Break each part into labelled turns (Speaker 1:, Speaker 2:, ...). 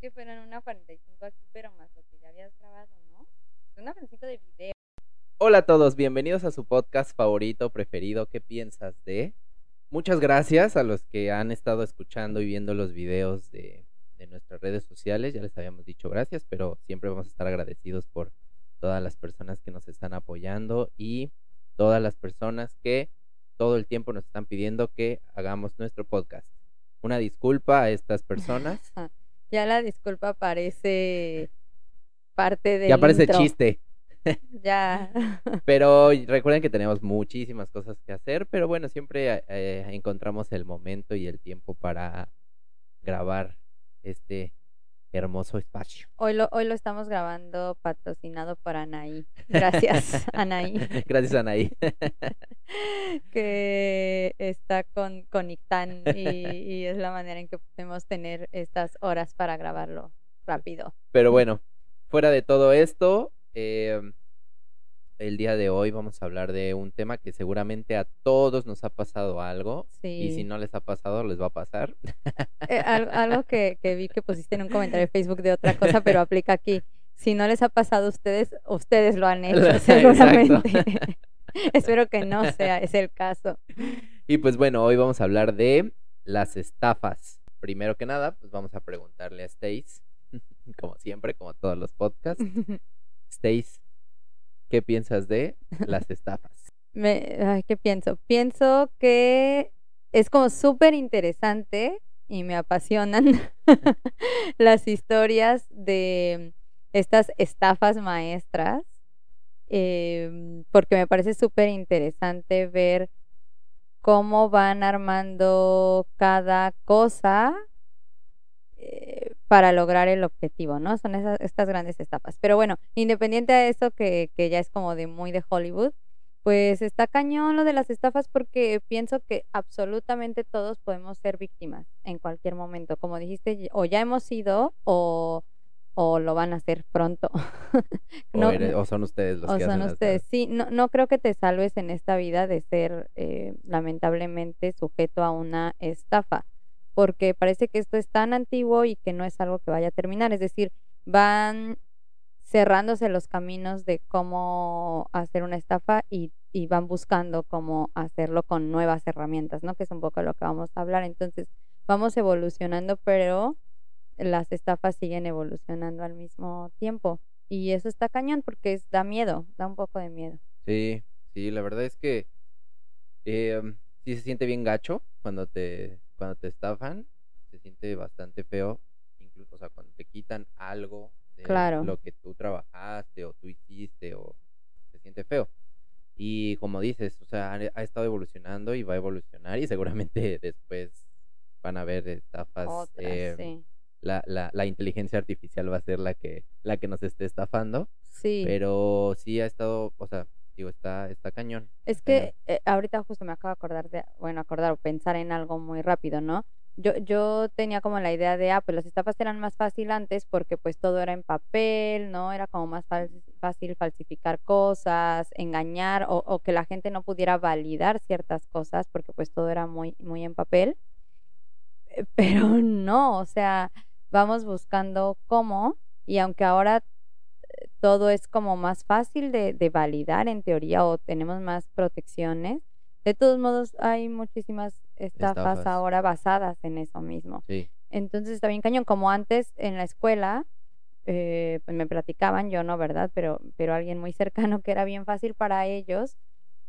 Speaker 1: que fueron una 45 aquí, pero más lo que ya habías grabado, ¿no? Una 45 de video.
Speaker 2: Hola a todos, bienvenidos a su podcast favorito, preferido, ¿qué piensas de? Muchas gracias a los que han estado escuchando y viendo los videos de, de nuestras redes sociales, ya les habíamos dicho gracias, pero siempre vamos a estar agradecidos por todas las personas que nos están apoyando y todas las personas que todo el tiempo nos están pidiendo que hagamos nuestro podcast. Una disculpa a estas personas.
Speaker 1: Ya la disculpa parece parte de.
Speaker 2: Ya parece chiste.
Speaker 1: Ya.
Speaker 2: Pero recuerden que tenemos muchísimas cosas que hacer, pero bueno, siempre eh, encontramos el momento y el tiempo para grabar este hermoso espacio.
Speaker 1: Hoy lo, hoy lo estamos grabando patrocinado por Anaí. Gracias, Anaí.
Speaker 2: Gracias, Anaí.
Speaker 1: que está con, con Ictán y, y, es la manera en que podemos tener estas horas para grabarlo rápido.
Speaker 2: Pero bueno, fuera de todo esto, eh, el día de hoy vamos a hablar de un tema que seguramente a todos nos ha pasado algo. Y si no les ha pasado, les va a pasar.
Speaker 1: Eh, algo que, que, vi que pusiste en un comentario de Facebook de otra cosa, pero aplica aquí. Si no les ha pasado a ustedes, ustedes lo han hecho, seguramente. Espero que no sea ese el caso.
Speaker 2: Y pues bueno, hoy vamos a hablar de las estafas. Primero que nada, pues vamos a preguntarle a Stace, como siempre, como todos los podcasts. Stace, ¿Qué piensas de las estafas?
Speaker 1: Me, ¿Qué pienso? Pienso que es como súper interesante y me apasionan las historias de estas estafas maestras, em, porque me parece súper interesante ver cómo van armando cada cosa eh, para lograr el objetivo, ¿no? Son esas, estas grandes estafas. Pero bueno, independiente de eso, que, que ya es como de muy de Hollywood, pues está cañón lo de las estafas porque pienso que absolutamente todos podemos ser víctimas en cualquier momento. Como dijiste, o ya hemos sido o, o lo van a hacer pronto.
Speaker 2: no, o, son ustedes los
Speaker 1: o
Speaker 2: que
Speaker 1: son
Speaker 2: hacen
Speaker 1: ustedes. Sí, no, no creo que te salves en esta vida de ser eh, lamentablemente sujeto a una estafa porque parece que esto es tan antiguo y que no es algo que vaya a terminar. Es decir, van cerrándose los caminos de cómo hacer una estafa y, van buscando cómo hacerlo con nuevas herramientas, ¿no? Que es un poco lo que vamos a hablar. Entonces, vamos evolucionando, pero las estafas siguen evolucionando al mismo tiempo. Y eso está cañón porque es, da miedo, da un poco de miedo.
Speaker 2: Sí, sí, la verdad es que eh, sí se siente bien gacho cuando te cuando te estafan, se siente bastante feo, incluso, o sea, cuando te quitan algo de lo que tú trabajaste o tú hiciste, o se siente feo. Y como dices, o sea, ha, estado evolucionando y va a evolucionar y seguramente después van a haber estafas.
Speaker 1: eh,
Speaker 2: la, la, la, inteligencia artificial va a ser la que, la que nos esté estafando.
Speaker 1: Sí.
Speaker 2: Pero sí ha estado, o sea, digo, está, está cañón.
Speaker 1: Es que eh, ahorita justo me acabo de acordar de, bueno, acordar o pensar en algo muy rápido, ¿no? Yo, yo tenía como la idea de, ah, pues las estafas eran más fácil antes porque pues todo era en papel, ¿no? Era como más fácil falsificar cosas, engañar o, o, que la gente no pudiera validar ciertas cosas porque pues todo era muy, muy en papel. Eh, pero no, o sea, vamos buscando cómo y aunque ahora todo es como más fácil de, de, validar en teoría o tenemos más protecciones. De todos modos, hay muchísimas estafas, ahora basadas en eso mismo. Entonces está bien cañón. Como antes en la escuela, eh, pues me platicaban, yo no, ¿verdad? Pero, pero alguien muy cercano que era bien fácil para ellos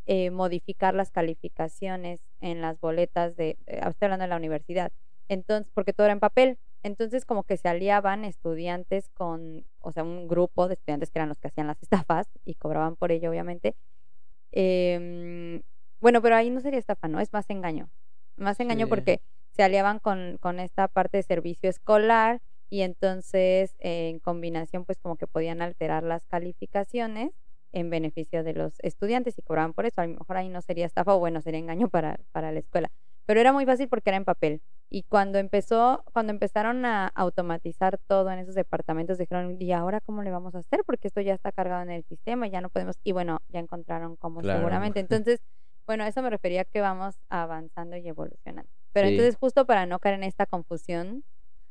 Speaker 1: eh, modificar las calificaciones en las boletas de, eh, estoy hablando de la universidad. Entonces, porque todo era en papel. Entonces, como que se aliaban estudiantes con, o sea, un grupo de estudiantes que eran los que hacían las estafas y cobraban por ello, obviamente. Eh, bueno, pero ahí no sería estafa, ¿no? Es más engaño. Más engaño porque se aliaban con, con esta parte de servicio escolar y entonces en combinación pues como que podían alterar las calificaciones en beneficio de los estudiantes y cobraban por eso. A lo mejor ahí no sería estafa o bueno, sería engaño para, para la escuela. Pero era muy fácil porque era en papel. Y cuando empezó, cuando empezaron a automatizar todo en esos departamentos, dijeron, ¿y ahora cómo le vamos a hacer? Porque esto ya está cargado en el sistema y ya no podemos. Y bueno, ya encontraron cómo seguramente. Entonces, bueno, a eso me refería que vamos avanzando y evolucionando. Pero entonces, justo para no caer en esta confusión,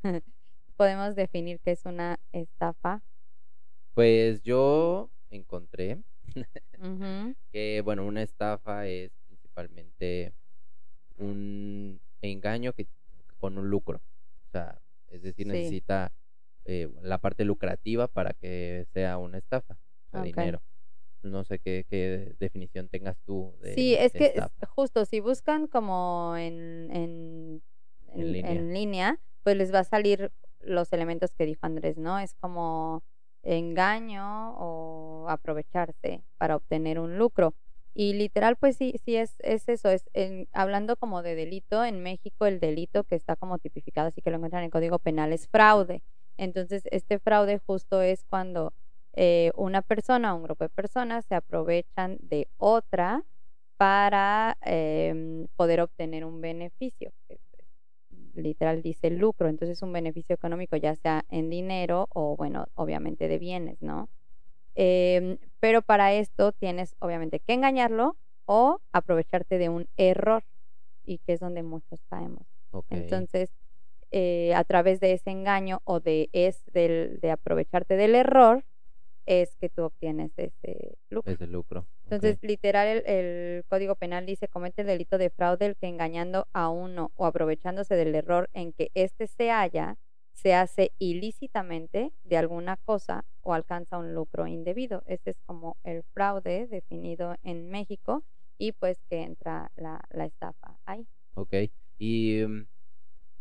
Speaker 1: podemos definir qué es una estafa?
Speaker 2: Pues yo encontré que, bueno, una estafa es principalmente un engaño que con un lucro. O sea, es decir,
Speaker 1: Sí,
Speaker 2: necesita eh, la parte lucrativa para que sea una estafa, sea,
Speaker 1: ok.
Speaker 2: dinero. No sé qué, qué definición tengas tú
Speaker 1: Sí,
Speaker 2: de,
Speaker 1: es
Speaker 2: de
Speaker 1: que es-
Speaker 2: estafa
Speaker 1: justo si buscan como en, en,
Speaker 2: en
Speaker 1: en,
Speaker 2: línea.
Speaker 1: en línea, pues les va a salir los elementos que dijo Andrés, ¿no? Es como engaño o aprovecharse para obtener un lucro. Y literal, pues sí, sí es, es eso, es en- hablando como de delito, en México el delito que está como tipificado, así que lo encuentran en el Código Penal, es fraude. Entonces, este fraude justo es cuando eh, una persona o un grupo de personas se aprovechan de otra para em, poder obtener un beneficio. que es- Literal dice lucro, entonces un beneficio económico ya sea en dinero o bueno, obviamente de bienes, ¿no? Em, pero para esto tienes obviamente que engañarlo o aprovecharte de un error y que es donde muchos caemos. Entonces, eh, a través de ese engaño o de, es del, de aprovecharte del error, es que tú obtienes ese lucro.
Speaker 2: es de lucro.
Speaker 1: Entonces, literal, el, el Código Penal dice, comete el delito de fraude el que engañando a uno o aprovechándose del error en que éste se halla, se hace ilícitamente de alguna cosa o alcanza un lucro indebido. Ese es como el fraude definido en México y pues que entra la, la estafa ahí.
Speaker 2: Ok. Y mm,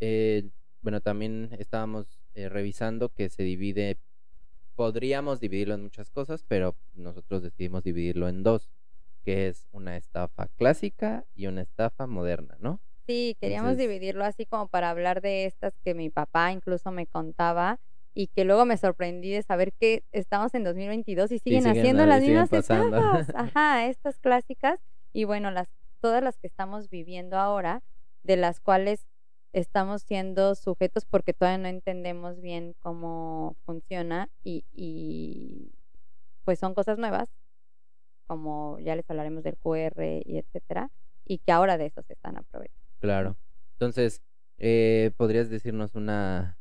Speaker 2: eh, bueno, también estábamos eh, revisando que se divide, podríamos dividirlo en muchas cosas, pero nosotros decidimos dividirlo en dos, que es una estafa clásica y una estafa moderna, ¿no?
Speaker 1: Sí, queríamos
Speaker 2: Entonces,
Speaker 1: dividirlo así como para hablar de estas que mi papá incluso me contaba y que luego me sorprendí de saber que estamos en 2022 y siguen
Speaker 2: siguen
Speaker 1: haciendo las
Speaker 2: siguen
Speaker 1: mismas
Speaker 2: pasando.
Speaker 1: Ajá, estas clásicas y bueno, las todas las que estamos viviendo ahora, de las cuales estamos siendo sujetos porque todavía no entendemos bien cómo funciona y, y pues son cosas nuevas, como ya les hablaremos del QR y etcétera, y que ahora de eso se están aprovechando.
Speaker 2: Claro. Entonces, eh, ¿podrías decirnos una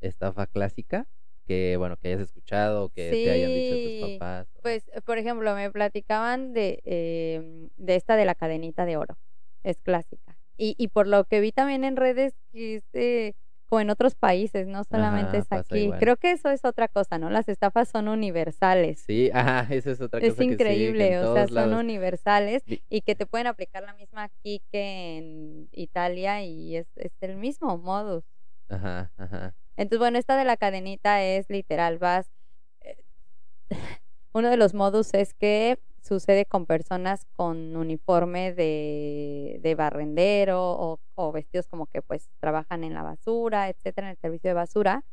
Speaker 2: estafa clásica que, bueno, que hayas escuchado, que te hayan dicho tus papás? o-
Speaker 1: pues, por ejemplo, me platicaban de, em, de esta de la cadenita de oro. Es clásica. Y, y por lo que vi también en redes, que es eh, como en otros países, no solamente
Speaker 2: Ajá,
Speaker 1: es aquí.
Speaker 2: igual.
Speaker 1: Creo que eso es otra cosa, ¿no? Las estafas son universales.
Speaker 2: Sí, ajá, esa es otra
Speaker 1: Es
Speaker 2: cosa sí, que
Speaker 1: increíble, o sea, son universales y que te pueden aplicar la misma aquí que en Italia y es, es el mismo modus.
Speaker 2: Ajá, ajá.
Speaker 1: Entonces, bueno, esta de la cadenita es literal, vas, eh, uno de los modus es que sucede con personas con uniforme de, de barrendero o, o vestidos como que pues trabajan en la basura, etcétera, en el servicio de basura.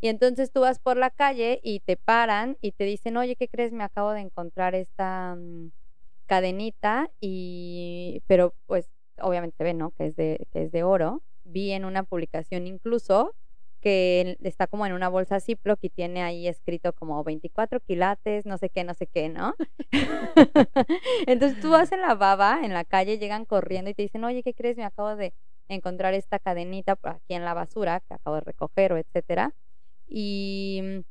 Speaker 1: Y entonces tú vas por la calle y te paran y te dicen, oye, ¿qué crees? Me acabo de encontrar esta mm, cadenita y, pero pues obviamente se ve, ¿no? Que es de, que es de oro. Vi en una publicación incluso que está como en una bolsa Ziploc y tiene ahí escrito como 24 quilates, no sé qué, no sé qué, ¿no? Entonces tú vas en la baba, en la calle, llegan corriendo y te dicen, oye, ¿qué crees? Me acabo de encontrar esta cadenita aquí en la basura que acabo de recoger o etcétera. Y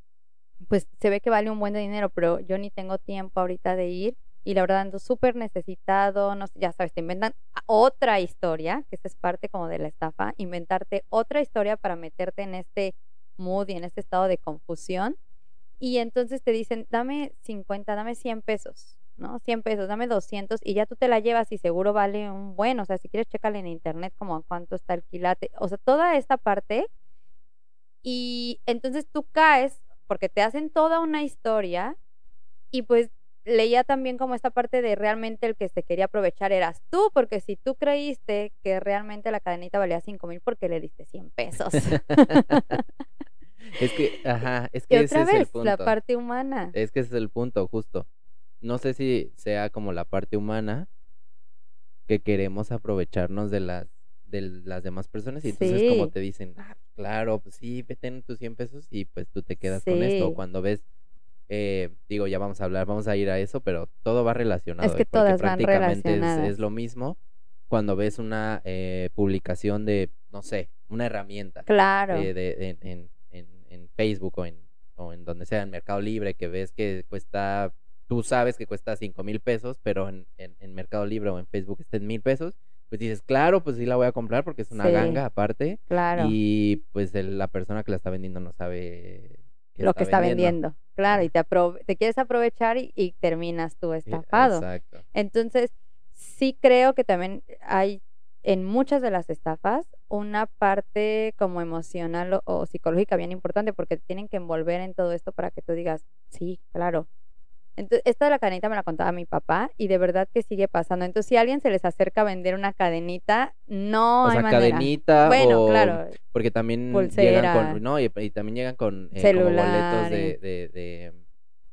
Speaker 1: pues se ve que vale un buen de dinero, pero yo ni tengo tiempo ahorita de ir y la verdad ando súper necesitado, no ya sabes, te inventan otra historia, que esa es parte como de la estafa, inventarte otra historia para meterte en este mood y en este estado de confusión. Y entonces te dicen, dame 50, dame 100 pesos, ¿no? 100 pesos, dame 200 y ya tú te la llevas y seguro vale un buen, o sea, si quieres, chécale en internet como a cuánto está el quilate, o sea, toda esta parte. Y entonces tú caes porque te hacen toda una historia y pues leía también como esta parte de realmente el que se quería aprovechar eras tú, porque si tú creíste que realmente la cadenita valía 5 mil, porque le diste 100 pesos?
Speaker 2: Es que, ajá, es
Speaker 1: y
Speaker 2: que ese
Speaker 1: otra
Speaker 2: es el
Speaker 1: vez, la
Speaker 2: punto.
Speaker 1: parte humana.
Speaker 2: Es que ese es el punto, justo. No sé si sea como la parte humana que queremos aprovecharnos de las de las demás personas y entonces como te dicen, ah, claro, pues sí, vete en tus 100 pesos y pues tú te quedas con esto. Cuando ves, eh, digo, ya vamos a hablar, vamos a ir a eso, pero todo va relacionado.
Speaker 1: Es que
Speaker 2: eh,
Speaker 1: todas van
Speaker 2: prácticamente es,
Speaker 1: relacionadas.
Speaker 2: es lo mismo cuando ves una eh, publicación de, no sé, una herramienta
Speaker 1: Claro.
Speaker 2: eh, de, en, en- Facebook o en, o en donde sea, en Mercado Libre, que ves que cuesta, tú sabes que cuesta cinco mil pesos, pero en, en, en Mercado Libre o en Facebook está en mil pesos, pues dices, claro, pues sí la voy a comprar porque es una
Speaker 1: Sí.
Speaker 2: ganga aparte.
Speaker 1: Claro.
Speaker 2: Y pues el- la persona que la está vendiendo no sabe
Speaker 1: lo que está vendiendo. Claro, y te, quieres aprovechar y, y terminas tú estafado.
Speaker 2: Exacto.
Speaker 1: Entonces, sí creo que también hay en muchas de las estafas una parte como emocional o, o psicológica bien importante porque tienen que envolver en todo esto para que tú digas, sí, claro. Entonces, esta de la cadenita me la contaba mi papá y de verdad que sigue pasando. Entonces, si alguien se les acerca a vender una cadenita, no
Speaker 2: o
Speaker 1: hay
Speaker 2: sea,
Speaker 1: manera.
Speaker 2: cadenita
Speaker 1: Bueno,
Speaker 2: o
Speaker 1: claro,
Speaker 2: porque también llegan
Speaker 1: Pulsera.
Speaker 2: con no y, y también llegan con eh, como boletos de, de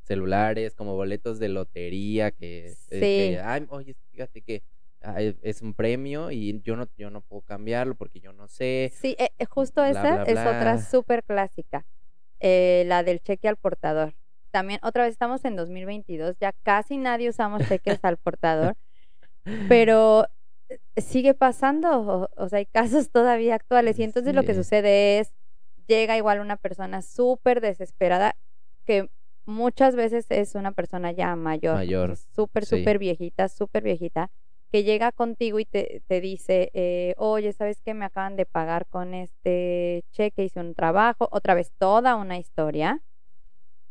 Speaker 2: celulares como boletos de lotería que, eh,
Speaker 1: Sí.
Speaker 2: que, ay, oye fíjate que ay, es un premio y yo no yo no puedo cambiarlo porque yo no sé
Speaker 1: Sí, eh, eh, justo
Speaker 2: bla,
Speaker 1: esa
Speaker 2: bla,
Speaker 1: es otra súper clásica, la del cheque al portador. También, otra vez estamos en 2022, ya casi nadie usamos cheques al portador, pero eh, sigue pasando, o, o sea, hay casos todavía actuales. Y entonces lo que sucede es, llega igual una persona súper desesperada, que muchas veces es una persona ya mayor,
Speaker 2: Mayor,
Speaker 1: súper,
Speaker 2: sí.
Speaker 1: súper viejita, súper viejita, que llega contigo y te, te dice, eh, oye, ¿sabes qué? Me acaban de pagar con este cheque, hice un trabajo, otra vez toda una historia.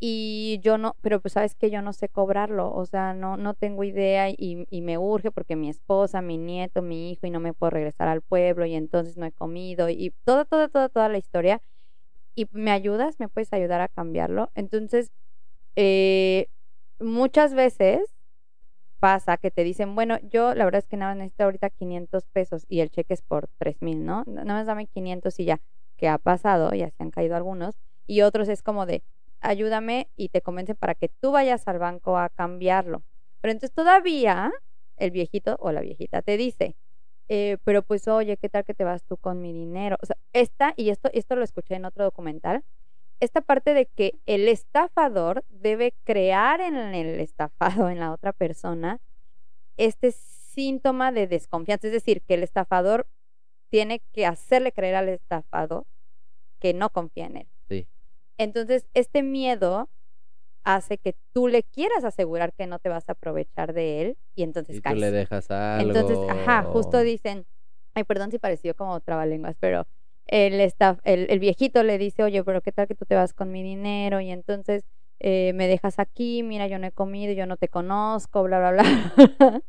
Speaker 1: Y yo no, pero pues sabes que yo no sé cobrarlo, o sea, no, no tengo idea y, y me urge porque mi esposa, mi nieto, mi hijo y no me puedo regresar al pueblo y entonces no he comido y toda, toda, toda, toda la historia. ¿Y me ayudas? ¿Me puedes ayudar a cambiarlo? Entonces, eh, muchas veces pasa que te dicen, bueno, yo la verdad es que nada más necesito ahorita 500 pesos y el cheque es por 3 mil, ¿no? Nada más dame 500 y ya, que ha pasado, ya se han caído algunos, y otros es como de, ayúdame y te convencen para que tú vayas al banco a cambiarlo. Pero entonces todavía el viejito o la viejita te dice, eh, pero pues oye, ¿qué tal que te vas tú con mi dinero? O sea, esta, y esto, esto lo escuché en otro documental, esta parte de que el estafador debe crear en el estafado, en la otra persona, este síntoma de desconfianza. Es decir, que el estafador tiene que hacerle creer al estafado que no confía en él. Entonces, este miedo hace que tú le quieras asegurar que no te vas a aprovechar de él y entonces
Speaker 2: y tú le dejas algo
Speaker 1: Entonces, ajá, justo dicen, ay, perdón si pareció como trabalenguas, pero el, estaf- el, el viejito le dice, oye, pero qué tal que tú te vas con mi dinero y entonces eh, me dejas aquí, mira, yo no he comido, yo no te conozco, bla, bla, bla.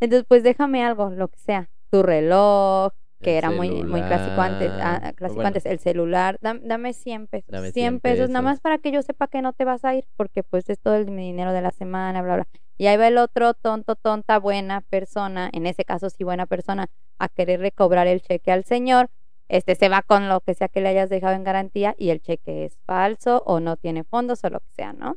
Speaker 1: entonces, pues déjame algo, lo que sea, tu reloj, que era muy, muy clásico antes, ah,
Speaker 2: o
Speaker 1: clásico
Speaker 2: bueno,
Speaker 1: antes, el celular, dam- dame 100 pesos,
Speaker 2: Dame
Speaker 1: 100
Speaker 2: 100
Speaker 1: pesos, nada más para que yo sepa que no te vas a ir, porque pues es todo el, dinero de la semana, bla, bla. Y ahí va el otro tonto, tonta, buena persona, en ese caso sí buena persona, a quererle cobrar el cheque al señor. Este se va con lo que sea que le hayas dejado en garantía y el cheque es falso o no tiene fondos o lo que sea, ¿no?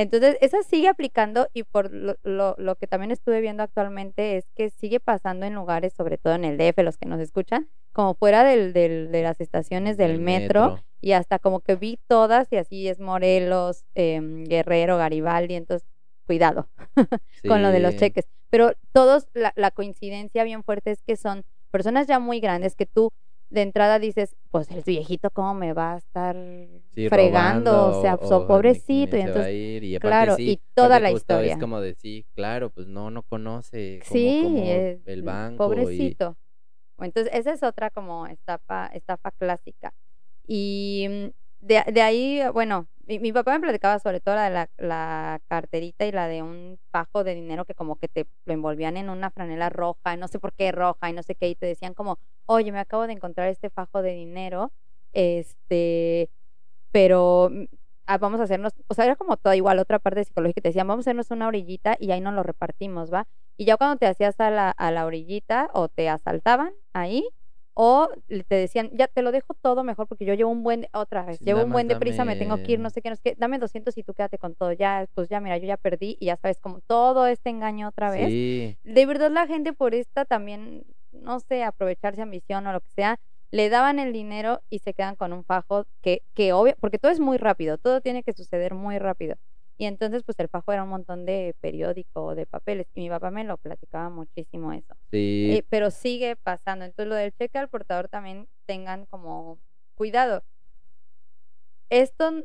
Speaker 1: Entonces, esa sigue aplicando y por lo, lo, lo que también estuve viendo actualmente es que sigue pasando en lugares, sobre todo en el DF, los que nos escuchan, como fuera del, del, de las estaciones del, metro, y hasta como que vi todas y así es Morelos, em, Guerrero, Garibaldi, entonces cuidado con lo de los cheques. Pero todos, la, la coincidencia bien fuerte es que son personas ya muy grandes que tú de entrada dices, pues el viejito cómo me va a estar
Speaker 2: Sí,
Speaker 1: fregando,
Speaker 2: robando,
Speaker 1: o sea,
Speaker 2: o-
Speaker 1: so- pobrecito, y entonces,
Speaker 2: ir, y aparte
Speaker 1: claro,
Speaker 2: sí,
Speaker 1: y toda la historia.
Speaker 2: Es como de sí, claro, pues no, no conoce como,
Speaker 1: Sí,
Speaker 2: como
Speaker 1: es-
Speaker 2: el banco y
Speaker 1: pobrecito. Entonces, esa es otra como estafa, estafa clásica. Y mm, de, de ahí, bueno, mi, mi papá me platicaba sobre todo la de la, carterita y la de un fajo de dinero que como que te lo envolvían en una franela roja, no sé por qué roja y no sé qué, y te decían como, oye, me acabo de encontrar este fajo de dinero, este, pero mm, ah, vamos a hacernos, o sea, era como toda igual otra parte psicológica te decían, vamos a hacernos una orillita y ahí nos lo repartimos, ¿va? Y ya cuando te hacías a la, a la orillita o te asaltaban ahí o te decían, ya te lo dejo todo mejor porque yo llevo un buen, otra vez,
Speaker 2: Sí,
Speaker 1: llevo un buen
Speaker 2: más
Speaker 1: deprisa, me tengo que ir, no sé qué, no sé qué, dame 200 y tú quédate con todo, ya, pues ya, mira, yo ya perdí y ya sabes, como todo este engaño otra vez.
Speaker 2: Sí,
Speaker 1: De verdad la gente por esta también, no sé, aprovecharse ambición o lo que sea, le daban el dinero y se quedan con un fajo que, que obvio, porque todo es muy rápido, todo tiene que suceder muy rápido. Y entonces, pues el fajo era un montón de periódico o de papeles. Y mi papá me lo platicaba muchísimo eso.
Speaker 2: sí,
Speaker 1: Eh, pero sigue pasando. Entonces, lo del cheque al portador también tengan como cuidado. esto,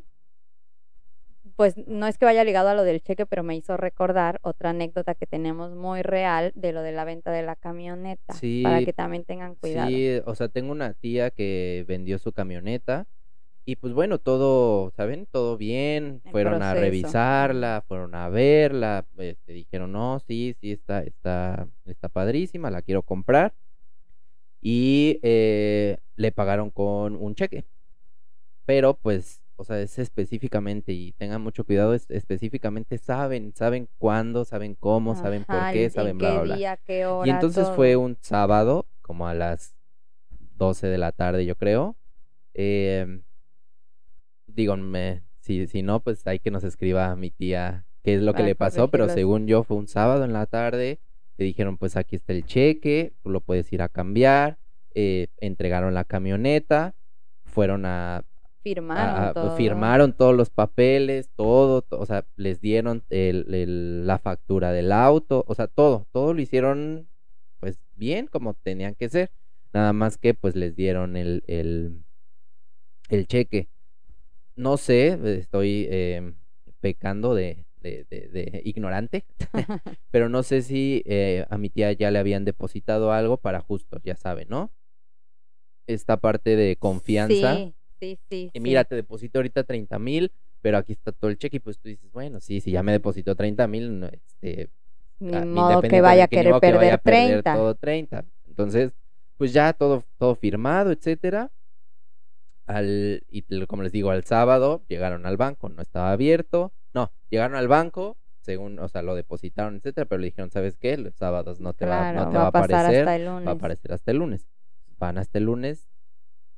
Speaker 1: pues no es que vaya ligado a lo del cheque, pero me hizo recordar otra anécdota que tenemos muy real de lo de la venta de la camioneta. Para que también tengan cuidado.
Speaker 2: Sí, o sea, tengo una tía que vendió su camioneta y pues bueno, todo, ¿saben? Todo bien, fueron a revisarla, fueron a verla, este, dijeron, no, sí, sí, está, está, está padrísima, la quiero comprar. Y eh, le pagaron con un cheque. Pero pues, o sea, es específicamente, y tengan mucho cuidado, es, específicamente saben, saben cuándo, saben cómo, saben por qué, saben bla, bla, bla.
Speaker 1: qué hora,
Speaker 2: y entonces fue un sábado, como a las 12 de la tarde, yo creo. Eh, díganme, si, si no, pues hay que nos escriba mi tía qué es lo que le pasó, pero según yo fue un sábado en la tarde, le dijeron pues aquí está el cheque, tú lo puedes ir a cambiar, eh, entregaron la camioneta, fueron a...
Speaker 1: Firmaron,
Speaker 2: pues, firmaron todos los papeles, todo, o sea, les dieron el, la factura del auto, o sea, todo, todo lo hicieron pues bien como tenían que ser, nada más que pues les dieron el, el, el cheque no sé, estoy em, pecando de, de, ignorante, pero no sé si eh, a mi tía ya le habían depositado algo para justo, ya sabe, ¿no? Esta parte de confianza.
Speaker 1: Sí, sí, sí.
Speaker 2: Y mira, te deposito ahorita 30 mil, pero aquí está todo el cheque y pues tú dices, bueno, sí, si ya me depositó 30 mil, este...
Speaker 1: Ni modo que vaya a querer perder 30.
Speaker 2: todo 30. Entonces, pues ya todo, todo firmado, etcétera al, y como les digo, al sábado llegaron al banco, no estaba abierto, no, llegaron al banco, según, o sea, lo depositaron, etcétera, pero le dijeron, ¿sabes qué? Los sábados no te va, no te va, a aparecer, va a aparecer hasta el lunes. Van hasta el lunes,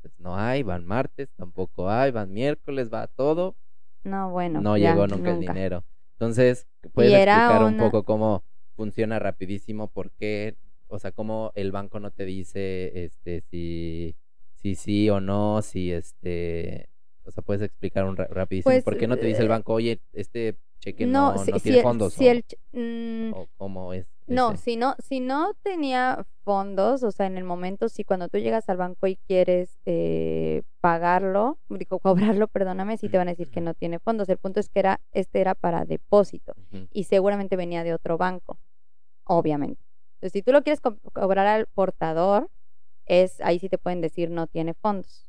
Speaker 2: pues no hay, van martes, tampoco hay, van miércoles, va todo.
Speaker 1: No, bueno.
Speaker 2: No llegó nunca, el dinero. Entonces, ¿puedes explicar un poco cómo funciona rapidísimo? ¿Por qué? O sea, cómo el banco no te dice, este, si si sí o no, si este, o sea, puedes explicar un rapidísimo, pues, ¿por qué no te dice el eh, banco, oye, este cheque no, no, tiene fondos?
Speaker 1: Si el, mm,
Speaker 2: o, cómo es.
Speaker 1: No, si no, si no tenía fondos, o sea, en el momento, si cuando tú llegas al banco y quieres eh, pagarlo, digo, cobrarlo, perdóname, si te van a decir que no tiene fondos. El punto es que era, este era para depósito y seguramente venía de otro banco, obviamente. Entonces, si tú lo quieres cobrar al portador, es ahí sí te pueden decir no tiene fondos.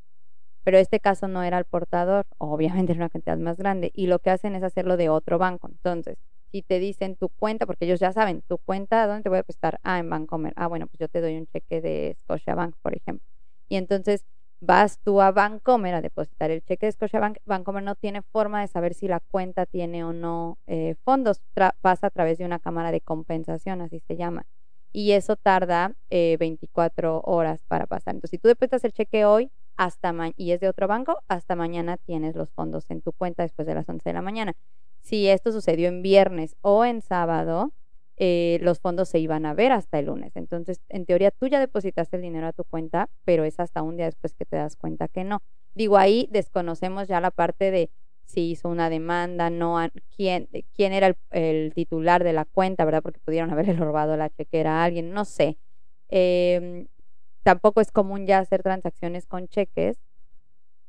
Speaker 1: Pero este caso no era el portador, obviamente era una cantidad más grande, y lo que hacen es hacerlo de otro banco. Entonces, si te dicen tu cuenta, porque ellos ya saben, tu cuenta, ¿dónde te voy a prestar? Ah, en Bancomer. Ah, bueno, pues yo te doy un cheque de Scotiabank, por ejemplo. Y entonces vas tú a Bancomer a depositar el cheque de Scotiabank. Bancomer no tiene forma de saber si la cuenta tiene o no eh, fondos. pasa a través de una cámara de compensación, así se llama y eso tarda 24 eh, horas para pasar. Entonces, si tú depositas el cheque hoy hasta y es de otro banco, hasta mañana tienes los fondos en tu cuenta después de las 11 de la mañana. Si esto sucedió en viernes o en sábado, eh, los fondos se iban a ver hasta el lunes. Entonces, en teoría, tú ya depositaste el dinero a tu cuenta, pero es hasta un día después que te das cuenta que no. Digo, ahí desconocemos ya la parte de si hizo una demanda, no quién, quién era el, titular de la cuenta, ¿verdad? Porque pudieron haberle robado la chequera a alguien, no sé. Em, tampoco es común ya hacer transacciones con cheques,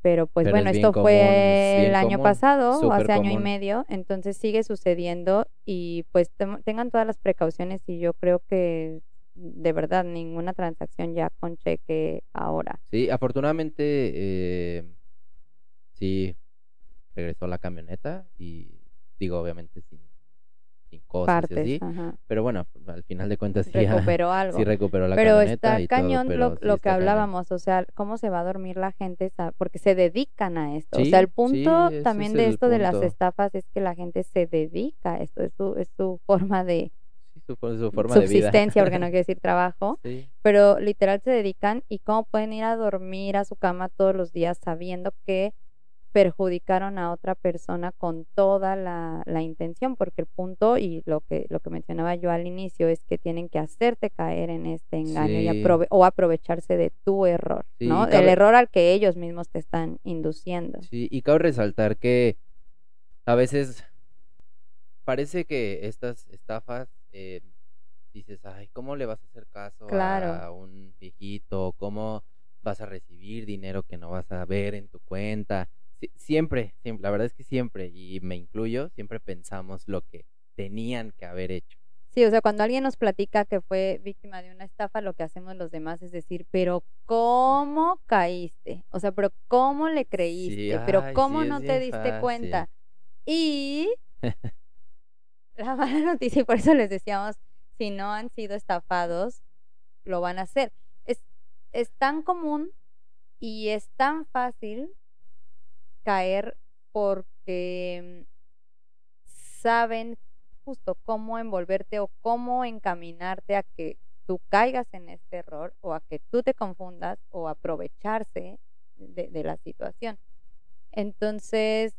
Speaker 1: pero pues bueno, esto fue el año pasado o hace año y medio, entonces sigue sucediendo y pues tengan todas las precauciones y yo creo que de verdad ninguna transacción ya con cheque ahora.
Speaker 2: Sí, afortunadamente eh, sí regresó la camioneta y digo, obviamente sin, sin cosas así. Pero bueno, al final de cuentas sí
Speaker 1: recuperó algo.
Speaker 2: Sí recuperó la
Speaker 1: pero
Speaker 2: camioneta.
Speaker 1: Está cañón lo, que hablábamos, o sea, cómo se va a dormir la gente, porque se dedican a esto. o sea, el punto también de esto de las estafas es que la gente se dedica a esto, es su, es su forma de
Speaker 2: su, forma
Speaker 1: subsistencia,
Speaker 2: de
Speaker 1: porque no quiere decir trabajo, pero literal se dedican y cómo pueden ir a dormir a su cama todos los días sabiendo que perjudicaron a otra persona con toda la, intención, porque el punto y lo que, lo que mencionaba yo al inicio es que tienen que hacerte caer en este engaño y o aprovecharse de tu error, ¿no? El error al que ellos mismos te están induciendo.
Speaker 2: Sí, y cabe resaltar que a veces parece que estas estafas eh, dices, ay, ¿cómo le vas a hacer caso a un viejito? ¿Cómo vas a recibir dinero que no vas a ver en tu cuenta? Sí, siempre, siempre, la verdad es que siempre, y me incluyo, siempre pensamos lo que tenían que haber hecho.
Speaker 1: Sí, o sea, cuando alguien nos platica que fue víctima de una estafa, lo que hacemos los demás es decir, pero ¿cómo caíste? O sea, pero ¿cómo le creíste? pero
Speaker 2: ay,
Speaker 1: ¿cómo
Speaker 2: sí,
Speaker 1: no te diste
Speaker 2: fácil.
Speaker 1: cuenta? Y la mala noticia, y por eso les decíamos, si no han sido estafados, lo van a hacer. Es, es tan común y es tan fácil caer porque mm, saben justo cómo envolverte o cómo encaminarte a que tú caigas en este error o a que tú te confundas o aprovecharse de, de la situación. Entonces,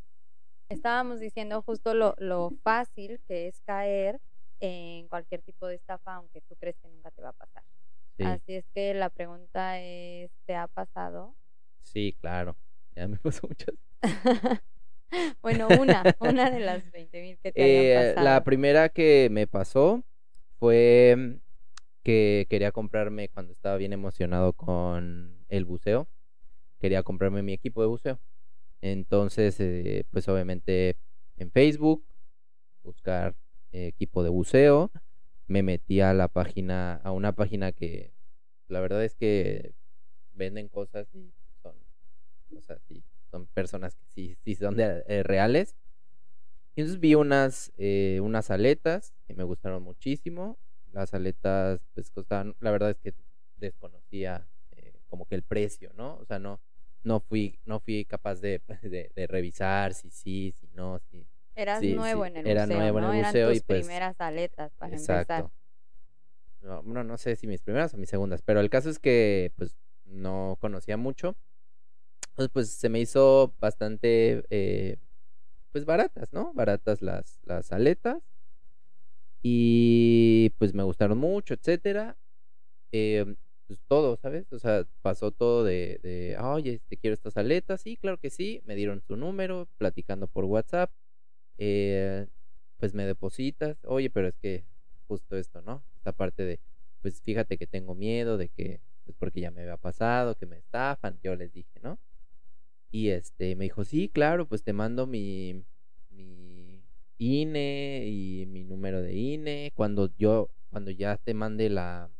Speaker 1: estábamos diciendo justo lo, lo fácil que es caer en cualquier tipo de estafa, aunque tú crees que nunca te va a pasar.
Speaker 2: Sí,
Speaker 1: Así es que la pregunta es, ¿te ha pasado?
Speaker 2: sí, claro. Ya me pasó muchas.
Speaker 1: bueno, una, una de las 20 mil que te
Speaker 2: Eh,
Speaker 1: pasado.
Speaker 2: la primera que me pasó fue mm, que quería comprarme, cuando estaba bien emocionado con el buceo, quería comprarme mi equipo de buceo. Entonces, eh, pues obviamente en Facebook, buscar eh, equipo de buceo, me metí a la página, a una página que la verdad es que venden cosas y son, o sea, sí, son personas que sí, sí son de- eh, reales. Y entonces vi unas, eh, unas aletas que me gustaron muchísimo. Las aletas, pues costaban, la verdad es que desconocía eh, como que el precio, ¿no? O sea, no, no fui, no fui capaz de, de, de revisar si sí, si no, si.
Speaker 1: Eras
Speaker 2: sí,
Speaker 1: nuevo
Speaker 2: sí,
Speaker 1: en el
Speaker 2: era
Speaker 1: buceo,
Speaker 2: nuevo en el
Speaker 1: ¿no?
Speaker 2: buceo
Speaker 1: Eran
Speaker 2: y,
Speaker 1: tus
Speaker 2: pues,
Speaker 1: primeras aletas para empezar.
Speaker 2: No, bueno, no sé si mis primeras o mis segundas, pero el caso es que pues no conocía mucho. Entonces pues se me hizo bastante eh, pues baratas, ¿no? Baratas las, las aletas. Y pues me gustaron mucho, etcétera. Eh, pues todo, ¿sabes? O sea, pasó todo de, de, "Ah, oye, te quiero estas aletas, sí, claro que sí, me dieron su número, platicando por WhatsApp, eh, pues me depositas, oye, pero es que justo esto, ¿no? Esta parte de, pues fíjate que tengo miedo de que, pues porque ya me había pasado, que me estafan, yo les dije, ¿no? Y este, me dijo, sí, claro, pues te mando mi, mi INE y mi número de INE, cuando yo, cuando ya te mande la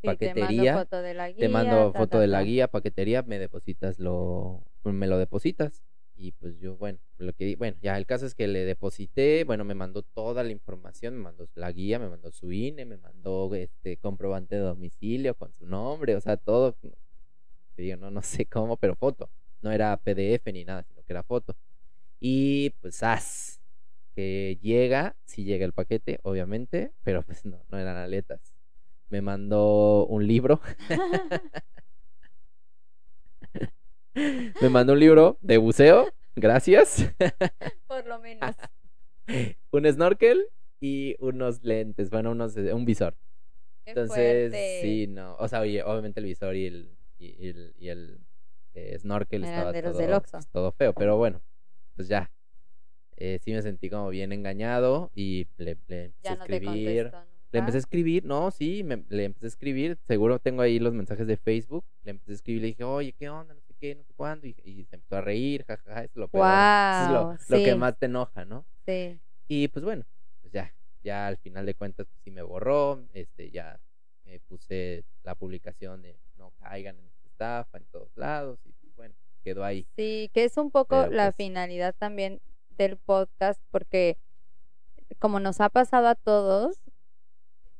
Speaker 1: Sí, te mando
Speaker 2: paquetería,
Speaker 1: foto de la guía.
Speaker 2: te mando
Speaker 1: ta,
Speaker 2: foto
Speaker 1: ta,
Speaker 2: de la guía, paquetería, me depositas lo, pues, me lo depositas. Y pues yo, bueno, lo que, bueno, ya el caso es que le deposité, bueno, me mandó toda la información, me mandó la guía, me mandó su INE, me mandó este comprobante de domicilio con su nombre, o sea, todo, digo, no, no sé cómo, pero foto, no era PDF ni nada, sino que era foto. Y pues, as, que llega, sí llega el paquete, obviamente, pero pues no, no eran aletas. Me mandó un libro. Me mandó un libro de buceo, gracias.
Speaker 1: Por lo menos.
Speaker 2: un snorkel y unos lentes, bueno, unos, un visor.
Speaker 1: Qué
Speaker 2: Entonces,
Speaker 1: fuerte.
Speaker 2: sí, no. O sea, oye, obviamente el visor y el, y, y el, y el, eh, snorkel estaba
Speaker 1: de los
Speaker 2: todo,
Speaker 1: del
Speaker 2: pues, todo feo, pero bueno, pues ya. Eh, sí me sentí como bien engañado y le, le empecé a
Speaker 1: no
Speaker 2: escribir. Le empecé a escribir, no, sí, me- le empecé a escribir, seguro tengo ahí los mensajes de Facebook, le empecé a escribir, le dije, oye, ¿qué onda? No sé qué, no sé cuándo, y, y se empezó a reír, jajaja, eso es lo peor, es lo,
Speaker 1: Guau,
Speaker 2: lo que
Speaker 1: sí.
Speaker 2: más te enoja, ¿no?
Speaker 1: Sí.
Speaker 2: Y pues bueno, pues ya, ya al final de cuentas, pues sí me borró, este, ya me puse la publicación de no caigan en estafa en todos lados, y bueno, quedó ahí.
Speaker 1: Sí, que es un poco
Speaker 2: Pero,
Speaker 1: la
Speaker 2: pues-
Speaker 1: finalidad también del podcast, porque como nos ha pasado a todos,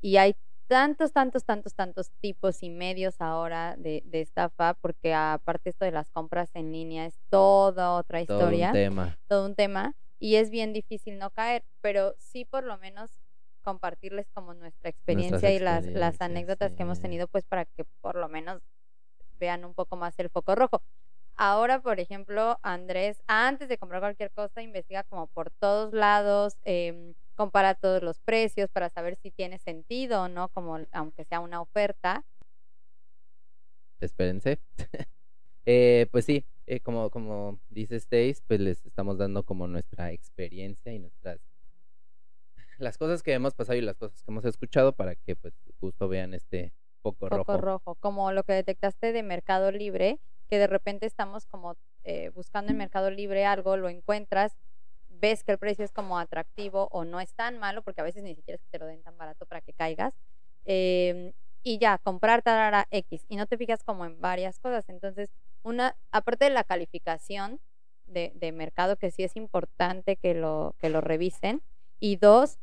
Speaker 1: y hay tantos, tantos, tantos, tantos tipos y medios ahora de, de estafa, porque aparte esto de las compras en línea es toda otra
Speaker 2: Todo
Speaker 1: historia,
Speaker 2: un tema.
Speaker 1: todo un tema, y es bien difícil no caer, pero sí por lo menos compartirles como nuestra experiencia y las, las anécdotas que hemos tenido, pues para que por lo menos vean un poco más el foco rojo. Ahora, por ejemplo, Andrés, antes de comprar cualquier cosa, investiga como por todos lados, em, compara todos los precios para saber si tiene sentido o no, como aunque sea una oferta.
Speaker 2: espérense. Eh, pues sí, eh, como, como dice Stace, pues les estamos dando como nuestra experiencia y nuestras las cosas que hemos pasado y las cosas que hemos escuchado para que pues justo vean este foco
Speaker 1: foco
Speaker 2: rojo.
Speaker 1: rojo, como lo que detectaste de Mercado Libre, que de repente estamos como eh, buscando en Mercado Libre algo, lo encuentras, ves que el precio es como atractivo o no es tan malo, porque a veces ni siquiera es que te lo den tan barato para que caigas. em, y ya, comprar tarara X. Y no te fijas como en varias cosas. Entonces, una, aparte de la calificación de, de mercado, que sí es importante que lo, que lo revisen. Y dos,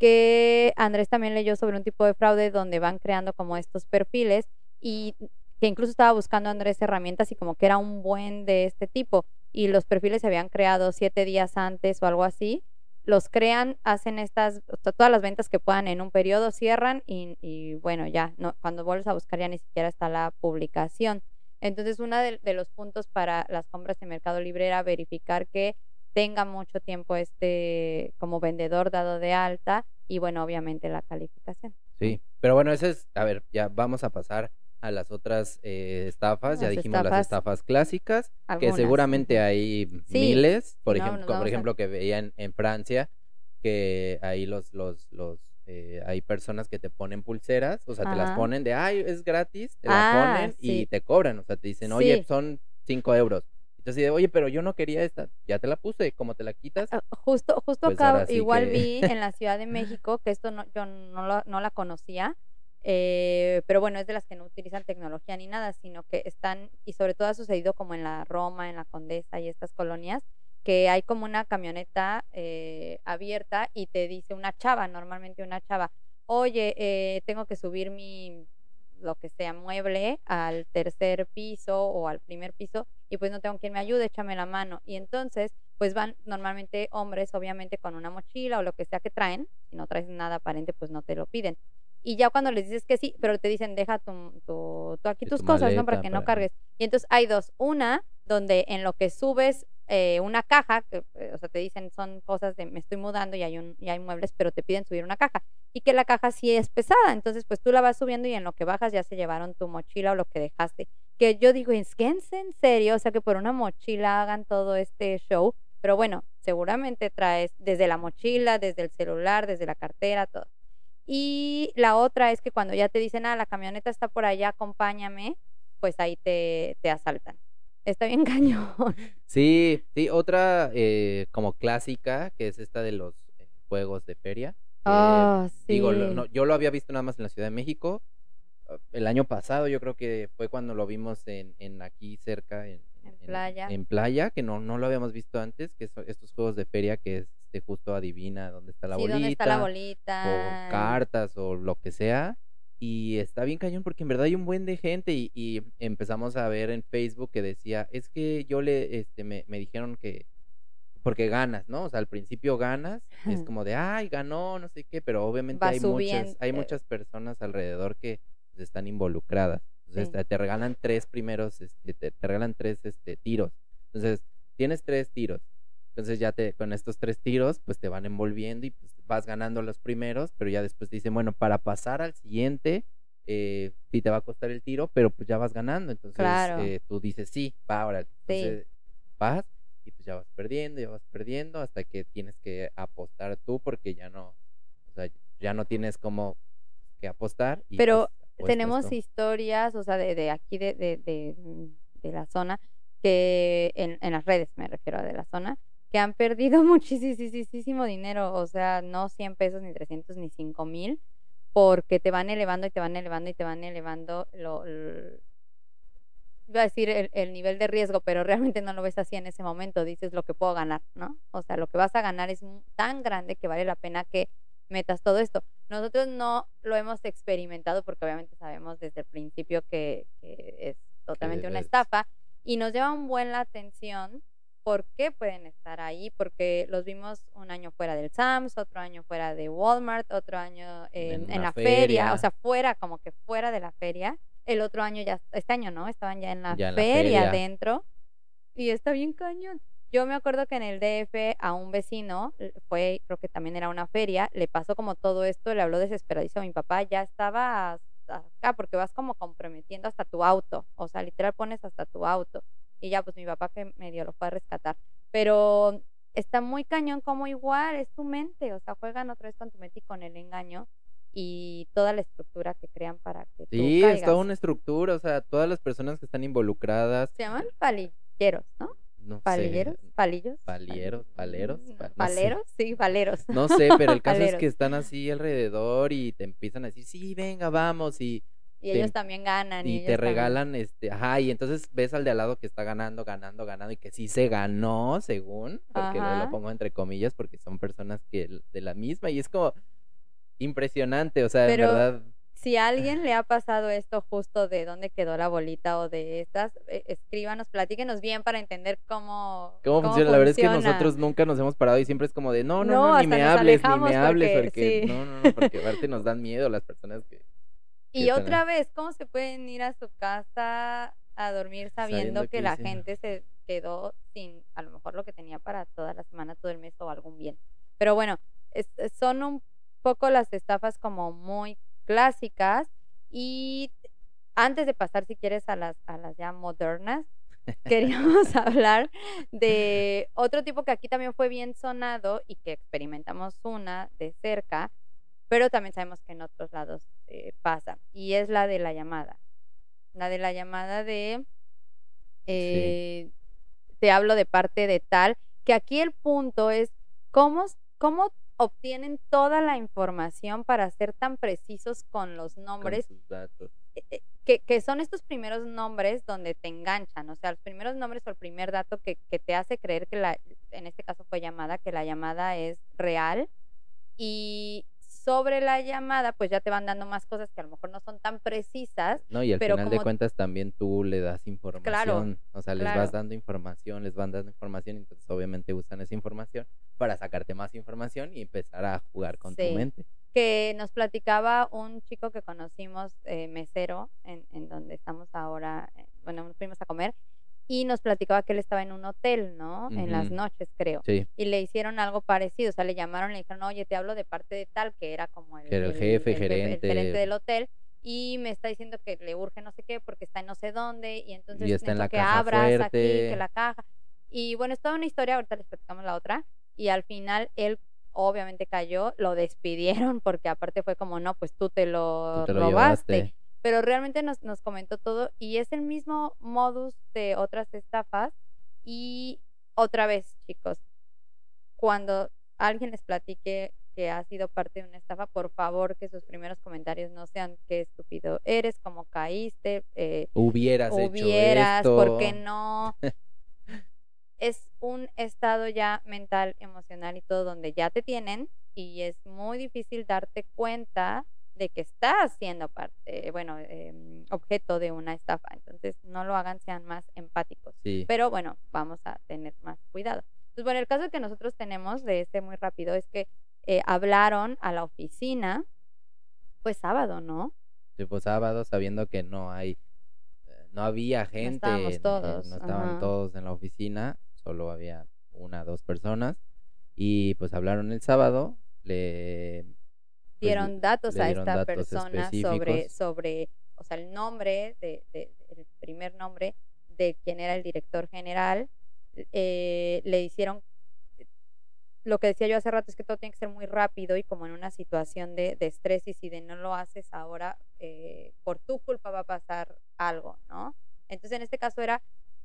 Speaker 1: que Andrés también leyó sobre un tipo de fraude donde van creando como estos perfiles y que incluso estaba buscando Andrés herramientas y como que era un buen de este tipo y los perfiles se habían creado siete días antes o algo así. Los crean, hacen estas, todas las ventas que puedan en un periodo, cierran y, bueno, ya, no, cuando vuelves a buscar ya ni siquiera está la publicación. Entonces, uno de, de los puntos para las compras en Mercado Libre era verificar que tenga mucho tiempo este como vendedor dado de alta y bueno, obviamente la calificación.
Speaker 2: Sí, pero bueno, ese es, a ver, ya vamos a pasar a las otras eh, estafas, ya
Speaker 1: Las
Speaker 2: dijimos las
Speaker 1: estafas.
Speaker 2: clásicas, que seguramente hay
Speaker 1: Sí,
Speaker 2: miles, por,
Speaker 1: si no,
Speaker 2: ejem-
Speaker 1: nos
Speaker 2: por
Speaker 1: a-
Speaker 2: ejemplo, que veía en, en Francia, que ahí los, los, los, eh, hay personas que te ponen pulseras, o sea, te las ponen de, ay, es gratis, te la
Speaker 1: Ah,
Speaker 2: ponen y te cobran, o sea, te dicen, oye,
Speaker 1: Sí.
Speaker 2: son cinco euros. Entonces, de, oye, pero yo no quería esta, ya te la puse, ¿cómo te la quitas?
Speaker 1: Ah, Justo, justo
Speaker 2: Pues
Speaker 1: acá
Speaker 2: sí
Speaker 1: igual
Speaker 2: que-
Speaker 1: vi en la Ciudad de México, que esto no, yo no, lo- no la conocía, eh, pero bueno, es de las que no utilizan tecnología ni nada, sino que están, y sobre todo ha sucedido como en la Roma, en la Condesa y estas colonias, que hay como una camioneta eh, abierta y te dice una chava, normalmente una chava, oye, eh, tengo que subir mi, lo que sea, mueble al tercer piso o al primer piso y pues no tengo quien me ayude, échame la mano. Y entonces, pues van normalmente hombres, obviamente, con una mochila o lo que sea que traen. Si no traes nada aparente, pues no te lo piden. Y ya cuando les dices que sí, pero te dicen, deja tu, tu, tu aquí tus
Speaker 2: tu
Speaker 1: cosas, ¿no? Para que no cargues. Y entonces hay dos. Una, donde en lo que subes eh, una caja, que, eh, o sea, te dicen son cosas de me estoy mudando y hay, un, hay muebles, pero te piden subir una caja. Y que la caja sí es pesada. Entonces, pues tú la vas subiendo y en lo que bajas ya se llevaron tu mochila o lo que dejaste. Que yo digo, es que en serio, o sea, que por una mochila hagan todo este show. Pero bueno, seguramente traes desde la mochila, desde el celular, desde la cartera, todo. Y la otra es que cuando ya te dicen, ah, la camioneta está por allá, acompáñame, pues ahí te, te asaltan. Está bien cañón.
Speaker 2: Sí, sí, otra eh, como clásica, que es esta de los eh, juegos de feria.
Speaker 1: Ah,
Speaker 2: Digo, lo-
Speaker 1: sí.
Speaker 2: no- yo lo había visto nada más en la Ciudad de México. ah, El año pasado yo creo que fue cuando lo vimos en, en aquí cerca, en,
Speaker 1: En playa.
Speaker 2: en playa, que no, no lo habíamos visto antes, que son estos juegos de feria que es este, justo adivina dónde está la
Speaker 1: sí,
Speaker 2: bolita,
Speaker 1: ¿dónde está la
Speaker 2: o
Speaker 1: bolita?
Speaker 2: cartas o lo que sea. Y está bien cañón porque en verdad hay un buen de gente y, y empezamos a ver en Facebook que decía, es que yo le, este, me, me dijeron que, porque ganas, ¿no? O sea, al principio ganas, es como de, ay, ganó, no sé qué, pero obviamente
Speaker 1: Va
Speaker 2: hay
Speaker 1: subiendo,
Speaker 2: muchas, hay muchas personas alrededor que pues, están involucradas. Entonces
Speaker 1: Sí.
Speaker 2: te, te regalan tres primeros, este, te, te regalan tres este, tiros. Entonces, tienes tres tiros. Entonces ya te, con estos tres tiros, pues te van envolviendo y pues vas ganando los primeros, pero ya después te dicen, bueno, para pasar al siguiente, eh, sí te va a costar el tiro, pero pues ya vas ganando. Entonces
Speaker 1: Claro.
Speaker 2: eh, tú dices, sí, va ahora.
Speaker 1: Sí.
Speaker 2: Vas y pues ya vas perdiendo, ya vas perdiendo hasta que tienes que apostar tú porque ya no, o sea, ya no tienes como que apostar. Y
Speaker 1: Pero
Speaker 2: pues,
Speaker 1: tenemos
Speaker 2: tú.
Speaker 1: historias, o sea, de, de aquí, de, de, de, de la zona, que en, en las redes me refiero a de la zona, que han perdido muchísimo dinero, o sea, no 100 pesos, ni 300, ni 5 mil, porque te van elevando y te van elevando y te van elevando lo, iba a decir el, el nivel de riesgo, pero realmente no lo ves así en ese momento, dices lo que puedo ganar, ¿no? O sea, lo que vas a ganar es tan grande que vale la pena que metas todo esto. Nosotros no lo hemos experimentado porque obviamente sabemos desde el principio que, que es totalmente una
Speaker 2: es-
Speaker 1: estafa y nos llama un buen la atención por qué pueden estar ahí, porque los vimos un año fuera del Sams, otro año fuera de Walmart, otro año en,
Speaker 2: En
Speaker 1: en la feria,
Speaker 2: feria.
Speaker 1: o sea, fuera, como que fuera de la feria. El otro año ya, este año no, estaban ya en la,
Speaker 2: Ya en la
Speaker 1: feria,
Speaker 2: feria.
Speaker 1: dentro y está bien cañón. Yo me acuerdo que en el DF a un vecino, fue, creo que también era una feria, le pasó como todo esto, le habló desesperadizo a mi papá, ya estaba acá, porque vas como comprometiendo hasta tu auto, o sea, literal pones hasta tu auto. Y ya, pues mi papá que medio lo fue a rescatar. Pero está muy cañón como igual, es tu mente, o sea, juegan otra vez con tu mente y con el engaño y toda la estructura que crean para que tú
Speaker 2: Sí, es toda una estructura, o sea, todas las personas que están involucradas,
Speaker 1: Se llaman pali, palilleros, ¿no?
Speaker 2: No
Speaker 1: Palilleros,
Speaker 2: sé.
Speaker 1: palillos.
Speaker 2: Palieros, paleros, pa- no sé.
Speaker 1: ¿Paleros? Sí, paleros.
Speaker 2: No sé, pero el caso es que están así alrededor y te empiezan a decir, sí, venga, vamos, y,
Speaker 1: Y
Speaker 2: te-
Speaker 1: ellos también ganan. Y,
Speaker 2: te
Speaker 1: también-
Speaker 2: regalan, este, ajá, y entonces ves al de al lado que está ganando, ganando, ganando, y que sí se ganó, según, porque
Speaker 1: Ajá.
Speaker 2: lo pongo entre comillas, porque son personas que de la misma, y es como impresionante, o sea,
Speaker 1: Pero-
Speaker 2: en verdad,
Speaker 1: Si a alguien le ha pasado esto justo de dónde quedó la bolita o de estas, eh, escríbanos, platíquenos bien para entender cómo,
Speaker 2: ¿cómo funciona? La verdad es que nosotros nunca nos hemos parado y siempre es como de, no, no,
Speaker 1: No,
Speaker 2: no, ni me hables, ni me hables,
Speaker 1: porque-
Speaker 2: porque,
Speaker 1: sí.
Speaker 2: no, no, no, porque aparte nos dan miedo las personas que...
Speaker 1: Y otra vez, ¿cómo se pueden ir a su casa a dormir sabiendo,
Speaker 2: Sabiendo
Speaker 1: que la gente se quedó sin a lo mejor lo que tenía para toda la semana, todo el mes o algún bien? Pero bueno, es- son un poco las estafas como muy clásicas y antes de pasar, si quieres, a las, a las ya modernas, queríamos hablar de otro tipo que aquí también fue bien sonado y que experimentamos una de cerca, pero también sabemos que en otros lados eh, pasa, y es la de la llamada. La de la llamada de, eh, te hablo de parte de tal, que aquí el punto es cómo, cómo obtienen toda la información para ser tan precisos con los
Speaker 2: con
Speaker 1: nombres
Speaker 2: sus datos.
Speaker 1: eh, eh, que, que son estos primeros nombres donde te enganchan, o sea, los primeros nombres o el primer dato que, que te hace creer que la, en este caso fue llamada, que la llamada es real y sobre la llamada pues ya te van dando más cosas que a lo mejor no son tan precisas,
Speaker 2: No, y al
Speaker 1: pero
Speaker 2: final de cuentas también tú le das información, o sea, les vas
Speaker 1: claro.
Speaker 2: dando información, les van dando información, entonces obviamente usan esa información para sacarte más información y empezar a jugar con tu mente.
Speaker 1: que nos platicaba un chico que conocimos, eh, mesero, en, en donde estamos ahora, eh, bueno, nos fuimos a comer, y nos platicaba que él estaba en un hotel, ¿no? En las noches, creo.
Speaker 2: Sí,
Speaker 1: y le hicieron algo parecido, o sea, le llamaron, le dijeron, oye, te hablo de parte de tal, que era como el,
Speaker 2: era el jefe,
Speaker 1: el
Speaker 2: gerente.
Speaker 1: gerente del hotel, y me está diciendo que le urge no sé qué, porque está en no sé dónde, y entonces
Speaker 2: está en la
Speaker 1: que
Speaker 2: caja
Speaker 1: abras aquí,
Speaker 2: fuerte.
Speaker 1: que la caja. Y bueno, es toda una historia, ahorita les platicamos la otra, y al final él obviamente cayó, lo despidieron, porque aparte fue como, no, pues tú te lo,
Speaker 2: tú te lo
Speaker 1: robaste
Speaker 2: llevaste.
Speaker 1: Pero realmente nos, nos comentó todo y es el mismo modus de otras estafas y otra vez chicos cuando alguien les platique que ha sido parte de una estafa por favor que sus primeros comentarios no sean qué estúpido eres cómo caíste eh,
Speaker 2: Hubieras,
Speaker 1: hubieras
Speaker 2: hecho esto.
Speaker 1: por qué no es un estado ya mental emocional y todo donde ya te tienen y es muy difícil darte cuenta de que estás siendo parte, bueno, em, objeto de una estafa. Entonces, no lo hagan, sean más empáticos.
Speaker 2: Sí,
Speaker 1: Pero bueno, vamos a tener más cuidado. Pues bueno, el caso que nosotros tenemos de este muy rápido es que eh, hablaron a la oficina, pues sábado, ¿no?
Speaker 2: tipo sábado sabiendo que no hay, eh, no había gente,
Speaker 1: estábamos
Speaker 2: en- en-
Speaker 1: todos,
Speaker 2: no estaban
Speaker 1: ajá.
Speaker 2: todos en la oficina, solo había una, dos personas, y pues hablaron el sábado, le pues,
Speaker 1: dieron datos a
Speaker 2: dieron
Speaker 1: esta
Speaker 2: datos
Speaker 1: persona sobre, sobre, o sea, el nombre, de, de- el primer nombre de quien era el director general. eh, le hicieron, lo que decía yo hace rato es que todo tiene que ser muy rápido y como en una situación de, de estrés y si de no lo haces ahora, eh, por tu culpa va a pasar algo, ¿no? Entonces en este caso era,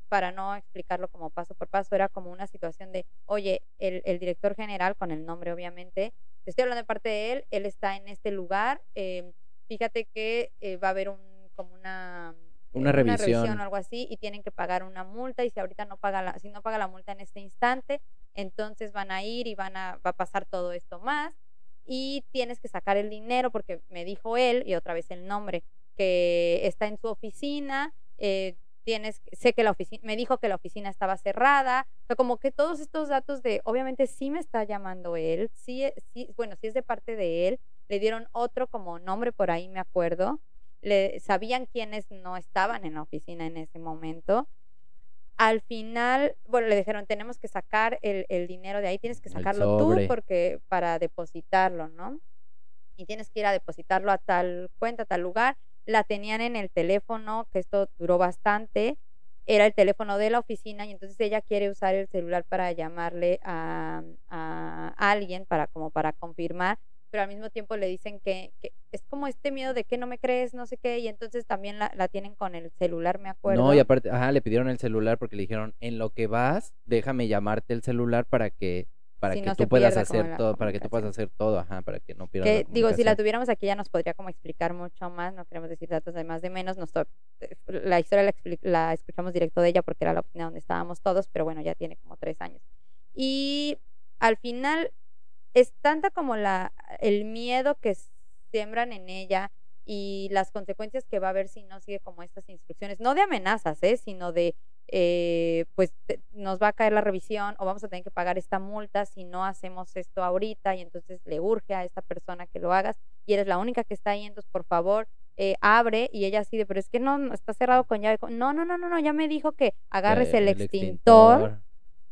Speaker 1: para no explicarlo como paso por paso, era como una situación de, oye, el, el director general, con el nombre obviamente, te estoy hablando de parte de él, él está en este lugar, eh, fíjate que eh, va a haber un, como una, eh,
Speaker 2: Una revisión.
Speaker 1: o algo así y tienen que pagar una multa y si ahorita no paga la, si no paga la multa en este instante, entonces van a ir y van a, va a pasar todo esto más y tienes que sacar el dinero porque me dijo él y otra vez el nombre que está en su oficina, eh, tienes, sé que la oficina, me dijo que la oficina estaba cerrada, o sea, como que todos estos datos de, obviamente sí me está llamando él, sí, sí, bueno, sí es de parte de él, le dieron otro como nombre por ahí, me acuerdo, le sabían quiénes no estaban en la oficina en ese momento. Al final, bueno, le dijeron, tenemos que sacar el, el dinero de ahí, tienes que sacarlo tú porque para depositarlo, ¿no? Y tienes que ir a depositarlo a tal cuenta, a tal lugar. La tenían en el teléfono, que esto duró bastante. Era el teléfono de la oficina y entonces ella quiere usar el celular para llamarle a, alguien para como para confirmar, pero al mismo tiempo le dicen que, que es como este miedo de que no me crees, no sé qué, y entonces también la, la tienen con el celular, me acuerdo.
Speaker 2: No, y aparte, ajá, le pidieron el celular porque le dijeron, en lo que vas, déjame llamarte el celular para que para
Speaker 1: Sí,
Speaker 2: que
Speaker 1: no
Speaker 2: tú puedas hacer todo, para que tú puedas hacer todo, ajá, para que no pierdas
Speaker 1: que
Speaker 2: la
Speaker 1: digo, si la tuviéramos aquí ya nos podría como explicar mucho más, no queremos decir datos de más de menos, nos eh, la historia la, la escuchamos directo de ella porque era la oficina donde estábamos todos, pero bueno, ya tiene como tres años. Y al final es tanta como la, el miedo que siembran en ella y las consecuencias que va a haber si no sigue como estas instrucciones, no de amenazas, ¿eh? sino de, eh, pues te- nos va a caer la revisión o vamos a tener que pagar esta multa si no hacemos esto ahorita y entonces le urge a esta persona que lo hagas y eres la única que está ahí, entonces por favor eh, abre y ella así de, pero es que no, está cerrado con llave. No, no, no, no, no, ya me dijo que agarres el, extintor.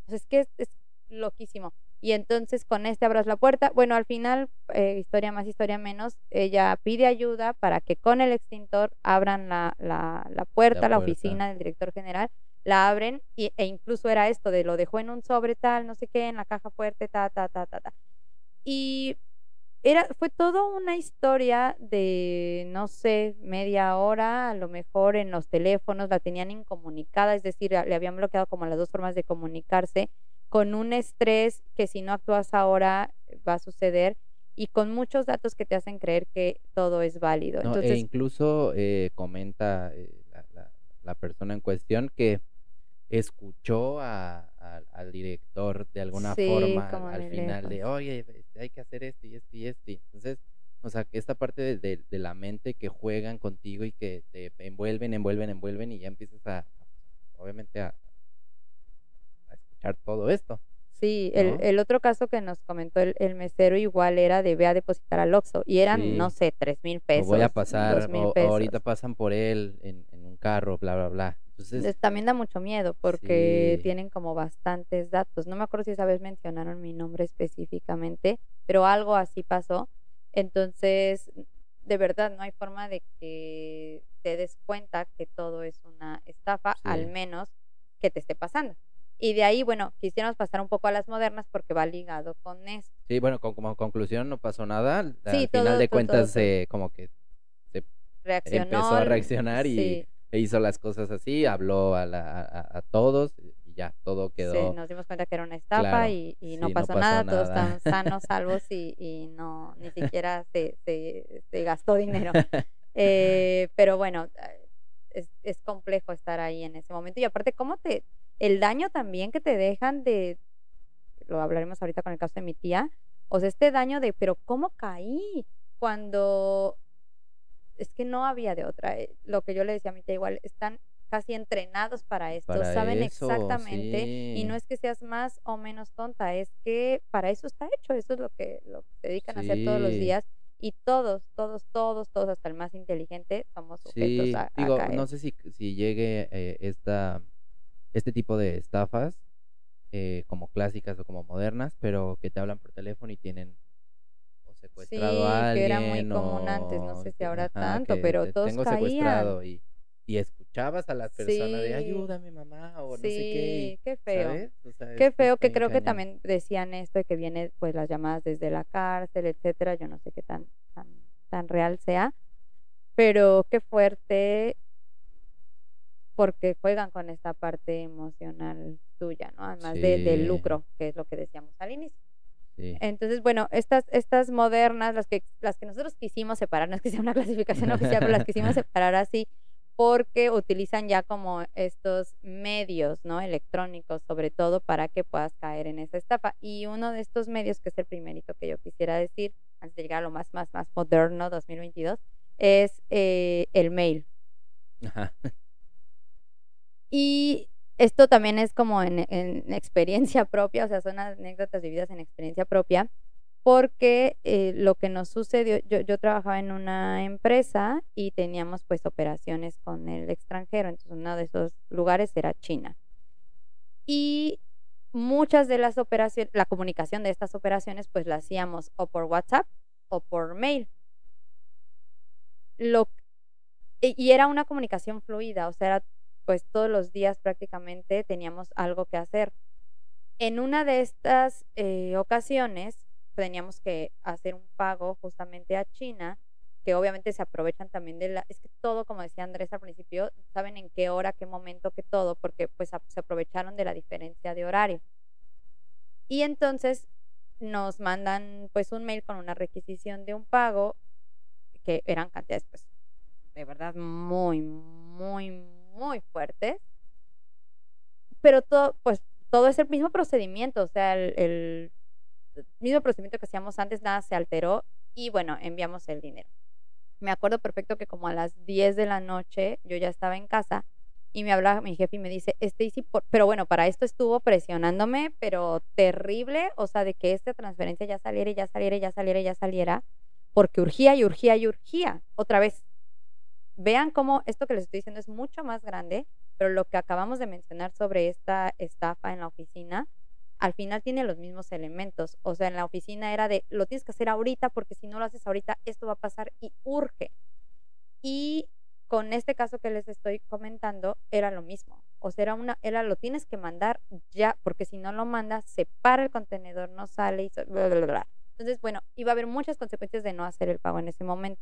Speaker 1: Es que es, es loquísimo. Y entonces con este abras la puerta. Bueno, al final, eh, historia más, historia menos, ella pide ayuda para que con el extintor abran la, la, la puerta, la,
Speaker 2: puerta.
Speaker 1: oficina del director general, la abren y, e incluso era esto de lo dejó en un sobre tal, no sé qué, en la caja fuerte, ta, ta, ta, ta, ta. Y era, fue todo una historia de, no sé, media hora, a lo mejor en los teléfonos la tenían incomunicada, es decir, le habían bloqueado como las dos formas de comunicarse, con un estrés que si no actúas ahora va a suceder y con muchos datos que te hacen creer que todo es válido.
Speaker 2: No, e
Speaker 1: Entonces,
Speaker 2: incluso eh, comenta eh, la, la- la persona en cuestión que escuchó a- a- al director de alguna
Speaker 1: Sí,
Speaker 2: forma al final de, oye, hay que hacer esto y esto y esto. entonces, o sea, que esta parte de, de- de la mente que juegan contigo y que te envuelven, envuelven, envuelven y ya empiezas a, obviamente, a, a escuchar todo esto.
Speaker 1: Sí, el,
Speaker 2: ¿no?
Speaker 1: el otro caso que nos comentó el, el mesero igual era de ve a depositar al Oxxo y eran,
Speaker 2: Sí.
Speaker 1: no sé, tres mil
Speaker 2: O
Speaker 1: pesos.
Speaker 2: voy a pasar, o, o
Speaker 1: pesos.
Speaker 2: ahorita pasan por él en, en un carro, bla, bla, bla. Entonces,
Speaker 1: también da mucho miedo porque
Speaker 2: Sí.
Speaker 1: tienen como bastantes datos. No me acuerdo si esa vez mencionaron mi nombre específicamente, pero algo así pasó. Entonces, de verdad, no hay forma de que te des cuenta que todo es una estafa,
Speaker 2: Sí.
Speaker 1: al menos que te esté pasando. Y de ahí, bueno, quisiéramos pasar un poco a las modernas porque va ligado con eso.
Speaker 2: Sí, bueno, con- como conclusión no pasó nada. Al
Speaker 1: Sí,
Speaker 2: al
Speaker 1: todo-
Speaker 2: final de
Speaker 1: todo-
Speaker 2: cuentas,
Speaker 1: todo-
Speaker 2: eh, como que
Speaker 1: Reaccionó.
Speaker 2: empezó a reaccionar y
Speaker 1: sí,
Speaker 2: e hizo las cosas así, habló a, la- a, a- todos y ya, todo
Speaker 1: sí,
Speaker 2: quedó.
Speaker 1: nos dimos cuenta que era una estafa
Speaker 2: claro.
Speaker 1: y, y
Speaker 2: Sí,
Speaker 1: no
Speaker 2: no
Speaker 1: pasó
Speaker 2: pasó
Speaker 1: nada, todos
Speaker 2: nada.
Speaker 1: están sanos, salvos y, y no, ni siquiera se, se, se gastó dinero. Eh, pero bueno, eh, es, es complejo estar ahí en ese momento. Y aparte, ¿cómo te, el daño también que te dejan de, lo hablaremos ahorita con el caso de mi tía, o sea, este daño de, pero ¿cómo caí? Cuando es que no había de otra. eh, Lo que yo le decía a mi tía igual, están casi entrenados para esto,
Speaker 2: Para
Speaker 1: saben
Speaker 2: eso,
Speaker 1: exactamente y no es que seas más o menos tonta, es que para eso está hecho, eso es lo que, lo que se dedican a hacer todos los días y todos, todos, todos, todos, hasta el más inteligente, somos sujetos
Speaker 2: Sí,
Speaker 1: a, a
Speaker 2: digo,
Speaker 1: caer.
Speaker 2: no sé si, si llegue eh, esta, este tipo de estafas eh, como clásicas o como modernas, pero que te hablan por teléfono y tienen secuestrado a
Speaker 1: Sí,
Speaker 2: alguien
Speaker 1: que era muy común antes, no sé si ahora
Speaker 2: ajá,
Speaker 1: tanto, pero todos
Speaker 2: tengo
Speaker 1: caían.
Speaker 2: secuestrado y, y escuchabas a las personas de
Speaker 1: Sí.
Speaker 2: ayúdame mamá o no sé qué,
Speaker 1: Sí, qué feo.
Speaker 2: ¿sabes? O sea,
Speaker 1: Qué feo que creo que también decían esto de que viene pues las llamadas desde la cárcel, etcétera, yo no sé qué tan, tan, tan real sea, pero qué fuerte porque juegan con esta parte emocional tuya, ¿no? Además de, del
Speaker 2: Sí.
Speaker 1: lucro, que es lo que decíamos al inicio.
Speaker 2: Sí.
Speaker 1: Entonces, bueno, estas, estas modernas, las que, las que nosotros quisimos separar, no es que sea una clasificación oficial, pero las quisimos separar así, porque utilizan ya como estos medios, ¿no? Electrónicos, sobre todo, para que puedas caer en esa estafa. Y uno de estos medios, que es el primerito que yo quisiera decir, antes de llegar a lo más, más, más moderno, 2022, es eh, el mail.
Speaker 2: Ajá.
Speaker 1: Y esto también es como en, en experiencia propia, o sea, son anécdotas vividas en experiencia propia, porque eh, lo que nos sucedió, yo, trabajaba en una empresa y teníamos pues operaciones con el extranjero, entonces uno de esos lugares era China. Y muchas de las operaciones, la comunicación de estas operaciones pues la hacíamos o por WhatsApp o por mail. Lo, y era una comunicación fluida, o sea, era pues todos los días prácticamente teníamos algo que hacer. En una de estas eh, ocasiones, teníamos que hacer un pago justamente a China, que obviamente se aprovechan también de la, es que todo, como decía Andrés al principio, saben en qué hora, qué momento, qué todo, porque pues se aprovecharon de la diferencia de horario. Y entonces nos mandan pues un mail con una requisición de un pago, que eran cantidades pues de verdad muy, muy, muy fuertes. Pero todo, pues todo es el mismo procedimiento, o sea, el, mismo procedimiento que hacíamos antes, nada se alteró y bueno, enviamos el dinero. Me acuerdo perfecto que como a las 10 de la noche yo ya estaba en casa y me habla mi jefe y me dice, Stacy, pero bueno, para esto estuvo presionándome, pero terrible, o sea, de que esta transferencia ya saliera ya saliera ya saliera ya saliera, porque urgía y urgía y urgía. Otra vez, vean cómo esto que les estoy diciendo es mucho más grande, pero lo que acabamos de mencionar sobre esta estafa en la oficina, al final tiene los mismos elementos. O sea, en la oficina era de, lo tienes que hacer ahorita porque si no lo haces ahorita, esto va a pasar y urge. Y con este caso que les estoy comentando, era lo mismo. O sea, era una, era lo tienes que mandar ya, porque si no lo mandas, se para el contenedor, no sale y bla. Entonces, bueno, iba a haber muchas consecuencias de no hacer el pago en ese momento.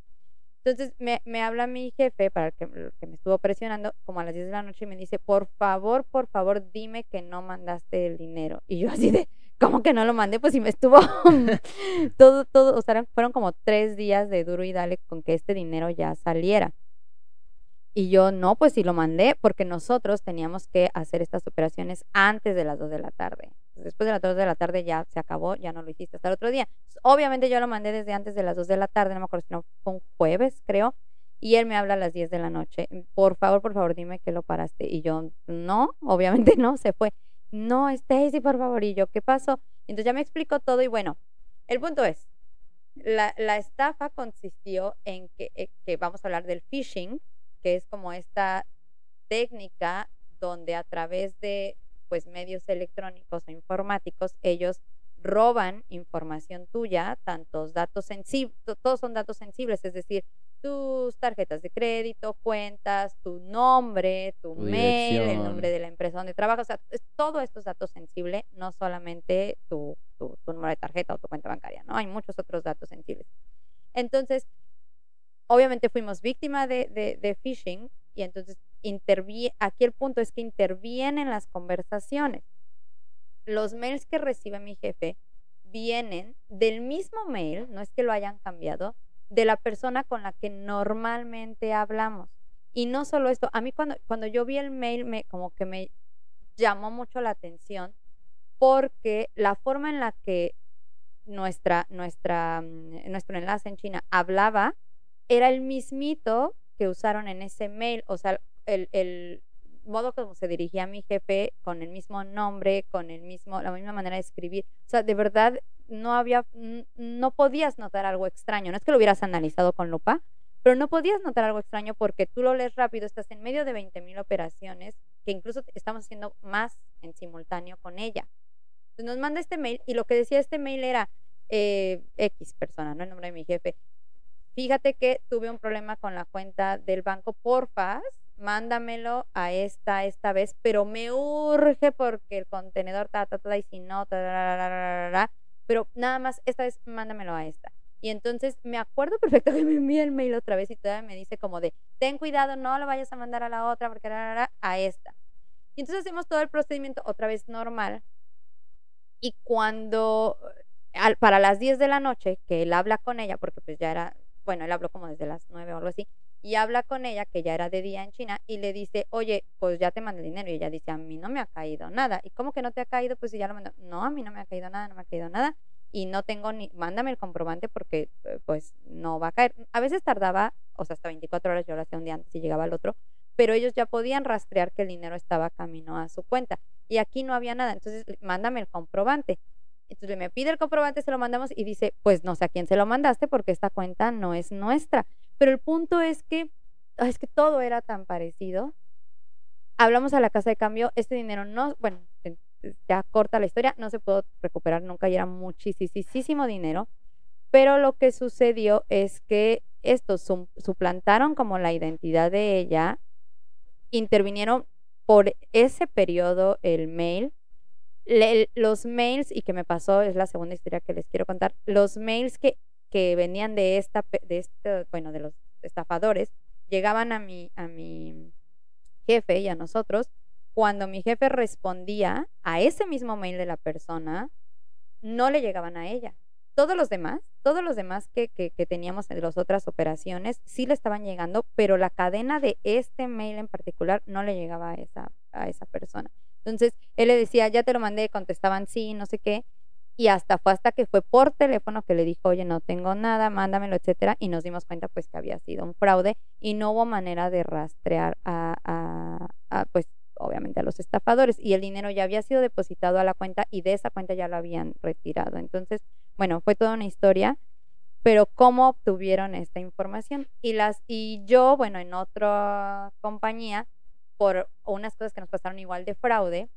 Speaker 1: Entonces me, me habla mi jefe, para el que, que, me estuvo presionando, como a las 10 de la noche, y me dice, por favor, por favor, dime que no mandaste el dinero. Y yo así de, ¿cómo que no lo mandé? Pues si me estuvo todo, todo, o sea, fueron como tres días de duro y dale con que este dinero ya saliera. Y yo, no, pues sí lo mandé, porque nosotros teníamos que hacer estas operaciones antes de las 2 de la tarde. Después de las 2 de la tarde ya se acabó, ya no lo hiciste hasta el otro día. Obviamente yo lo mandé desde antes de las 2 de la tarde, no me acuerdo si no fue un jueves, creo. Y él me habla a las 10 de la noche. Por favor, por favor, dime que lo paraste. Y yo, no, obviamente no, se fue. No, Stacy, por favor. Y yo, ¿qué pasó? Entonces ya me explicó todo y bueno, el punto es, la, la estafa consistió en que, eh, que vamos a hablar del phishing, que es como esta técnica donde a través de pues medios electrónicos o informáticos ellos roban información tuya, tantos datos sensibles, todos son datos sensibles, es decir, tus tarjetas de crédito, cuentas, tu nombre, tu, mail, el nombre de la empresa donde trabajas, o sea, todo esto es datos sensible, no solamente tu, tu, número de tarjeta o tu cuenta bancaria, ¿no? Hay muchos otros datos sensibles. Entonces, obviamente fuimos víctima de, de, phishing y entonces aquí el punto es que intervienen las conversaciones. Los mails que recibe mi jefe vienen del mismo mail, no es que lo hayan cambiado, de la persona con la que normalmente hablamos. Y no solo esto, a mí cuando, cuando yo vi el mail me como que me llamó mucho la atención porque la forma en la que nuestra, nuestra, mm, nuestro enlace en China hablaba era el mismito que usaron en ese mail, o sea, el, modo como se dirigía a mi jefe, con el mismo nombre, con el mismo, la misma manera de escribir. O sea, de verdad no había, no podías notar algo extraño. No es que lo hubieras analizado con lupa, pero no podías notar algo extraño porque tú lo lees rápido, estás en medio de 20.000 operaciones, que incluso estamos haciendo más en simultáneo con ella. Entonces nos manda este mail y lo que decía este mail era eh, X persona, no el nombre de mi jefe fíjate que tuve un problema con la cuenta del banco, porfas, mándamelo a esta, esta vez, pero me urge porque el contenedor, ta, ta, ta, y si no, ta, pero nada más, esta vez mándamelo a esta. Y entonces me acuerdo perfecto que me envía el mail otra vez y todavía me dice como de, ten cuidado, no lo vayas a mandar a la otra porque a esta. Y entonces hacemos todo el procedimiento otra vez normal. Y cuando, para las 10 de la noche, que él habla con ella, porque pues ya era bueno, él habló como desde las nueve o algo así, y habla con ella, que ya era de día en China, y le dice, oye, pues ya te mandé dinero, y ella dice, a mí no me ha caído nada, ¿y cómo que no te ha caído? Pues si ya lo mandó, no, a mí no me ha caído nada, no me ha caído nada, y no tengo ni, mándame el comprobante porque eh, pues no va a caer. A veces tardaba, o sea, hasta 24 horas, yo lo hacía un día antes y llegaba al otro, pero ellos ya podían rastrear que el dinero estaba camino a su cuenta, y aquí no había nada, entonces mándame el comprobante. Entonces me pide el comprobante, se lo mandamos y dice, pues no sé a quién se lo mandaste porque esta cuenta no es nuestra. Pero el punto es que, es que todo era tan parecido. Hablamos a la casa de cambio, este dinero no, bueno, ya corta la historia, no se pudo recuperar nunca y era muchísimo dinero. Pero lo que sucedió es que estos suplantaron como la identidad de ella, intervinieron por ese periodo el mail le- los mails, y que me pasó, es la segunda historia que les quiero contar, los mails que, que venían de esta, de este, bueno, de los estafadores, llegaban a mi, a mi jefe y a nosotros. Cuando mi jefe respondía a ese mismo mail de la persona, no le llegaban a ella. Todos los demás, todos los demás que, que, que teníamos en las otras operaciones, sí le estaban llegando, pero la cadena de este mail en particular no le llegaba a esa, a esa persona. Entonces, él le decía, ya te lo mandé, contestaban sí, no sé qué, y hasta fue hasta que fue por teléfono que le dijo, oye, no tengo nada, mándamelo, etcétera, y nos dimos cuenta pues que había sido un fraude y no hubo manera de rastrear a, a, a, pues obviamente a los estafadores y el dinero ya había sido depositado a la cuenta y de esa cuenta ya lo habían retirado. Entonces, bueno, fue toda una historia, pero cómo obtuvieron esta información y las y yo, bueno, en otra compañía por unas cosas que nos pasaron igual de fraude,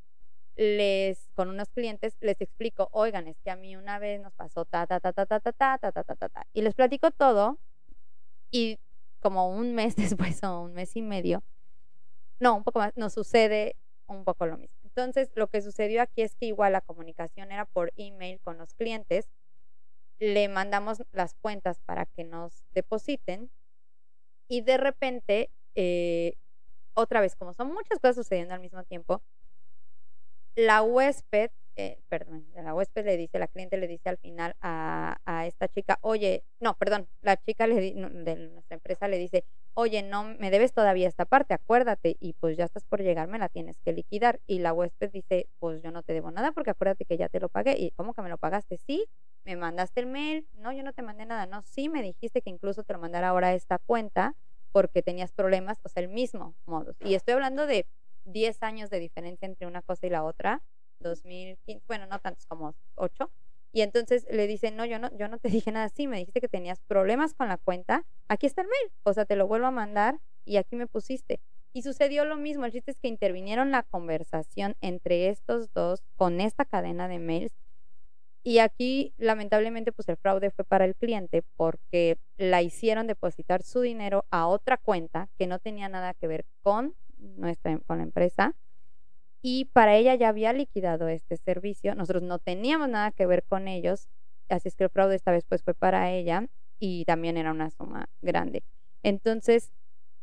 Speaker 1: les con unos clientes les explico, "Oigan, es que a mí una vez nos pasó ta ta ta ta ta ta ta ta ta ta ta, ta", y les platico todo y como un mes después o un mes y medio no, un poco más, nos sucede un poco lo mismo. Entonces, lo que sucedió aquí es que igual la comunicación era por email con los clientes, le mandamos las cuentas para que nos depositen y de repente, eh, otra vez, como son muchas cosas sucediendo al mismo tiempo, la huésped, eh, perdón, la huésped le dice, la cliente le dice al final a, a esta chica, oye, no, perdón, la chica le de nuestra empresa le dice, oye, no, me debes todavía esta parte, acuérdate, y pues ya estás por llegar, me la tienes que liquidar. Y la huésped dice, pues yo no te debo nada porque acuérdate que ya te lo pagué. ¿Y cómo que me lo pagaste? Sí, me mandaste el mail, no, yo no te mandé nada, no, sí, me dijiste que incluso te lo mandara ahora a esta cuenta porque tenías problemas, o sea, el mismo modus. Y estoy hablando de 10 años de diferencia entre una cosa y la otra, 2015, bueno, no tantos como 8. Y entonces le dice, no, yo no, yo no te dije nada así, me dijiste que tenías problemas con la cuenta, aquí está el mail, o sea, te lo vuelvo a mandar y aquí me pusiste. Y sucedió lo mismo, el chiste es que intervinieron la conversación entre estos dos con esta cadena de mails. Y aquí, lamentablemente, pues el fraude fue para el cliente porque la hicieron depositar su dinero a otra cuenta que no tenía nada que ver con nuestra con la empresa y para ella ya había liquidado este servicio. Nosotros no teníamos nada que ver con ellos, así es que el fraude esta vez pues fue para ella y también era una suma grande. Entonces,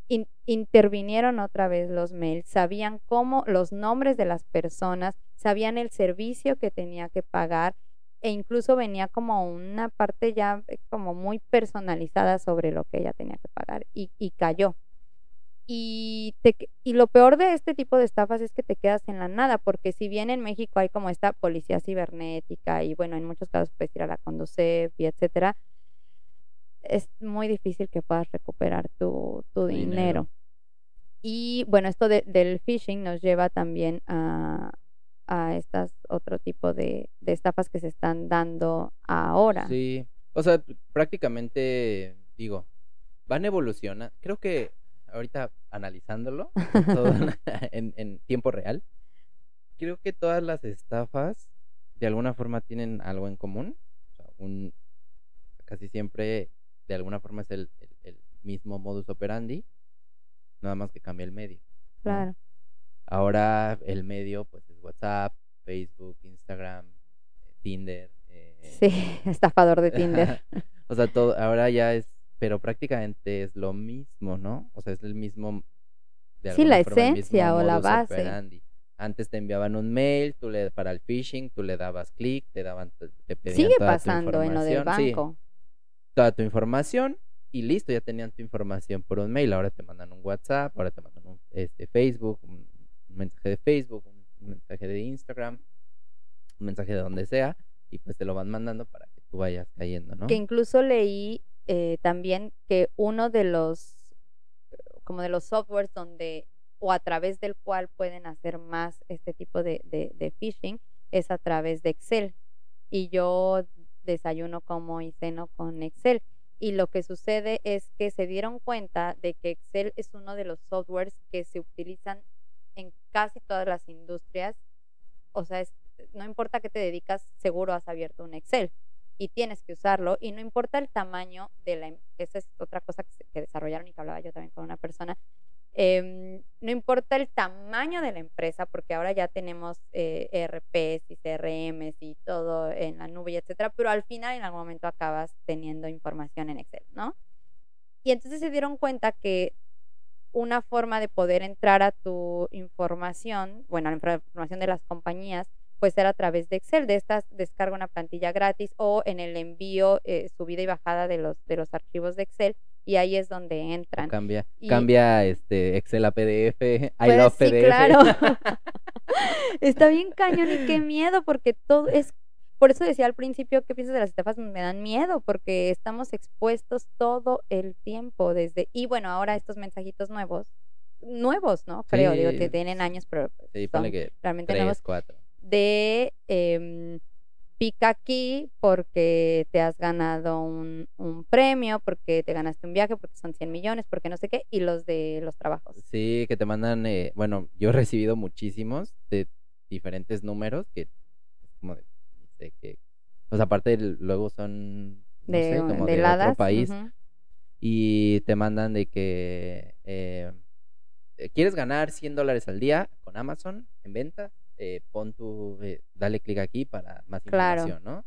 Speaker 1: in- intervinieron otra vez los mails, sabían cómo los nombres de las personas, sabían el servicio que tenía que pagar e incluso venía como una parte ya eh, como muy personalizada sobre lo que ella tenía que pagar y, y cayó. Y, te, y lo peor de este tipo de estafas es que te quedas en la nada, porque si bien en México hay como esta policía cibernética y bueno, en muchos casos puedes ir a la Conducef y etcétera, es muy difícil que puedas recuperar tu, tu
Speaker 2: Dinero.
Speaker 1: dinero. Y bueno, esto de- del phishing nos lleva también a, a estas otro tipo de, de estafas que se están dando ahora.
Speaker 2: Sí, o sea, prácticamente, digo, van evolucionando. Creo que ahorita analizándolo todo en, en- tiempo real, creo que todas las estafas de alguna forma tienen algo en común. O sea, un, casi siempre de alguna forma es el, el- el mismo modus operandi, nada más que cambia el medio. ¿no? Ahora el medio pues es WhatsApp, Facebook, Instagram, eh, Tinder. eh,
Speaker 1: Sí, estafador de Tinder.
Speaker 2: o sea, todo, ahora ya es, pero prácticamente es lo mismo, ¿no? O sea, es el mismo, de
Speaker 1: Sí, la esencia o la base.
Speaker 2: operandi. Antes te enviaban un mail, tú le para el phishing, tú le dabas clic, te daban, te, pedían
Speaker 1: Sigue
Speaker 2: toda tu
Speaker 1: pasando en lo del
Speaker 2: información, sí,
Speaker 1: banco.
Speaker 2: toda tu información y listo, ya tenían tu información por un mail. Ahora te mandan un WhatsApp, ahora te mandan un este, Facebook, un, un mensaje de Facebook, un, mensaje de Instagram, un mensaje de donde sea, y pues te lo van mandando para que tú vayas cayendo, ¿no?
Speaker 1: Que incluso leí eh, también que uno de los, como de los softwares donde, o a través del cual pueden hacer más este tipo de, de, de phishing, es a través de Excel. Y yo desayuno como y ceno con Excel. Y lo que sucede es que se dieron cuenta de que Excel es uno de los softwares que se utilizan en casi todas las industrias. O sea, es- no importa qué te dedicas, seguro has abierto un Excel y tienes que usarlo y no importa el tamaño de la em- esa es otra cosa que, que desarrollaron y que hablaba yo también con una persona Em, no importa el tamaño de la empresa, porque ahora ya tenemos eh, ERPs y CRMs y todo en la nube, etcétera, pero al final en algún momento acabas teniendo información en Excel, ¿no? Y entonces se dieron cuenta que una forma de poder entrar a tu información, bueno, a la información de las compañías, pues era a través de Excel. De estas descarga una plantilla gratis o en el envío, eh, subida y bajada de los, de los archivos de Excel y ahí es donde entran.
Speaker 2: cambia, cambia este Excel a PDF, I
Speaker 1: pues
Speaker 2: love
Speaker 1: sí,
Speaker 2: PDF.
Speaker 1: claro. Está bien cañón y qué miedo porque todo es por eso decía al principio que piensas de las estafas me dan miedo porque estamos expuestos todo el tiempo desde y bueno, ahora estos mensajitos nuevos nuevos, ¿no? Creo, digo que
Speaker 2: Sí.
Speaker 1: tienen años, pero
Speaker 2: Sí,
Speaker 1: son
Speaker 2: que
Speaker 1: realmente
Speaker 2: tres,
Speaker 1: nuevos
Speaker 2: cuatro.
Speaker 1: de em, pica aquí porque te has ganado un, un premio, porque te ganaste un viaje, porque son 100 millones, porque no sé qué, y los de los trabajos.
Speaker 2: Sí, que te mandan, eh, bueno, yo he recibido muchísimos de diferentes números que es como de, sé qué, pues aparte luego son, no
Speaker 1: De,
Speaker 2: sé, como
Speaker 1: de
Speaker 2: otro país y te mandan de que eh, eh, quieres ganar 100 dólares al día con Amazon en ventas, eh, pon tu, eh, dale clic aquí para más
Speaker 1: Claro.
Speaker 2: información, ¿no?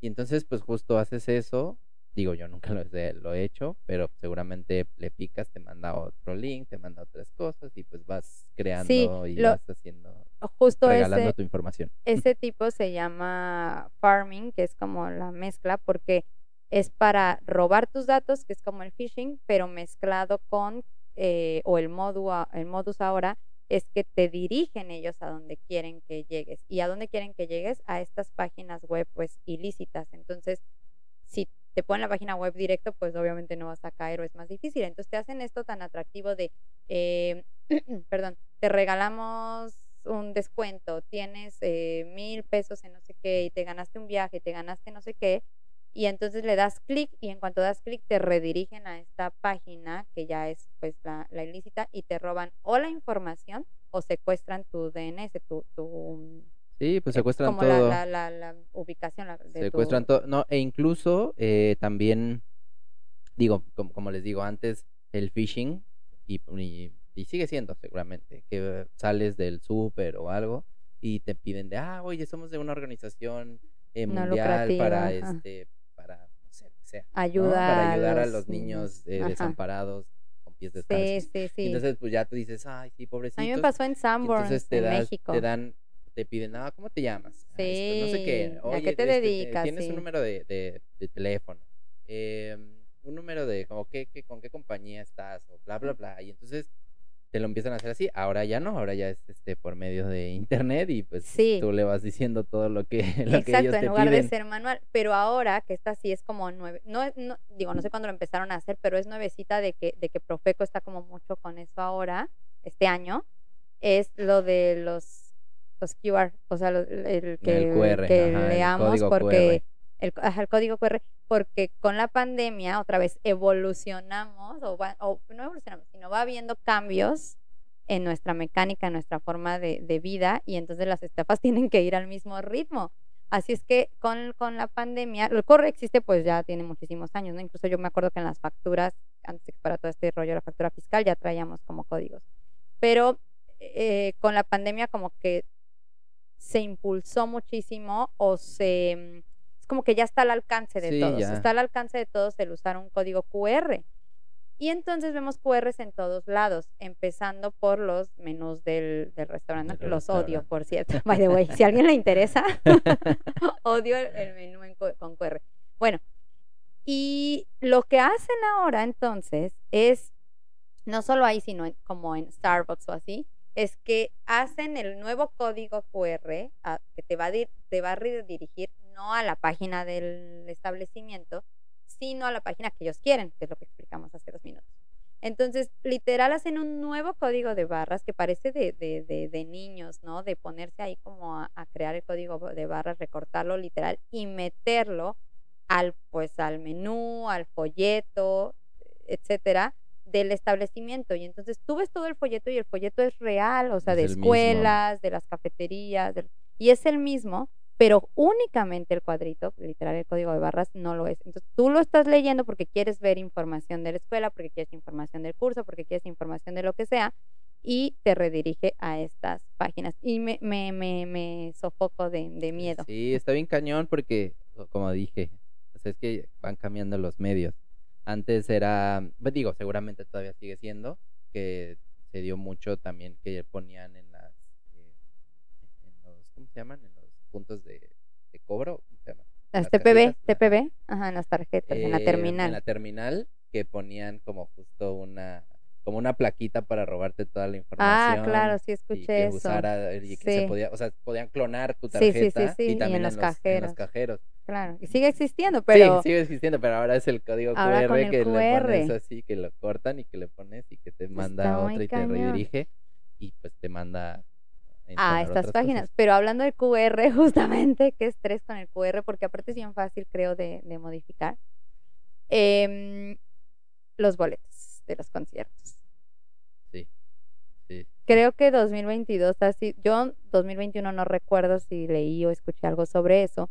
Speaker 2: Y entonces pues justo haces eso, digo yo nunca lo he, lo he hecho, pero seguramente le picas, te manda otro link, te manda otras cosas y pues vas creando y
Speaker 1: lo-
Speaker 2: vas haciendo,
Speaker 1: Justo
Speaker 2: regalando
Speaker 1: ese,
Speaker 2: tu información.
Speaker 1: ese tipo se llama farming, que es como la mezcla, porque es para robar tus datos, que es como el phishing, pero mezclado con, eh, o el, modu el modus ahora, es que te dirigen ellos a donde quieren que llegues. ¿Y a dónde quieren que llegues? A estas páginas web, pues, ilícitas. Entonces, si te ponen la página web directo, pues obviamente no vas a caer o es más difícil. Entonces te hacen esto tan atractivo de, eh, perdón, te regalamos un descuento, tienes eh, mil pesos en no sé qué y te ganaste un viaje, te ganaste no sé qué, y entonces le das clic y en cuanto das clic te redirigen a esta página que ya es pues la, la ilícita y te roban o la información o secuestran tu DNS, tu, tu
Speaker 2: Sí, pues secuestran
Speaker 1: como
Speaker 2: todo.
Speaker 1: la, la, la ubicación de
Speaker 2: secuestran
Speaker 1: tu,
Speaker 2: todo. No, e incluso eh, también, digo, como, como les digo antes, el phishing, y, y, y sigue siendo seguramente, que sales del súper o algo y te piden de, ah, oye, somos de una organización eh,
Speaker 1: No
Speaker 2: mundial para,
Speaker 1: ajá.
Speaker 2: este, para, no sé, que sea, ¿no?
Speaker 1: ayuda,
Speaker 2: Para ayudar a
Speaker 1: los
Speaker 2: los niños eh, desamparados con pies
Speaker 1: Sí,
Speaker 2: descalzos.
Speaker 1: sí, sí.
Speaker 2: Entonces, pues ya tú dices, ay, sí,
Speaker 1: a
Speaker 2: pobrecitos.
Speaker 1: mí me pasó en Sanborns,
Speaker 2: entonces te
Speaker 1: en
Speaker 2: das,
Speaker 1: México.
Speaker 2: te dan, te piden, ah, ¿cómo te llamas? "Ah, esto, no sé qué.
Speaker 1: Sí, ¿a qué te
Speaker 2: este,
Speaker 1: dedicas?
Speaker 2: Tienes
Speaker 1: Sí.
Speaker 2: un número de, de, de teléfono, em, un número de, como, ¿qué, qué, con qué compañía estás? O bla, bla, bla. Y entonces te lo empiezan a hacer así. Ahora ya no, ahora ya es este por medio de internet y pues
Speaker 1: Sí.
Speaker 2: tú le vas diciendo todo lo que, lo que ellos
Speaker 1: Exacto,
Speaker 2: te
Speaker 1: en lugar de ser manual. Pero ahora, que esta sí es como nueve, no, no digo, no sé cuándo lo empezaron a hacer, pero es nuevecita de que, de que Profeco está como mucho con eso ahora, este año, es lo de los, los QR, o sea, el que,
Speaker 2: El QR,
Speaker 1: que
Speaker 2: ajá, el
Speaker 1: leamos
Speaker 2: código
Speaker 1: porque el, ajá, el código QR, porque con la pandemia otra vez evolucionamos, o, va- o no evolucionamos, sino va habiendo cambios en nuestra mecánica, en nuestra forma de, de vida, y entonces las estafas tienen que ir al mismo ritmo. Así es que con, con la pandemia, el corre existe pues ya tiene muchísimos años, ¿no? Incluso yo me acuerdo que en las facturas, antes de que para todo este rollo de la factura fiscal, ya traíamos como códigos. Pero eh, con la pandemia como que se impulsó muchísimo o se... mm, Es como que ya está al alcance de
Speaker 2: Sí,
Speaker 1: todos.
Speaker 2: ya.
Speaker 1: Está al alcance de todos el usar un código QR. Y entonces vemos QRs en todos lados, empezando por los menús del, del restaurante,
Speaker 2: Del
Speaker 1: los odio,
Speaker 2: restaurante.
Speaker 1: por cierto. By the way, si a alguien le interesa, odio el, el menú en con QR. Bueno, y lo que hacen ahora entonces es, no solo ahí, sino en- como en Starbucks o así, es que hacen el nuevo código QR a- que te va, a dir- te va a redirigir no a la página del establecimiento, sino a la página que ellos quieren, que es lo que explicamos hace dos minutos. Entonces, literal, hacen un nuevo código de barras que parece de, de, de, de niños, ¿no? De ponerse ahí como a, a crear el código de barras, recortarlo literal y meterlo al, pues, al menú, al folleto, etcétera, del establecimiento. Y entonces tú ves todo el folleto y el folleto es real, o sea,
Speaker 2: Es
Speaker 1: de
Speaker 2: mismo.
Speaker 1: escuelas, de las cafeterías, del- y es el mismo, pero únicamente el cuadrito, literal el código de barras, no lo es. Entonces tú lo estás leyendo porque quieres ver información de la escuela, porque quieres información del curso, porque quieres información de lo que sea, y te redirige a estas páginas. Y me, me, me, me sofoco de, de, miedo.
Speaker 2: Sí, está bien cañón porque, como dije, es que van cambiando los medios. Antes era, pues digo, seguramente todavía sigue siendo, que se dio mucho también que ponían en las, eh, en los, ¿cómo se llaman? En los puntos de, cobro, ¿cómo se llaman?
Speaker 1: Las, TPB, TPB, ajá, en las tarjetas, en la
Speaker 2: eh,
Speaker 1: terminal.
Speaker 2: En la terminal, que ponían como justo una como una plaquita para robarte toda la ah, información.
Speaker 1: Ah, claro, sí escuché
Speaker 2: y que
Speaker 1: eso.
Speaker 2: Usara, y que se podía, o sea, podían clonar tu tarjeta y también en, los, cajeros.
Speaker 1: Claro, y sigue existiendo, pero
Speaker 2: Sí, sigue existiendo, pero ahora es el código QR que le pones así, que lo cortan y que le pones y que te manda a otra y te redirige y pues te manda
Speaker 1: a estas páginas. Pero hablando de QR, justamente, qué estrés con el QR, porque aparte es bien fácil, creo, de, de modificar. Eh, los boletos de los conciertos.
Speaker 2: Sí. sí.
Speaker 1: Creo que 2022 así, yo 2021 no recuerdo si leí o escuché algo sobre eso,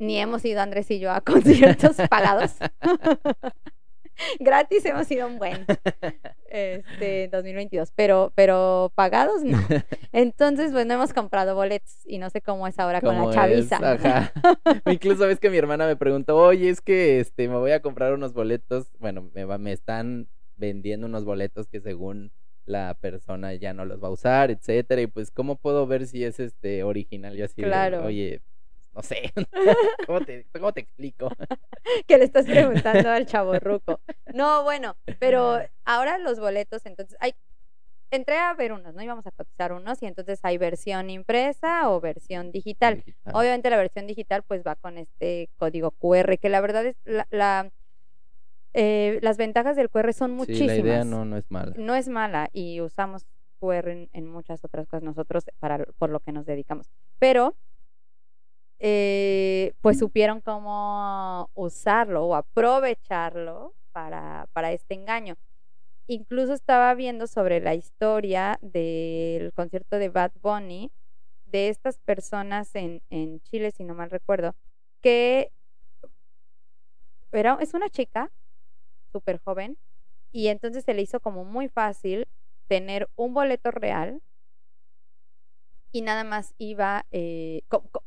Speaker 1: ni hemos ido Andrés y yo a conciertos pagados. Gratis hemos ido un buen este 2022, pero pero pagados no. Entonces, pues no hemos comprado boletos y no sé cómo es ahora con la chaviza.
Speaker 2: Ajá. Incluso ves que mi hermana me preguntó, "Oye, es que este me voy a comprar unos boletos, bueno, me me están vendiendo unos boletos que según la persona ya no los va a usar, etcétera, y pues cómo puedo ver si es este original y así,
Speaker 1: claro.
Speaker 2: oye, no sé, ¿Cómo, te, ¿cómo te explico?
Speaker 1: que le estás preguntando al chavo ruco. No, bueno, pero ahora los boletos, entonces, hay, entré a ver unos, ¿no? Íbamos a cotizar unos y entonces hay versión impresa o versión digital. Obviamente la versión digital pues va con este código QR, que la verdad es la, eh, las ventajas del QR son muchísimas.
Speaker 2: Sí, la idea no, no es mala.
Speaker 1: No es mala y usamos QR en, en muchas otras cosas nosotros para, por lo que nos dedicamos. Pero eh, pues supieron cómo usarlo o aprovecharlo para, para este engaño. Incluso estaba viendo sobre la historia del concierto de Bad Bunny, de estas personas en, en Chile, si no mal recuerdo, que era, es una chica súper joven y entonces se le hizo como muy fácil tener un boleto real y nada más iba, eh,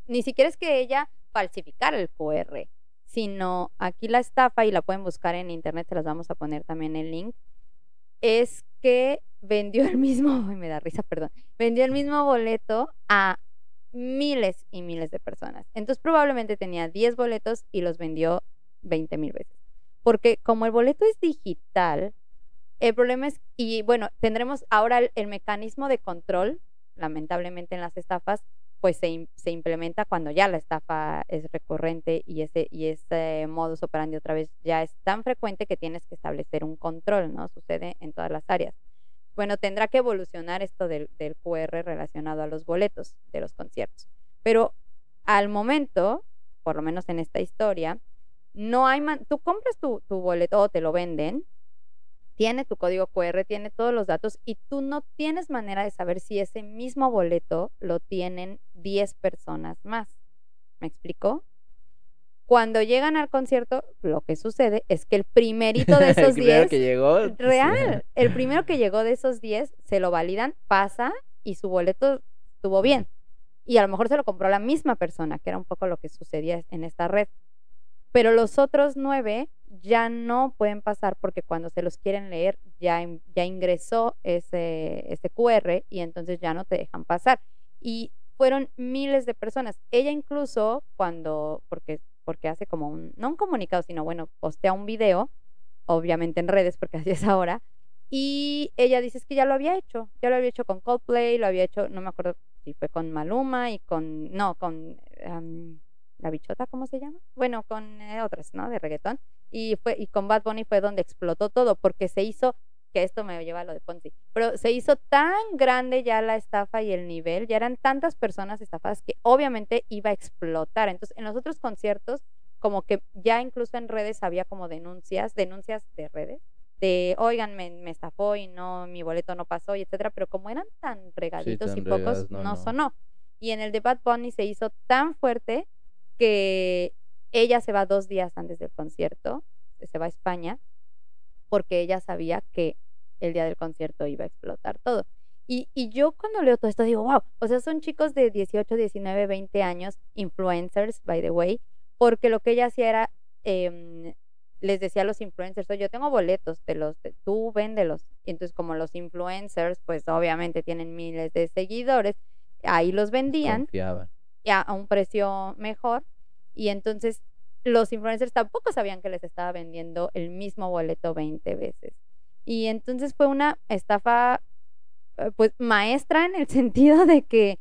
Speaker 1: ni siquiera es que ella falsificara el QR, sino aquí la estafa, y la pueden buscar en internet, se las vamos a poner también el link, es que vendió el mismo, me da risa, perdón, vendió el mismo boleto a miles y miles de personas. Entonces probablemente tenía 10 boletos y los vendió 20 mil veces. Porque como el boleto es digital, el problema es, y bueno, tendremos ahora el mecanismo de control lamentablemente en las estafas, pues se, se, implementa cuando ya la estafa es recurrente y ese, y ese modus operandi otra vez ya es tan frecuente que tienes que establecer un control, ¿no? Sucede en todas las áreas. Bueno, tendrá que evolucionar esto del, del QR relacionado a los boletos de los conciertos. Pero al momento, por lo menos en esta historia, no hay, man tú compras tu, tu boleto o te lo venden, tiene tu código QR, tiene todos los datos y tú no tienes manera de saber si ese mismo boleto lo tienen 10 personas más. ¿Me explico? Cuando llegan al concierto, lo que sucede es que el primerito de esos 10
Speaker 2: que llegó
Speaker 1: real, el primero que llegó de esos 10 se lo validan, pasa y su boleto estuvo bien. Y a lo mejor se lo compró la misma persona, que era un poco lo que sucedía en esta red. Pero los otros nueve ya no pueden pasar porque cuando se los quieren leer ya, ya ingresó ese, ese QR y entonces ya no te dejan pasar. Y fueron miles de personas. Ella incluso cuando, porque, porque hace como un, no un comunicado, sino bueno, postea un video, obviamente en redes porque así es ahora, y ella dice que ya lo había hecho, ya lo había hecho con Coldplay, lo había hecho, no me acuerdo si fue con Maluma y con, no, con la bichota, ¿cómo se llama? Bueno, con eh, otras, ¿no? De reggaetón y fue y con Bad Bunny fue donde explotó todo porque se hizo que esto me lleva a lo de Ponzi, pero se hizo tan grande ya la estafa y el nivel, ya eran tantas personas estafadas que obviamente iba a explotar. Entonces, en los otros conciertos, como que ya incluso en redes había como denuncias, denuncias de redes, de, oigan, me, me estafó y no, mi boleto no pasó, y etcétera, pero como eran tan regaditos y pocos, no, sonó. Y en el de Bad Bunny se hizo tan fuerte que ella se va dos días antes del concierto, se va a España, porque ella sabía que el día del concierto iba a explotar todo. Y, y, yo cuando leo todo esto digo, wow, o sea, son chicos de 18, 19, 20 años, influencers, by the way, porque lo que ella hacía era, eh, les decía a los influencers, yo tengo boletos, de los, de, tú véndelos. Y entonces como los influencers, pues obviamente tienen miles de seguidores, ahí los vendían ya a un precio mejor. Y entonces los influencers tampoco sabían que les estaba vendiendo el mismo boleto 20 veces. Y entonces fue una estafa eh, pues maestra en el sentido de que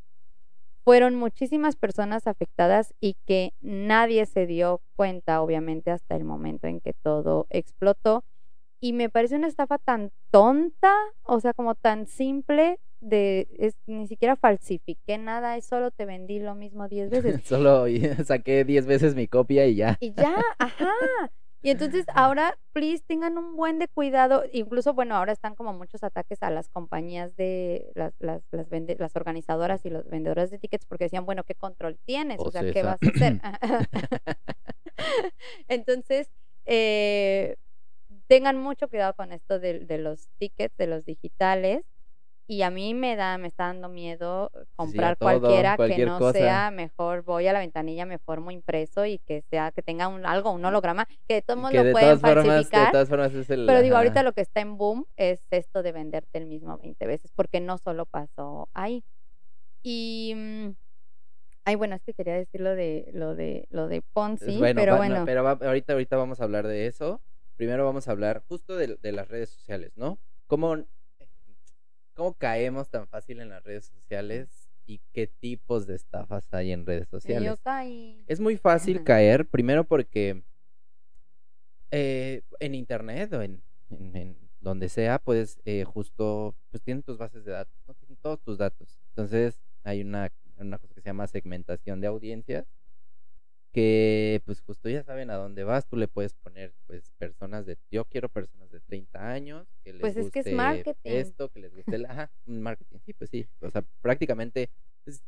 Speaker 1: fueron muchísimas personas afectadas y que nadie se dio cuenta, obviamente, hasta el momento en que todo explotó. Y me parece una estafa tan tonta, o sea, como tan simple, de es, ni siquiera falsifiqué nada, es solo te vendí lo mismo 10 veces.
Speaker 2: solo saqué 10 veces mi copia y ya.
Speaker 1: Y ya, ajá. Y entonces ahora, please, tengan un buen de cuidado. Incluso, bueno, ahora están como muchos ataques a las compañías de las, las, las, vende, las organizadoras y los vendedores de tickets porque decían, bueno, ¿qué control tienes? O, sea, ¿qué vas a hacer? entonces, eh, tengan mucho cuidado con esto de, de los tickets, de los digitales y a mí me da, me está dando miedo comprar cualquiera que no sea mejor, voy a la ventanilla, me formo impreso y que sea, que tenga un algo, un holograma, que de todos modos lo pueden falsificar. pero digo, ahorita lo que está en boom es esto de venderte el mismo 20 veces, porque no solo pasó ahí. Y mm, ay, bueno, es que quería decir lo de lo de lo de Ponzi, pero bueno.
Speaker 2: pero ahorita ahorita vamos a hablar de eso. Primero vamos a hablar justo de, de las redes sociales, ¿no? Cómo ¿Cómo caemos tan fácil en las redes sociales y qué tipos de estafas hay en redes sociales?
Speaker 1: Yo caí.
Speaker 2: Es muy fácil caer, primero porque eh, en internet o en, donde sea, puedes eh, justo, pues tienen tus bases de datos, ¿no? tienen todos tus datos. Entonces hay una, una cosa que se llama segmentación de audiencias que pues justo ya saben a dónde vas, tú le puedes poner pues personas de, yo quiero personas de 30 años, que les
Speaker 1: pues es
Speaker 2: guste
Speaker 1: que es marketing.
Speaker 2: esto, que les guste el, ajá, marketing, sí, pues sí, o sea, prácticamente, pues,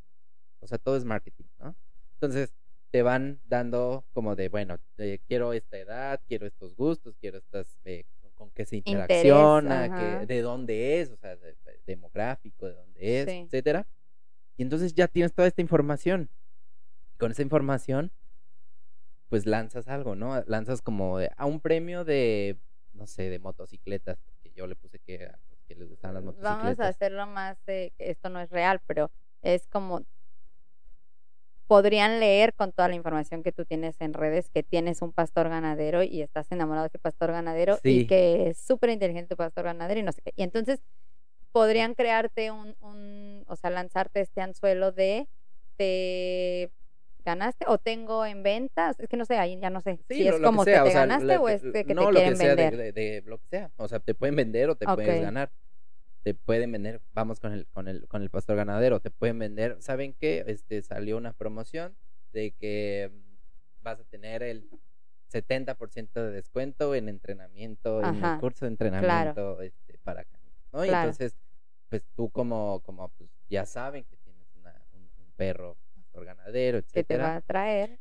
Speaker 2: o sea, todo es marketing, ¿no? Entonces, te van dando como de, bueno, quiero esta edad, quiero estos gustos, quiero estas, eh, con qué se interacciona, que, de dónde es, o sea, demográfico, de dónde es, etcétera. Y entonces ya tienes toda esta información. con esa información, pues lanzas algo, ¿no? Lanzas como a un premio de, no sé, de motocicletas, que yo le puse que, que les gustaban las motocicletas.
Speaker 1: Vamos a hacerlo más, de, esto no es real, pero es como, podrían leer con toda la información que tú tienes en redes que tienes un pastor ganadero y estás enamorado de ese pastor ganadero y que es súper inteligente pastor ganadero y no sé qué. Y entonces podrían crearte un, un, o sea, lanzarte este anzuelo de, de ganaste o tengo en ventas, es que no sé, ahí ya no sé si es como que, te ganaste o es que, te quieren vender.
Speaker 2: De, de, lo que sea, o sea, te pueden vender o te puedes ganar. Te pueden vender, vamos con el con el con el pastor ganadero, te pueden vender, ¿saben qué? Este salió una promoción de que vas a tener el 70% de descuento en entrenamiento, en el curso de entrenamiento este, para ¿no? Y entonces pues tú como como pues ya saben que tienes un perro ganadero, etcétera.
Speaker 1: Que te va a atraer.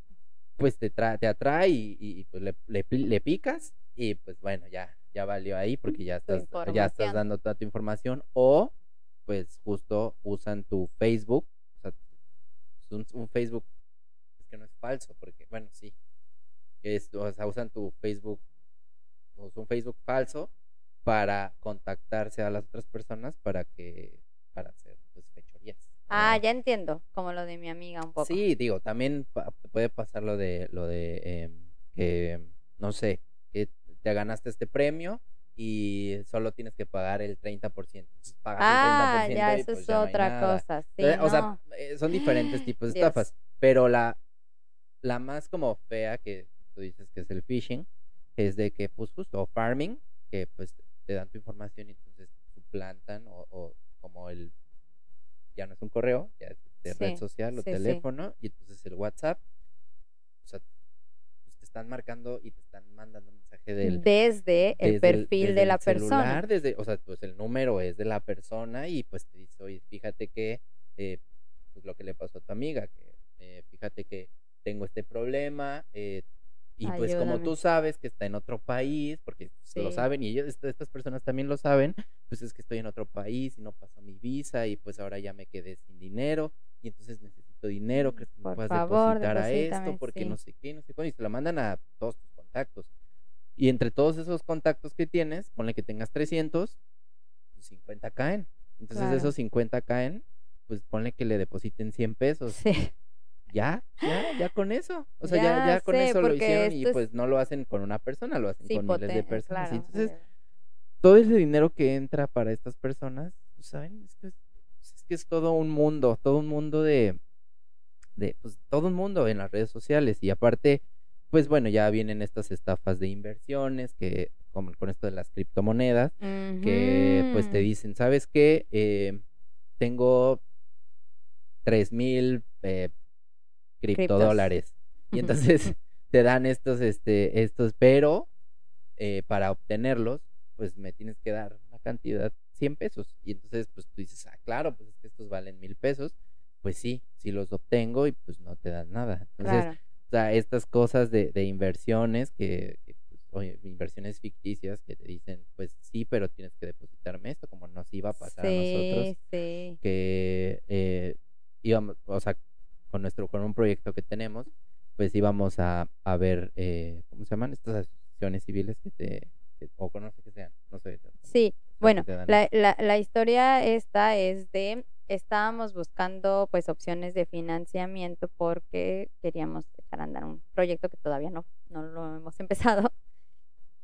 Speaker 2: Pues te, te atrae y, pues le, le, picas y pues bueno, ya, ya valió ahí porque ya estás, ya estás dando toda tu información o pues justo usan tu Facebook, o sea, un, Facebook es que no es falso porque bueno, sí, es, o sea, usan tu Facebook, o un Facebook falso para contactarse a las otras personas para que, para hacer.
Speaker 1: Ah, ya entiendo, como lo de mi amiga un poco.
Speaker 2: Sí, digo, también puede pasar lo de, lo de em, que, no sé, que te ganaste este premio y solo tienes que pagar el 30%. Entonces pagas
Speaker 1: ah,
Speaker 2: el 30%
Speaker 1: ya,
Speaker 2: y
Speaker 1: eso
Speaker 2: pues
Speaker 1: es
Speaker 2: ya
Speaker 1: otra
Speaker 2: no
Speaker 1: cosa. Sí,
Speaker 2: o sea, eh, son diferentes tipos de estafas, pero la, la más como fea que tú dices que es el phishing, es de que, pues justo, farming, que pues te dan tu información y entonces suplantan o, o como el ya no es un correo, ya es de red social o teléfono, y entonces el WhatsApp, o sea, pues, te están marcando y te están mandando un mensaje del,
Speaker 1: desde, el perfil de la persona.
Speaker 2: Desde, o sea, pues el número es de la persona y pues te dice, oye, fíjate que eh, pues lo que le pasó a tu amiga, que eh, fíjate que tengo este problema, eh, y pues como tú sabes que está en otro país, porque lo
Speaker 1: Sí.
Speaker 2: saben y ellos, est- estas personas también lo saben, pues es que estoy en otro país y no pasó mi visa y pues ahora ya me quedé sin dinero y entonces necesito dinero, ¿crees que me
Speaker 1: Por
Speaker 2: puedas
Speaker 1: favor,
Speaker 2: depositar a esto? Porque
Speaker 1: sí.
Speaker 2: no sé qué, no sé cuándo, y te la mandan a todos tus contactos. Y entre todos esos contactos que tienes, ponle que tengas 300, pues 50 caen. Entonces
Speaker 1: Claro.
Speaker 2: esos 50 caen, pues ponle que le depositen 100 pesos.
Speaker 1: Sí.
Speaker 2: Ya, ya, ya con eso. O sea, ya,
Speaker 1: Ya
Speaker 2: ya con
Speaker 1: sé,
Speaker 2: eso lo hicieron y
Speaker 1: es-
Speaker 2: pues no lo hacen con una persona, lo hacen
Speaker 1: Sí,
Speaker 2: con miles de personas.
Speaker 1: claro,
Speaker 2: entonces, todo ese dinero que entra para estas personas, pues, ¿saben? Es que es, es que es todo un mundo, todo un mundo de, de, pues, todo un mundo en las redes sociales. Y aparte, pues bueno, ya vienen estas estafas de inversiones, que como con esto de las criptomonedas, que pues te dicen, ¿sabes qué? Eh, tengo tres mil eh, criptodólares. Y entonces te dan estos, este, estos, pero eh, para obtenerlos, pues me tienes que dar una cantidad, 100 pesos. Y entonces, pues tú dices, ah, claro, pues es que estos valen mil pesos. Pues sí, si los obtengo y pues no te dan nada. Entonces,
Speaker 1: Claro.
Speaker 2: o sea, estas cosas de, de inversiones que, que, pues, oye, inversiones ficticias que te dicen, pues sí, pero tienes que depositarme esto, como nos iba a pasar a nosotros,
Speaker 1: Sí, sí.
Speaker 2: que eh, íbamos, o sea, con nuestro, con un proyecto que tenemos, pues íbamos a, a ver, eh, ¿cómo se llaman? Estas asociaciones civiles que te, que- o no sé qué sean, no sé.
Speaker 1: Sí,
Speaker 2: que
Speaker 1: bueno, la, la, la historia esta es de, estábamos buscando pues opciones de financiamiento porque queríamos echar a andar un proyecto que todavía no, no lo hemos empezado.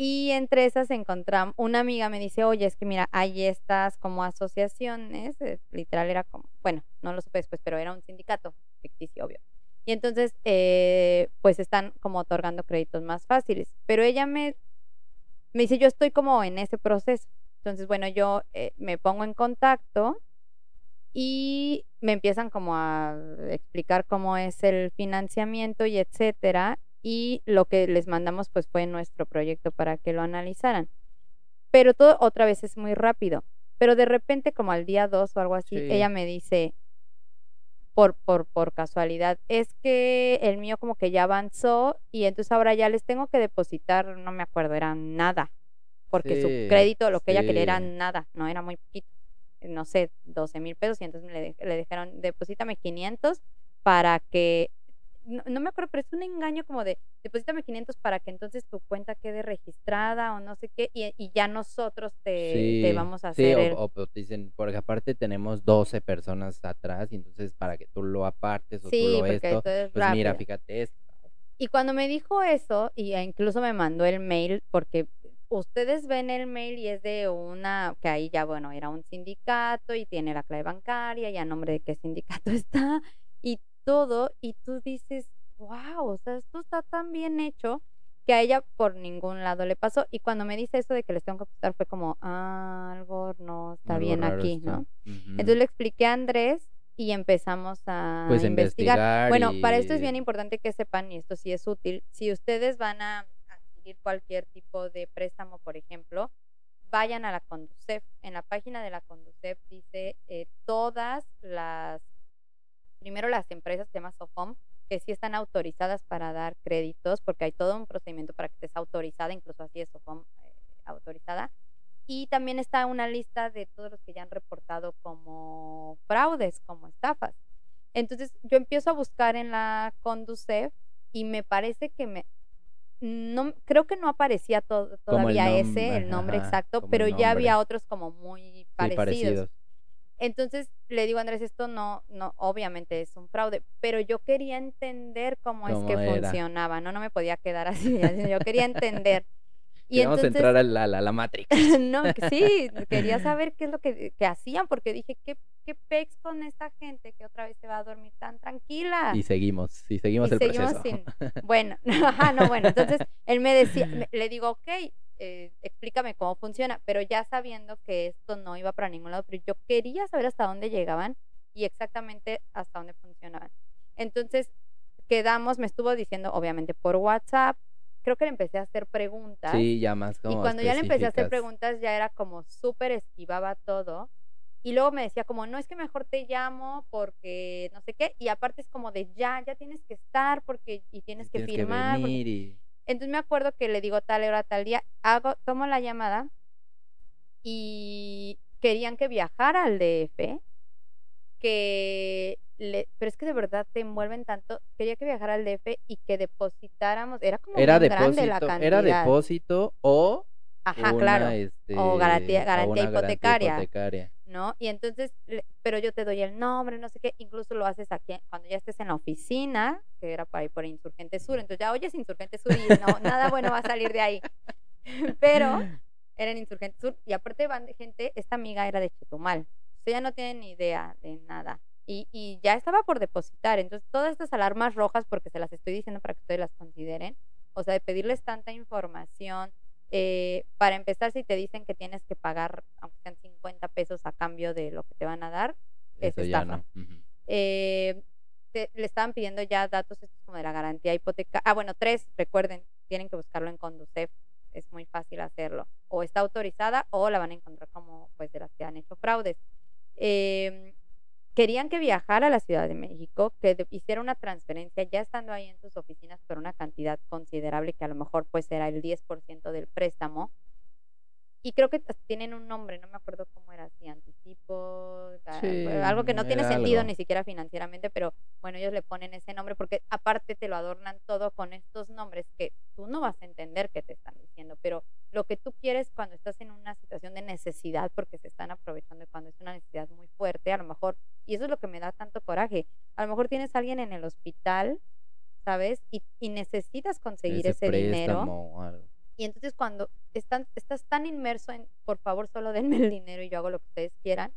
Speaker 1: Y entre esas encontramos, una amiga me dice, oye, es que mira, hay estas como asociaciones, eh, literal era como, bueno, no lo supe después, pero era un sindicato ficticio, obvio. Y entonces, eh, pues están como otorgando créditos más fáciles. Pero ella me, me dice, yo estoy como en ese proceso. Entonces, bueno, yo eh, me pongo en contacto y me empiezan como a explicar cómo es el financiamiento y etcétera. Y lo que les mandamos pues fue nuestro proyecto para que lo analizaran. Pero todo otra vez es muy rápido. Pero de repente como al día 2 o algo así,
Speaker 2: Sí.
Speaker 1: ella me dice, por, por, por casualidad, es que el mío como que ya avanzó y entonces ahora ya les tengo que depositar, no me acuerdo, era nada, porque
Speaker 2: Sí,
Speaker 1: su crédito, lo que ella quería era
Speaker 2: sí.
Speaker 1: nada, no era muy poquito, no sé, 12 mil pesos y entonces me le, le dijeron, deposítame 500 para que, no, no me acuerdo, pero es un engaño como de, deposítame 500 para que entonces tu cuenta quede registrada o no sé qué, y, y ya nosotros te, te
Speaker 2: Sí,
Speaker 1: vamos a
Speaker 2: sí,
Speaker 1: hacer el...
Speaker 2: o- o te dicen, porque aparte tenemos 12 personas atrás y entonces para que tú lo apartes o tú
Speaker 1: Sí,
Speaker 2: lo
Speaker 1: porque
Speaker 2: esto,
Speaker 1: es
Speaker 2: pues mira, fíjate esto.
Speaker 1: Y cuando me dijo eso, y e incluso me mandó el mail, porque ustedes ven el mail y es de una, que ahí ya, bueno, era un sindicato y tiene la clave bancaria y a nombre de qué sindicato está todo, y tú dices, wow, o sea, esto está tan bien hecho que a ella por ningún lado le pasó. Y cuando me dice eso de que les tengo que apostar, fue como, ah, algo no está
Speaker 2: Algo
Speaker 1: bien aquí,
Speaker 2: está.
Speaker 1: ¿no?
Speaker 2: Ujú.
Speaker 1: Entonces le expliqué a Andrés y empezamos a
Speaker 2: Pues
Speaker 1: investigar.
Speaker 2: investigar
Speaker 1: Bueno, para esto es bien importante que sepan, y esto sí es útil, si ustedes van a adquirir cualquier tipo de préstamo, por ejemplo, vayan a la Conducef. En la página de la Conducef dice eh, todas las, primero las empresas, se llama Sofom, que sí están autorizadas para dar créditos, porque hay todo un procedimiento para que estés autorizada, incluso así es Sofom eh, autorizada. Y también está una lista de todos los que ya han reportado como fraudes, como estafas. Entonces yo empiezo a buscar en la Conducef y me parece que me... No, creo que no aparecía to-
Speaker 2: el
Speaker 1: todavía ese, el nombre
Speaker 2: ajá,
Speaker 1: exacto, pero ya había otros como muy
Speaker 2: Sí,
Speaker 1: parecidos. Entonces le digo a Andrés, esto no, no, obviamente es un fraude, pero yo quería entender cómo, es
Speaker 2: ¿Cómo
Speaker 1: que
Speaker 2: era?
Speaker 1: funcionaba, no, no me podía quedar así, yo quería entender. Y entonces,
Speaker 2: entrar a la, la, la Matrix.
Speaker 1: no, sí, quería saber qué es lo que, que hacían, porque dije, ¿qué, qué pex con esta gente que otra vez se va a dormir tan tranquila?
Speaker 2: Y seguimos, y seguimos
Speaker 1: Y
Speaker 2: el
Speaker 1: seguimos
Speaker 2: proceso.
Speaker 1: sin- Bueno, ajá, no, bueno, entonces él me decía, me- le digo, ok, eh, explícame cómo funciona, pero ya sabiendo que esto no iba para ningún lado, pero yo quería saber hasta dónde llegaban y exactamente hasta dónde funcionaban. Entonces, quedamos, me estuvo diciendo, obviamente, por WhatsApp, creo que le empecé a hacer preguntas.
Speaker 2: Sí, ya más como
Speaker 1: y cuando ya le empecé a hacer preguntas, ya era como súper esquivaba todo. Y luego me decía como, no es que mejor te llamo porque no sé qué. Y aparte es como de ya, ya tienes que estar porque y tienes que firmar. Entonces me acuerdo que le digo tal hora, tal día, hago, tomo la llamada y querían que viajara al DF, que le, pero es que de verdad te envuelven tanto, quería que viajara al DF y que depositáramos, era como
Speaker 2: era depósito, la cantidad. Era depósito o
Speaker 1: Ajá, claro. o garantía, garantía hipotecaria, ¿No? Y entonces, pero yo te doy el nombre, no sé qué, incluso lo haces aquí cuando ya estés en la oficina, que era para ir por Insurgente Sur, entonces ya oyes Insurgente Sur y no, nada bueno va a salir de ahí. Pero era en Insurgente Sur y aparte van de gente, esta amiga era de Chetumal, sea, ya no tienen ni idea de nada. Y, y ya estaba por depositar, entonces todas estas alarmas rojas, porque se las estoy diciendo para que ustedes las consideren, o sea, de pedirles tanta información, eh, para empezar, si te dicen que tienes que pagar, aunque sean 50 pesos a cambio de lo que te van a dar, es estafa. Eh, le estaban pidiendo ya datos como de la garantía hipoteca. Ah, bueno, tres, recuerden, tienen que buscarlo en Conducef, es muy fácil hacerlo. O está autorizada o la van a encontrar como pues de las que han hecho fraudes. Eh, querían que viajara a la Ciudad de México, que hiciera una transferencia ya estando ahí en sus oficinas por una cantidad considerable que a lo mejor pues era el 10% del préstamo y creo que tienen un nombre, no me acuerdo cómo era, si anticipo, algo que no tiene sentido ni siquiera financieramente, pero bueno, ellos le ponen ese nombre porque aparte te lo adornan todo con estos nombres que tú no vas a entender qué te están diciendo, pero lo que tú quieres cuando estás en una situación de necesidad, porque se están aprovechando cuando es una necesidad muy fuerte, a lo mejor, y eso es lo que me da tanto coraje, a lo mejor tienes a alguien en el hospital, ¿sabes? Y, y necesitas conseguir ese, dinero. Y entonces cuando están, estás tan inmerso en, por favor, solo denme el dinero y yo hago lo que ustedes quieran,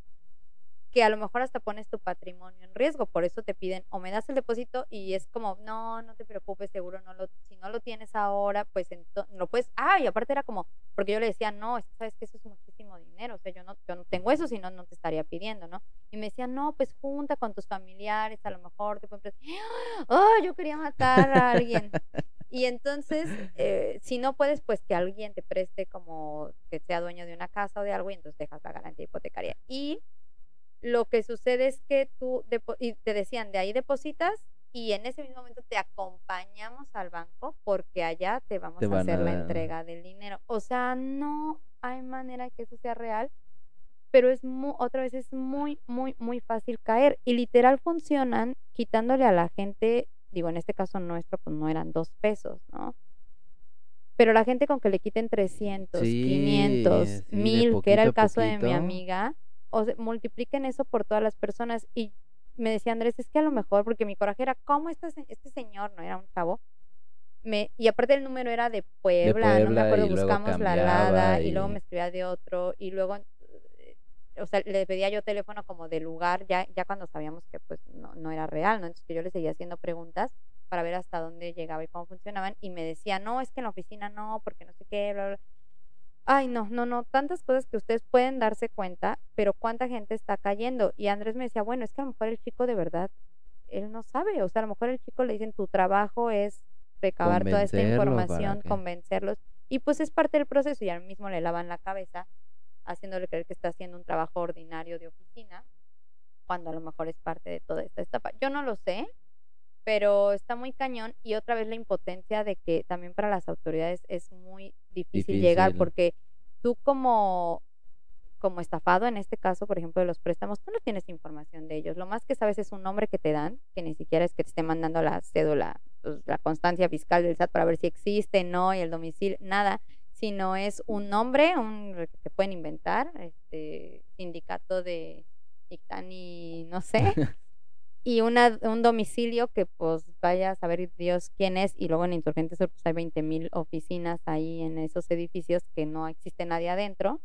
Speaker 1: que a lo mejor hasta pones tu patrimonio en riesgo. Por eso te piden o me das el depósito y es como, no, no te preocupes, seguro no lo, si no lo tienes ahora, pues entonces, lo puedes, ah, y aparte era como, porque yo le decía, no, sabes que eso es muchísimo dinero, o sea, yo no, yo no tengo eso, si no, no te estaría pidiendo, ¿no? Y me decía, no, pues junta con tus familiares, a lo mejor te pueden... ¡Oh, yo quería matar a alguien! Y entonces, eh, si no puedes, pues que alguien te preste como que sea dueño de una casa o de algo y entonces dejas la garantía hipotecaria. Y lo que sucede es que tú, y te decían, de ahí depositas y en ese mismo momento te acompañamos al banco porque allá te vamos a hacer la entrega del dinero. O sea, no hay manera que eso sea real, pero es otra vez es muy, muy, muy fácil caer. Y literal funcionan quitándole a la gente digo, en este caso nuestro, pues no eran dos pesos, ¿no? Pero la gente con que le quiten 300, 500, 1000, que era el caso de mi amiga, o multipliquen eso por todas las personas. Y me decía Andrés, es que a lo mejor, porque mi coraje era, ¿cómo este, este señor, no era un chavo? Me, y aparte el número era de Puebla, no me acuerdo, buscamos la alada y... y luego me escribía de otro y luego o sea, le pedía yo teléfono como de lugar, ya, ya cuando sabíamos que pues no, no era real, ¿no? Entonces yo le seguía haciendo preguntas para ver hasta dónde llegaba y cómo funcionaban, y me decía, no, es que en la oficina no, porque no sé qué, bla, bla. Ay, no, no, no, tantas cosas que ustedes pueden darse cuenta, pero cuánta gente está cayendo. Y Andrés me decía, bueno, es que a lo mejor el chico de verdad, él no sabe, o sea, a lo mejor el chico le dicen, tu trabajo es recabar toda esta información, convencerlos, y pues es parte del proceso, y al mismo le lavan la cabeza haciéndole creer que está haciendo un trabajo ordinario de oficina, cuando a lo mejor es parte de toda esta estafa. Yo no lo sé, pero está muy cañón y otra vez la impotencia de que también para las autoridades es muy difícil, llegar porque tú como como estafado en este caso, por ejemplo, de los préstamos, tú no tienes información de ellos. Lo más que sabes es un nombre que te dan, que ni siquiera es que te esté mandando la cédula, pues, la constancia fiscal del SAT para ver si existe, no, y el domicilio, nada sino es un nombre, un que te pueden inventar, este sindicato de y no sé, y una, un domicilio que pues vaya a saber Dios quién es, y luego en Insurgentes Sur pues hay 20 mil oficinas ahí en esos edificios que no existe nadie adentro.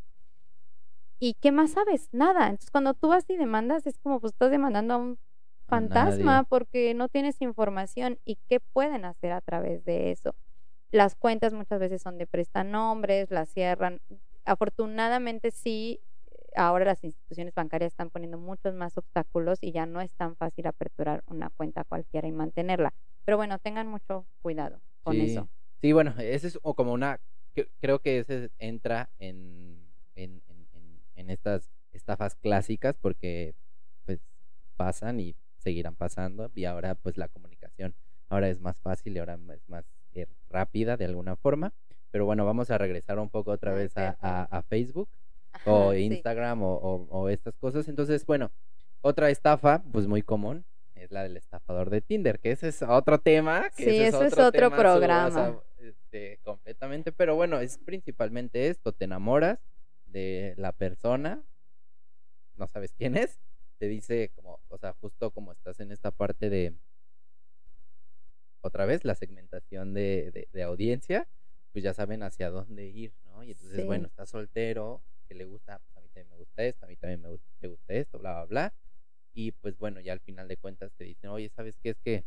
Speaker 1: ¿Y qué más sabes? Nada. Entonces cuando tú vas y demandas es como pues estás demandando a un fantasma porque no tienes información y qué pueden hacer a través de eso. Las cuentas muchas veces son de prestanombres, las cierran. Afortunadamente sí, ahora las instituciones bancarias están poniendo muchos más obstáculos y ya no es tan fácil aperturar una cuenta cualquiera y mantenerla. Pero bueno, tengan mucho cuidado con eso.
Speaker 2: Sí, bueno, ese es como una, creo que ese entra en, en, en, en estas estafas clásicas porque pues pasan y seguirán pasando y ahora pues la comunicación ahora es más fácil y ahora es más eh, rápida de alguna forma. Pero bueno, vamos a regresar un poco otra vez a, a, Facebook o Instagram o, o, estas cosas. Entonces, bueno, otra estafa, pues muy común, es la del estafador de Tinder, que ese es otro tema. Que
Speaker 1: sí, eso es otro, programa.
Speaker 2: este, completamente, pero bueno, es principalmente esto, te enamoras de la persona, no sabes quién es, te dice como, o sea, justo como estás en esta parte de, otra vez, la segmentación de, de, audiencia, pues ya saben hacia dónde ir, ¿no? Y entonces, bueno, estás soltero, que le gusta, pues a mí también me gusta esto, a mí también me gusta, me gusta esto, bla, bla, bla y pues bueno, ya al final de cuentas te dicen, oye, ¿sabes qué? Es que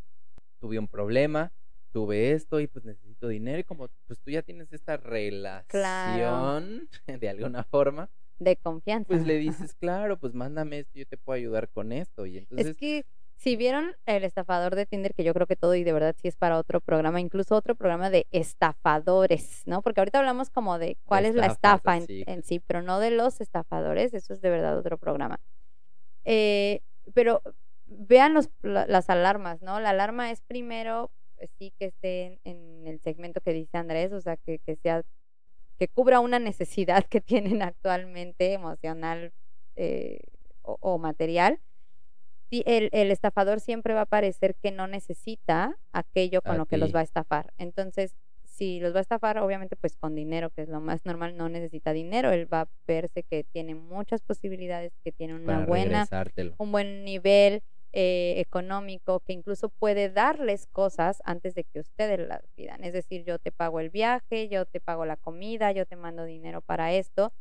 Speaker 2: tuve un problema, tuve esto y pues necesito dinero y como pues tú ya tienes esta relación de alguna forma.
Speaker 1: De confianza.
Speaker 2: Pues le dices, claro, pues mándame esto, yo te puedo ayudar con esto. Y entonces...
Speaker 1: Es que si vieron el estafador de Tinder, que yo creo que todo y de verdad sí es para otro programa, incluso otro programa de estafadores, ¿no? Porque ahorita hablamos como de cuál es la estafa en, en, sí, pero no de los estafadores, eso es de verdad otro programa. Eh, pero vean los, las alarmas, ¿no? La alarma es primero, pues sí, que esté en, el segmento que dice Andrés, o sea, que, que sea, que cubra una necesidad que tienen actualmente, emocional eh, o, material. El, el, estafador siempre va a parecer que no necesita aquello con lo que los va a estafar. Entonces, si los va a estafar, obviamente pues con dinero, que es lo más normal, no necesita dinero, él va a verse que tiene muchas posibilidades, que tiene una buena, un buen nivel eh, económico, que incluso puede darles cosas antes de que ustedes las pidan. Es decir, yo te pago el viaje, yo te pago la comida, yo te mando dinero para esto.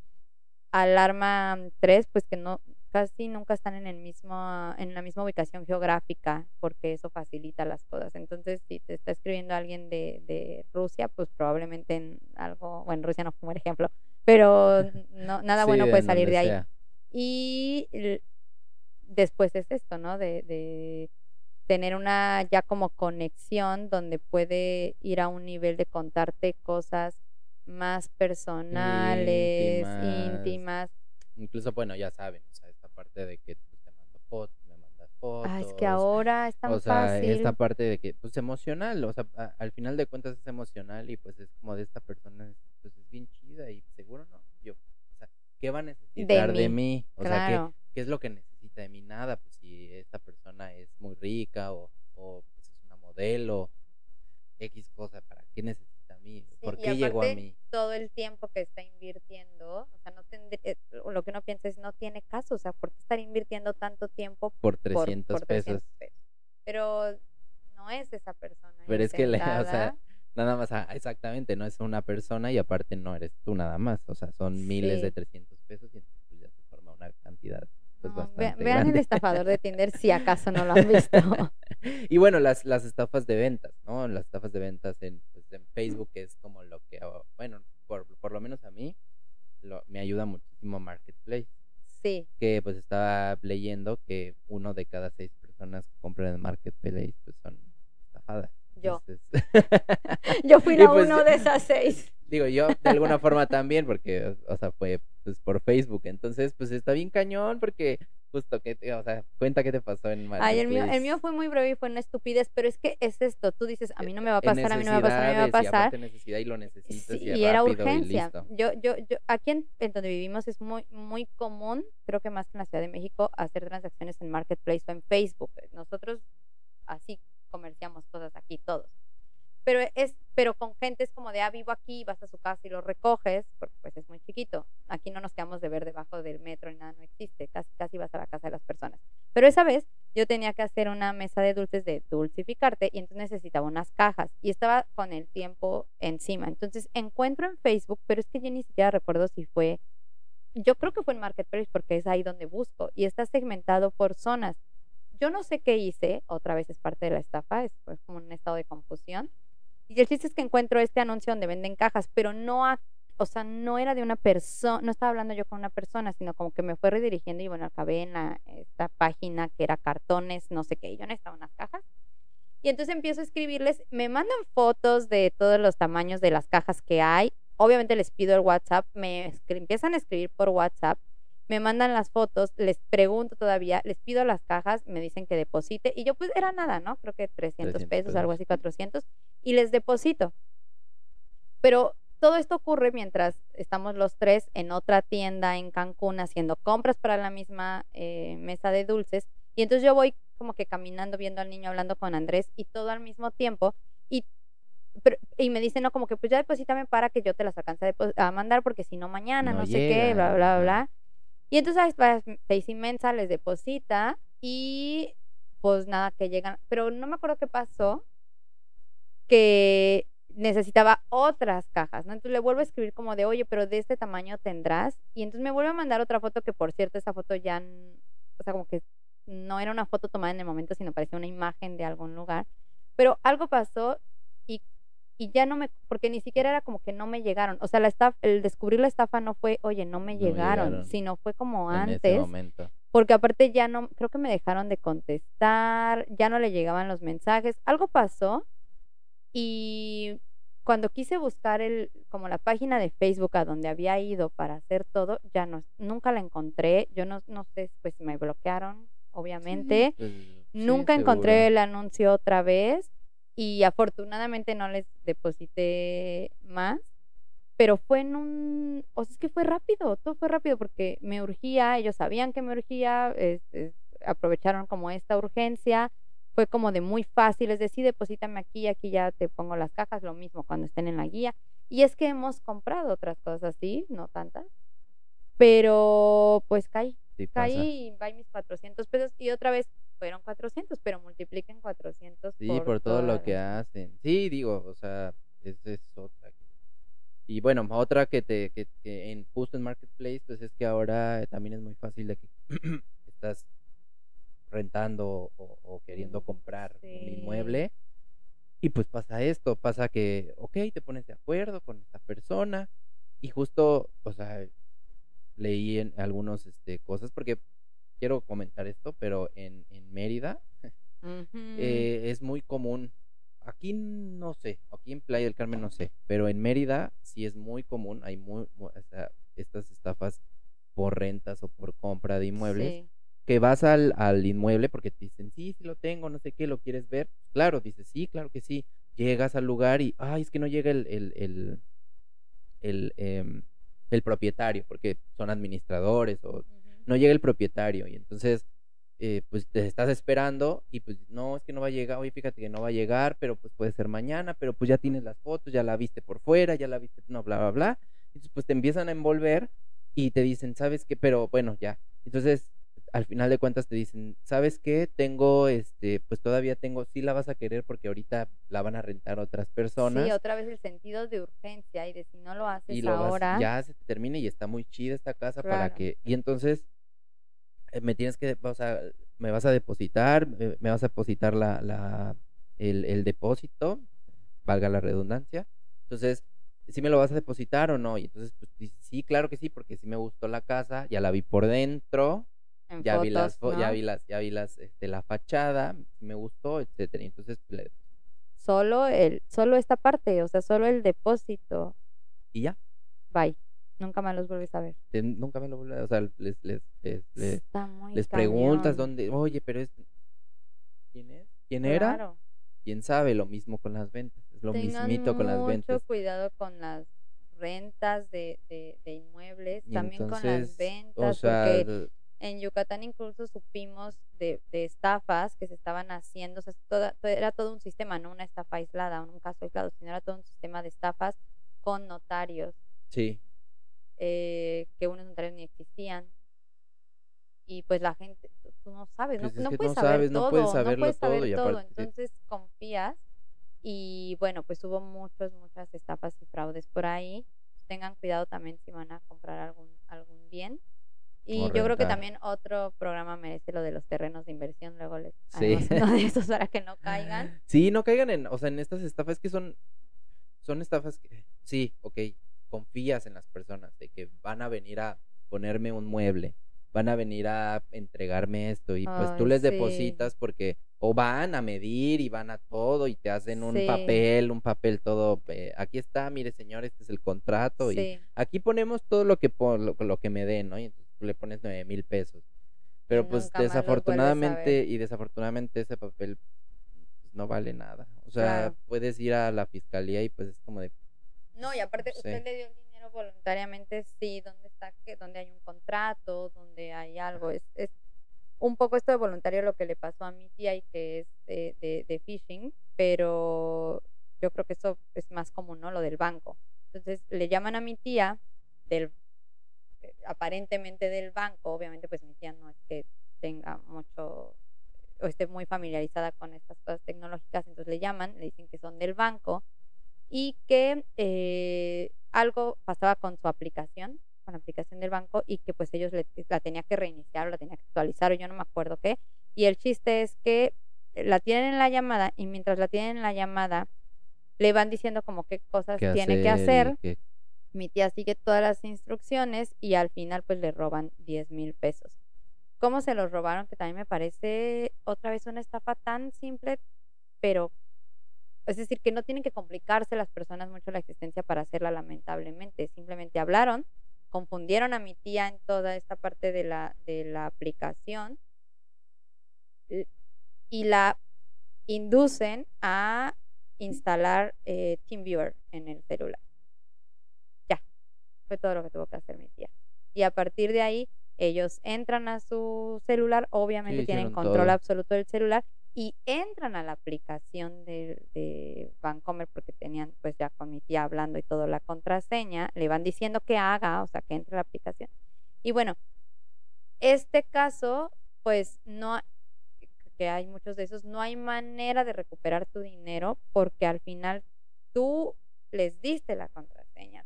Speaker 1: Alarma 3, pues que no, casi nunca están en el mismo en la misma ubicación geográfica porque eso facilita las cosas. Entonces si te está escribiendo alguien de, de Rusia pues probablemente en algo bueno Rusia no como ejemplo pero no nada bueno puede salir de ahí. y después es esto no de, de tener una ya como conexión donde puede ir a un nivel de contarte cosas más personales íntimas,
Speaker 2: incluso bueno ya saben o sea parte de que pues, te mando fotos, me mandas fotos.
Speaker 1: Ah, es que ahora es tan
Speaker 2: o sea,
Speaker 1: fácil.
Speaker 2: esta parte de que, pues emocional, o sea, al final de cuentas es emocional y pues es como de esta persona, pues es bien chida y seguro no, yo, o sea, ¿qué va a necesitar de mí? O sea, ¿qué, ¿qué, es lo que necesita de mí? Nada, pues si esta persona es muy rica o, o pues es una modelo, X cosa, ¿para qué necesita? Mí? ¿Por qué llegó a mí?
Speaker 1: Todo el tiempo que está invirtiendo, o sea, no eh, lo que uno piensa es no tiene caso, o sea, ¿por qué estar invirtiendo tanto tiempo
Speaker 2: por 300, pesos?
Speaker 1: Pero no es esa persona.
Speaker 2: Pero es que, le, o sea, nada más, ah, exactamente, no es una persona y aparte no eres tú nada más, o sea, son miles de 300 pesos y entonces pues, ya se forma una cantidad pues,
Speaker 1: vean el estafador de Tinder si acaso no lo han visto.
Speaker 2: y bueno, las, las estafas de ventas, ¿no? Las estafas de ventas en, en Facebook es como lo que, bueno, por, por lo menos a mí, lo, me ayuda muchísimo Marketplace.
Speaker 1: Sí.
Speaker 2: Que pues estaba leyendo que uno de cada seis personas que compran en Marketplace pues son estafadas.
Speaker 1: Yo. yo fui la pues, uno de esas seis.
Speaker 2: Digo, yo de alguna forma también, porque, o sea, fue pues, por Facebook. Entonces, pues está bien cañón, porque justo que, o sea, cuenta qué te pasó en
Speaker 1: Marketplace. Ay, el mío, el mío fue muy breve y fue una estupidez, pero es que es esto, tú dices, a mí no me va a pasar, a mí no me va a pasar, a mí me va a pasar.
Speaker 2: Y necesidad y lo necesitas y,
Speaker 1: y era urgencia. Yo, yo, yo, aquí en, en, donde vivimos es muy, muy común, creo que más que en la Ciudad de México, hacer transacciones en Marketplace o en Facebook. Nosotros así comerciamos cosas aquí todos pero es pero con gente es como de ah vivo aquí vas a su casa y lo recoges porque pues es muy chiquito. Aquí no nos quedamos de ver debajo del metro nada no existe casi casi vas a la casa de las personas. Pero esa vez yo tenía que hacer una mesa de dulces de dulcificarte y entonces necesitaba unas cajas y estaba con el tiempo encima. Entonces encuentro en Facebook pero es que yo ni siquiera recuerdo si fue yo creo que fue en Marketplace porque es ahí donde busco y está segmentado por zonas. Yo no sé qué hice, otra vez es parte de la estafa, es como un estado de confusión. Y el chiste es que encuentro este anuncio donde venden cajas, pero no, o sea, no era de una persona, no estaba hablando yo con una persona, sino como que me fue redirigiendo y bueno, acabé en esta página que era cartones, no sé qué, y yo necesitaba unas cajas. Y entonces empiezo a escribirles, me mandan fotos de todos los tamaños de las cajas que hay. Obviamente les pido el WhatsApp, me empiezan a escribir por WhatsApp me mandan las fotos, les pregunto todavía, les pido las cajas, me dicen que deposite y yo pues era nada, ¿no? Creo que 300,
Speaker 2: 300
Speaker 1: pesos, algo
Speaker 2: pesos.
Speaker 1: así, 400 y les deposito. Pero todo esto ocurre mientras estamos los tres en otra tienda en Cancún haciendo compras para la misma eh, mesa de dulces y entonces yo voy como que caminando viendo al niño hablando con Andrés y todo al mismo tiempo y pero- y me dicen, no, como que pues ya deposítame para que yo te las alcance a, a mandar, porque si no mañana, no,
Speaker 2: No
Speaker 1: sé qué, bla, bla, bla. Y entonces va, Face inmensa les deposita y pues nada, que llegan, pero no me acuerdo qué pasó, que necesitaba otras cajas, ¿no? Entonces le vuelvo a escribir como de, oye, pero de este tamaño tendrás. Y entonces me vuelve a mandar otra foto que, por cierto, esa foto ya, o sea, como que no era una foto tomada en el momento, sino parecía una imagen de algún lugar. Pero algo pasó y, y ya no me, porque ni siquiera era como que no me llegaron. O sea, la estafa, el descubrir la estafa no fue, oye, no me
Speaker 2: No
Speaker 1: llegaron,
Speaker 2: llegaron
Speaker 1: sino fue como
Speaker 2: en ese
Speaker 1: antes
Speaker 2: momento.
Speaker 1: porque aparte ya no, creo que me dejaron de contestar, ya no le llegaban los mensajes, algo pasó y cuando quise buscar el, como la página de Facebook a donde había ido para hacer todo, ya no, nunca la encontré, yo no, no sé, pues me bloquearon, obviamente,
Speaker 2: Pues, sí,
Speaker 1: nunca encontré
Speaker 2: seguro.
Speaker 1: el anuncio otra vez y afortunadamente no les deposité más, pero fue en un, o sea, es que fue rápido, todo fue rápido porque me urgía, ellos sabían que me urgía, es- es- aprovecharon como esta urgencia, fue como de muy fácil, es decir, deposítame aquí, aquí ya te pongo las cajas, lo mismo cuando estén en la guía. Y es que hemos comprado otras cosas así, no tantas, pero pues caí,
Speaker 2: Sí pasa.
Speaker 1: caí y va mis 400 pesos y otra vez fueron 400, pero multipliquen 400
Speaker 2: Sí, por, todo
Speaker 1: todas
Speaker 2: lo que
Speaker 1: las-
Speaker 2: hacen. Sí, digo, o sea, esa es otra. Y bueno, otra que te que, que en justo en Marketplace, pues es que ahora también es muy fácil de que estás rentando o, o queriendo comprar un inmueble y pues pasa esto, pasa que, ok, te pones de acuerdo con esta persona y justo, o sea, leí en algunos este, cosas porque quiero comentar esto, pero en, en Mérida eh, es muy común. Aquí no sé, aquí en Playa del Carmen no sé, pero en Mérida sí es muy común, hay muy, mu- o sea, estas estafas por rentas o por compra de inmuebles,
Speaker 1: Sí.
Speaker 2: Que vas al, al inmueble porque te dicen, sí, sí lo tengo, no sé qué, ¿lo quieres ver? Claro, dices, sí, claro que sí. Llegas al lugar y, ay, es que no llega el, el, el, el, em, el propietario, porque son administradores o no llega el propietario y entonces eh, pues te estás esperando y pues no, es que no va a llegar, oye, fíjate que no va a llegar, pero pues puede ser mañana, pero pues ya tienes las fotos, ya la viste por fuera, ya la viste, no, bla, bla, bla. Entonces pues te empiezan a envolver y te dicen, ¿sabes qué? Pero bueno, ya. Entonces al final de cuentas te dicen, ¿sabes qué? Tengo, este, pues todavía tengo, sí la vas a querer porque ahorita la van a rentar otras personas.
Speaker 1: Sí, otra vez el sentido de urgencia y de si no lo haces
Speaker 2: y lo vas-
Speaker 1: ahora.
Speaker 2: ya se te termina y está muy chida esta casa para que y entonces eh, me tienes que o sea me vas a depositar eh, me vas a depositar la, la el, el depósito valga la redundancia entonces si me lo vas a depositar o no y entonces pues sí claro que sí porque sí me gustó la casa ya la vi por dentro
Speaker 1: en
Speaker 2: ya vi las fo- ya
Speaker 1: ¿no?
Speaker 2: vi las ya vi las este la fachada me gustó etcétera entonces pues, le-
Speaker 1: Solo el, solo esta parte, o sea, solo el depósito.
Speaker 2: y ya
Speaker 1: Bye. Nunca más los vuelves a ver.
Speaker 2: te- nunca me lo vuelve a- o sea les les, les, les-
Speaker 1: Está muy
Speaker 2: les preguntas dónde, oye, pero es quién es, quién era,
Speaker 1: Claro.
Speaker 2: quién sabe, lo mismo con las ventas, es lo
Speaker 1: Tengan
Speaker 2: mismito con las
Speaker 1: mucho
Speaker 2: ventas.
Speaker 1: cuidado con las rentas de, de, de inmuebles,
Speaker 2: Y
Speaker 1: también con las ventas,
Speaker 2: o sea,
Speaker 1: porque en Yucatán incluso supimos de, de estafas que se estaban haciendo, o sea, toda- to- era todo un sistema, no una estafa aislada, un caso aislado, sino era todo un sistema de estafas con notarios,
Speaker 2: sí,
Speaker 1: eh, que unos notarios ni existían. Y pues la gente, tú- no sabes, no,
Speaker 2: Pues es
Speaker 1: no
Speaker 2: que
Speaker 1: puedes
Speaker 2: no
Speaker 1: saber
Speaker 2: sabes, no
Speaker 1: todo,
Speaker 2: puedes
Speaker 1: no
Speaker 2: saberlo
Speaker 1: puedes saber
Speaker 2: todo y
Speaker 1: todo,
Speaker 2: aparte
Speaker 1: entonces confías y bueno, pues hubo muchos, muchas estafas y fraudes por ahí. Tengan cuidado también si van a comprar algún, algún bien. Y yo creo que también otro programa merece lo de los terrenos de inversión, luego les
Speaker 2: Sí.
Speaker 1: uno de esos para que no caigan.
Speaker 2: Sí, no caigan en, o sea, en estas estafas que son, son estafas que, sí, ok, confías en las personas de que van a venir a ponerme un mueble, van a venir a entregarme esto y pues tú
Speaker 1: Ay,
Speaker 2: les
Speaker 1: sí.
Speaker 2: depositas porque o van a medir y van a todo y te hacen un
Speaker 1: Sí.
Speaker 2: papel, un papel todo, eh, aquí está, mire señor, este es el contrato y
Speaker 1: Sí,
Speaker 2: aquí ponemos todo lo que lo, lo que me den, ¿no? Y entonces le pones nueve mil pesos. Pero pues
Speaker 1: nunca
Speaker 2: desafortunadamente y desafortunadamente ese papel pues, no vale nada. O sea,
Speaker 1: Claro.
Speaker 2: puedes ir a la fiscalía y pues es como de
Speaker 1: No, y aparte,
Speaker 2: No
Speaker 1: usted le dio el dinero voluntariamente, sí, ¿dónde está? que ¿Dónde hay un contrato? ¿Dónde hay algo? Es, es un poco esto de voluntario lo que le pasó a mi tía y que es de, de, de phishing, pero yo creo que eso es más común, ¿no? Lo del banco. Entonces, le llaman a mi tía del aparentemente del banco, obviamente pues mi tía no es que tenga mucho o esté muy familiarizada con estas cosas tecnológicas, entonces le llaman, le dicen que son del banco y que eh, algo pasaba con su aplicación, con la aplicación del banco y que pues ellos le- la tenía que reiniciar o la tenía que actualizar o yo no me acuerdo qué. Y el chiste es que la tienen en la llamada y mientras la tienen en la llamada le van diciendo como qué cosas tiene que
Speaker 2: hacer y
Speaker 1: hacer.
Speaker 2: qué-
Speaker 1: Mi tía sigue todas las instrucciones y al final pues le roban 10 mil pesos. ¿Cómo se los robaron? Que también me parece otra vez una estafa tan simple, pero es decir, que no tienen que complicarse las personas mucho la existencia para hacerla lamentablemente. Simplemente hablaron, confundieron a mi tía en toda esta parte de la, de la aplicación y la inducen a instalar eh, TeamViewer en el celular. Fue todo lo que tuvo que hacer mi tía. Y a partir de ahí, ellos entran a su celular, obviamente
Speaker 2: Sí,
Speaker 1: tienen control
Speaker 2: todo.
Speaker 1: absoluto del celular y entran a la aplicación de, de Vancomer porque tenían pues ya con mi tía hablando y todo la contraseña, le van diciendo que haga, o sea, que entre a la aplicación. Y bueno, este caso, pues no, que hay muchos de esos, no hay manera de recuperar tu dinero porque al final tú les diste la contraseña,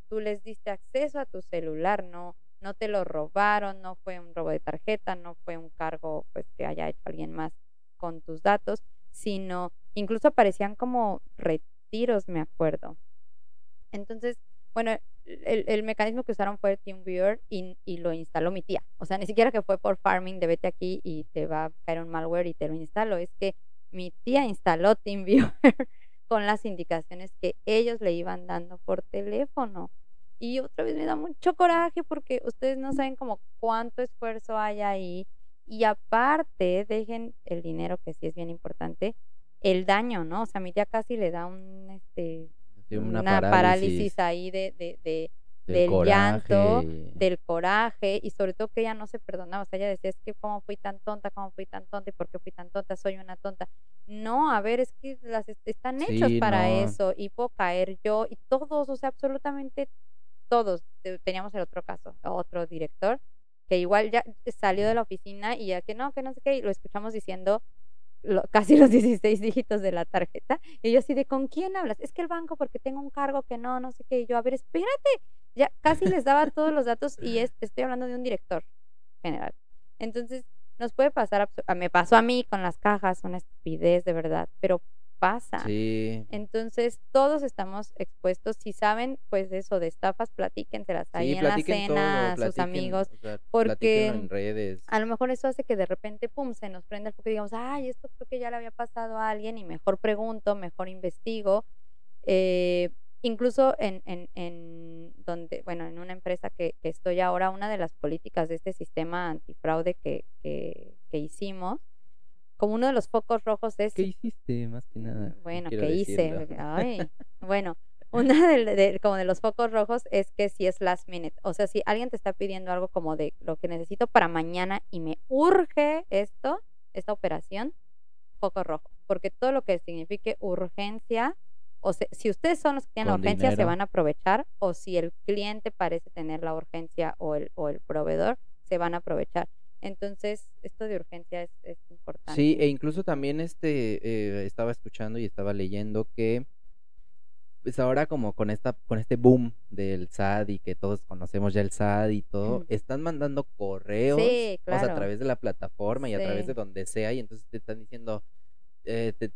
Speaker 1: tú les diste acceso a tu celular, no, no te lo robaron, no fue un robo de tarjeta, no fue un cargo pues que haya hecho alguien más con tus datos, sino incluso aparecían como retiros, me acuerdo. Entonces, bueno, el, el mecanismo que usaron fue TeamViewer y, y lo instaló mi tía. O sea, ni siquiera que fue por farming de vete aquí y te va a caer un malware y te lo instalo. Es que mi tía instaló TeamViewer con las indicaciones que ellos le iban dando por teléfono. Y otra vez me da mucho coraje porque ustedes no saben como cuánto esfuerzo hay ahí. Y aparte, dejen el dinero, que sí es bien importante, el daño, ¿no? O sea, mi tía casi le da un, este,
Speaker 2: sí,
Speaker 1: una, parálisis. ahí de, de, de del llanto,
Speaker 2: y-
Speaker 1: del coraje y sobre todo que ella no se perdonaba, o sea, ella decía, es que cómo fui tan tonta, cómo fui tan tonta y por qué fui tan tonta, soy una tonta. No, a ver, es que las est- están hechos
Speaker 2: Sí,
Speaker 1: para
Speaker 2: no.
Speaker 1: eso y puedo caer yo y todos, o sea, absolutamente todos. Te- Teníamos el otro caso, otro director que igual ya salió de la oficina y ya que no, que no sé qué, y lo escuchamos diciendo lo- casi los 16 dígitos de la tarjeta. Y yo así de, ¿con quién hablas? Es que el banco porque tengo un cargo que no, no sé qué. Y yo, a ver, espérate. Ya casi les daba todos los datos y es- estoy hablando de un director general. Entonces, nos puede pasar, me pasó a mí con las cajas, una estupidez de verdad, pero pasa.
Speaker 2: Sí.
Speaker 1: Entonces, todos estamos expuestos. Si saben, pues eso de estafas, platíquenselas ahí
Speaker 2: Sí,
Speaker 1: en la
Speaker 2: todo,
Speaker 1: cena, a sus amigos.
Speaker 2: o sea,
Speaker 1: porque
Speaker 2: platíquenlo en redes.
Speaker 1: A lo mejor eso hace que de repente, pum, se nos prenda el foco y digamos, ay, esto creo que ya le había pasado a alguien y mejor pregunto, mejor investigo. Eh, incluso en, en, en donde, bueno, en una empresa que, que estoy ahora, una de las políticas de este sistema antifraude que, que, que hicimos, como uno de los focos rojos es
Speaker 2: ¿Qué hiciste más que nada? No
Speaker 1: bueno, ¿qué hice? Ay, bueno, una del- de, como de los focos rojos es que si es last minute. O sea, si alguien te está pidiendo algo como de lo que necesito para mañana y me urge esto, esta operación, foco rojo. Porque todo lo que signifique urgencia, o sea, si ustedes son los que tienen la urgencia, se
Speaker 2: dinero.
Speaker 1: van a aprovechar. O si el cliente parece tener la urgencia o el, o el proveedor, se van a aprovechar. Entonces, esto de urgencia es, es importante.
Speaker 2: Sí, e incluso también este eh, estaba escuchando y estaba leyendo que pues ahora como con esta con este boom del SAT y que todos conocemos ya el SAT y todo,
Speaker 1: Ujú.
Speaker 2: están mandando correos,
Speaker 1: Sí,
Speaker 2: o sea, a
Speaker 1: claro.
Speaker 2: través de la plataforma y a través de
Speaker 1: Sí.
Speaker 2: donde sea y entonces te están diciendo eh, te-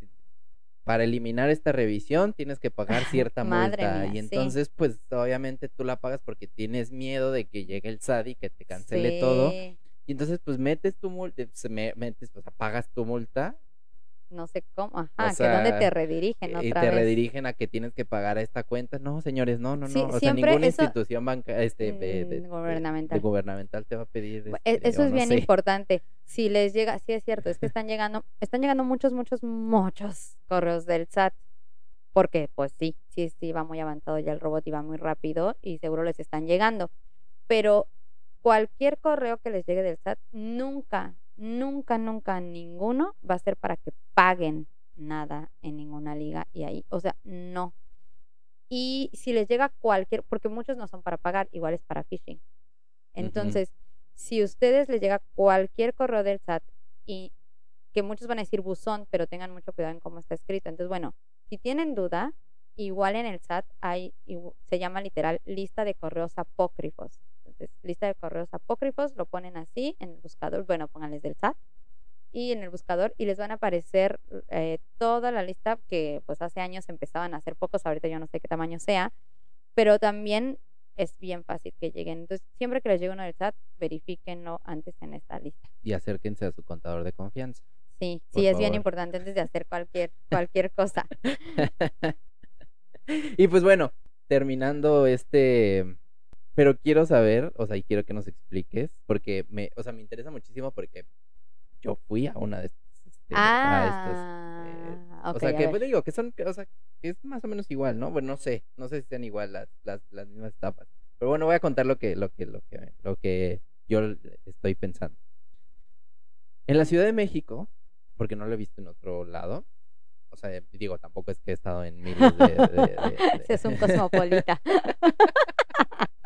Speaker 2: para eliminar esta revisión tienes que pagar cierta
Speaker 1: Madre
Speaker 2: multa
Speaker 1: mía,
Speaker 2: y
Speaker 1: sí.
Speaker 2: entonces pues obviamente tú la pagas porque tienes miedo de que llegue el SAT y que te cancele todo y entonces, pues metes tu multa, me- metes, o sea, pagas tu multa
Speaker 1: no sé cómo, ajá, que dónde te redirigen
Speaker 2: y
Speaker 1: otra
Speaker 2: te
Speaker 1: vez.
Speaker 2: redirigen a que tienes que pagar a esta cuenta. No, señores, no, no,
Speaker 1: Sí,
Speaker 2: no. O sea, ninguna
Speaker 1: eso-
Speaker 2: institución banca, este, de, de- de-
Speaker 1: Mm, gubernamental.
Speaker 2: de gubernamental te va a pedir.
Speaker 1: Bu- e-
Speaker 2: este,
Speaker 1: Eso es
Speaker 2: no
Speaker 1: bien
Speaker 2: sé.
Speaker 1: importante. Si les llega, sí es cierto, es que están llegando, están llegando muchos, muchos, muchos correos del SAT. Porque, pues sí, sí, sí, va muy avanzado ya el robot y va muy rápido y seguro les están llegando. Pero cualquier correo que les llegue del SAT, nunca, nunca, nunca ninguno va a ser para que paguen nada en ninguna liga y ahí, o sea, no. Y si les llega cualquier, porque muchos no son para pagar, igual es para phishing. Entonces, si ustedes les llega cualquier correo del SAT y que muchos van a decir buzón, pero tengan mucho cuidado en cómo está escrito. Entonces, bueno, si tienen duda, igual en el SAT hay, se llama literal lista de correos apócrifos. Entonces, lista de correos apócrifos, lo ponen así en el buscador, bueno, pónganles del SAT y en el buscador y les van a aparecer eh, toda la lista que pues hace años empezaban a hacer pocos, ahorita yo no sé qué tamaño sea, pero también es bien fácil que lleguen. Entonces, siempre que les llegue uno del SAT, verifíquenlo antes en esta lista.
Speaker 2: Y acérquense a su contador de confianza.
Speaker 1: Sí,
Speaker 2: Por
Speaker 1: sí, es bien importante antes de hacer cualquier, cualquier cosa.
Speaker 2: y pues bueno, terminando este, pero quiero saber, o sea, y quiero que nos expliques, porque me, o sea, me interesa muchísimo porque yo fui a una de estas, este, a estas, eh,
Speaker 1: Ah,
Speaker 2: o
Speaker 1: ok,
Speaker 2: sea, que pues, digo que son, o sea, que es más o menos igual, ¿no? Bueno, no sé, no sé si sean igual las, las, las mismas etapas, pero bueno, voy a contar lo que, lo que, lo que, lo que yo estoy pensando. En la Ciudad de México, porque no lo he visto en otro lado, o sea, digo, tampoco es que he estado en miles de... de- de-
Speaker 1: Sí, es un cosmopolita.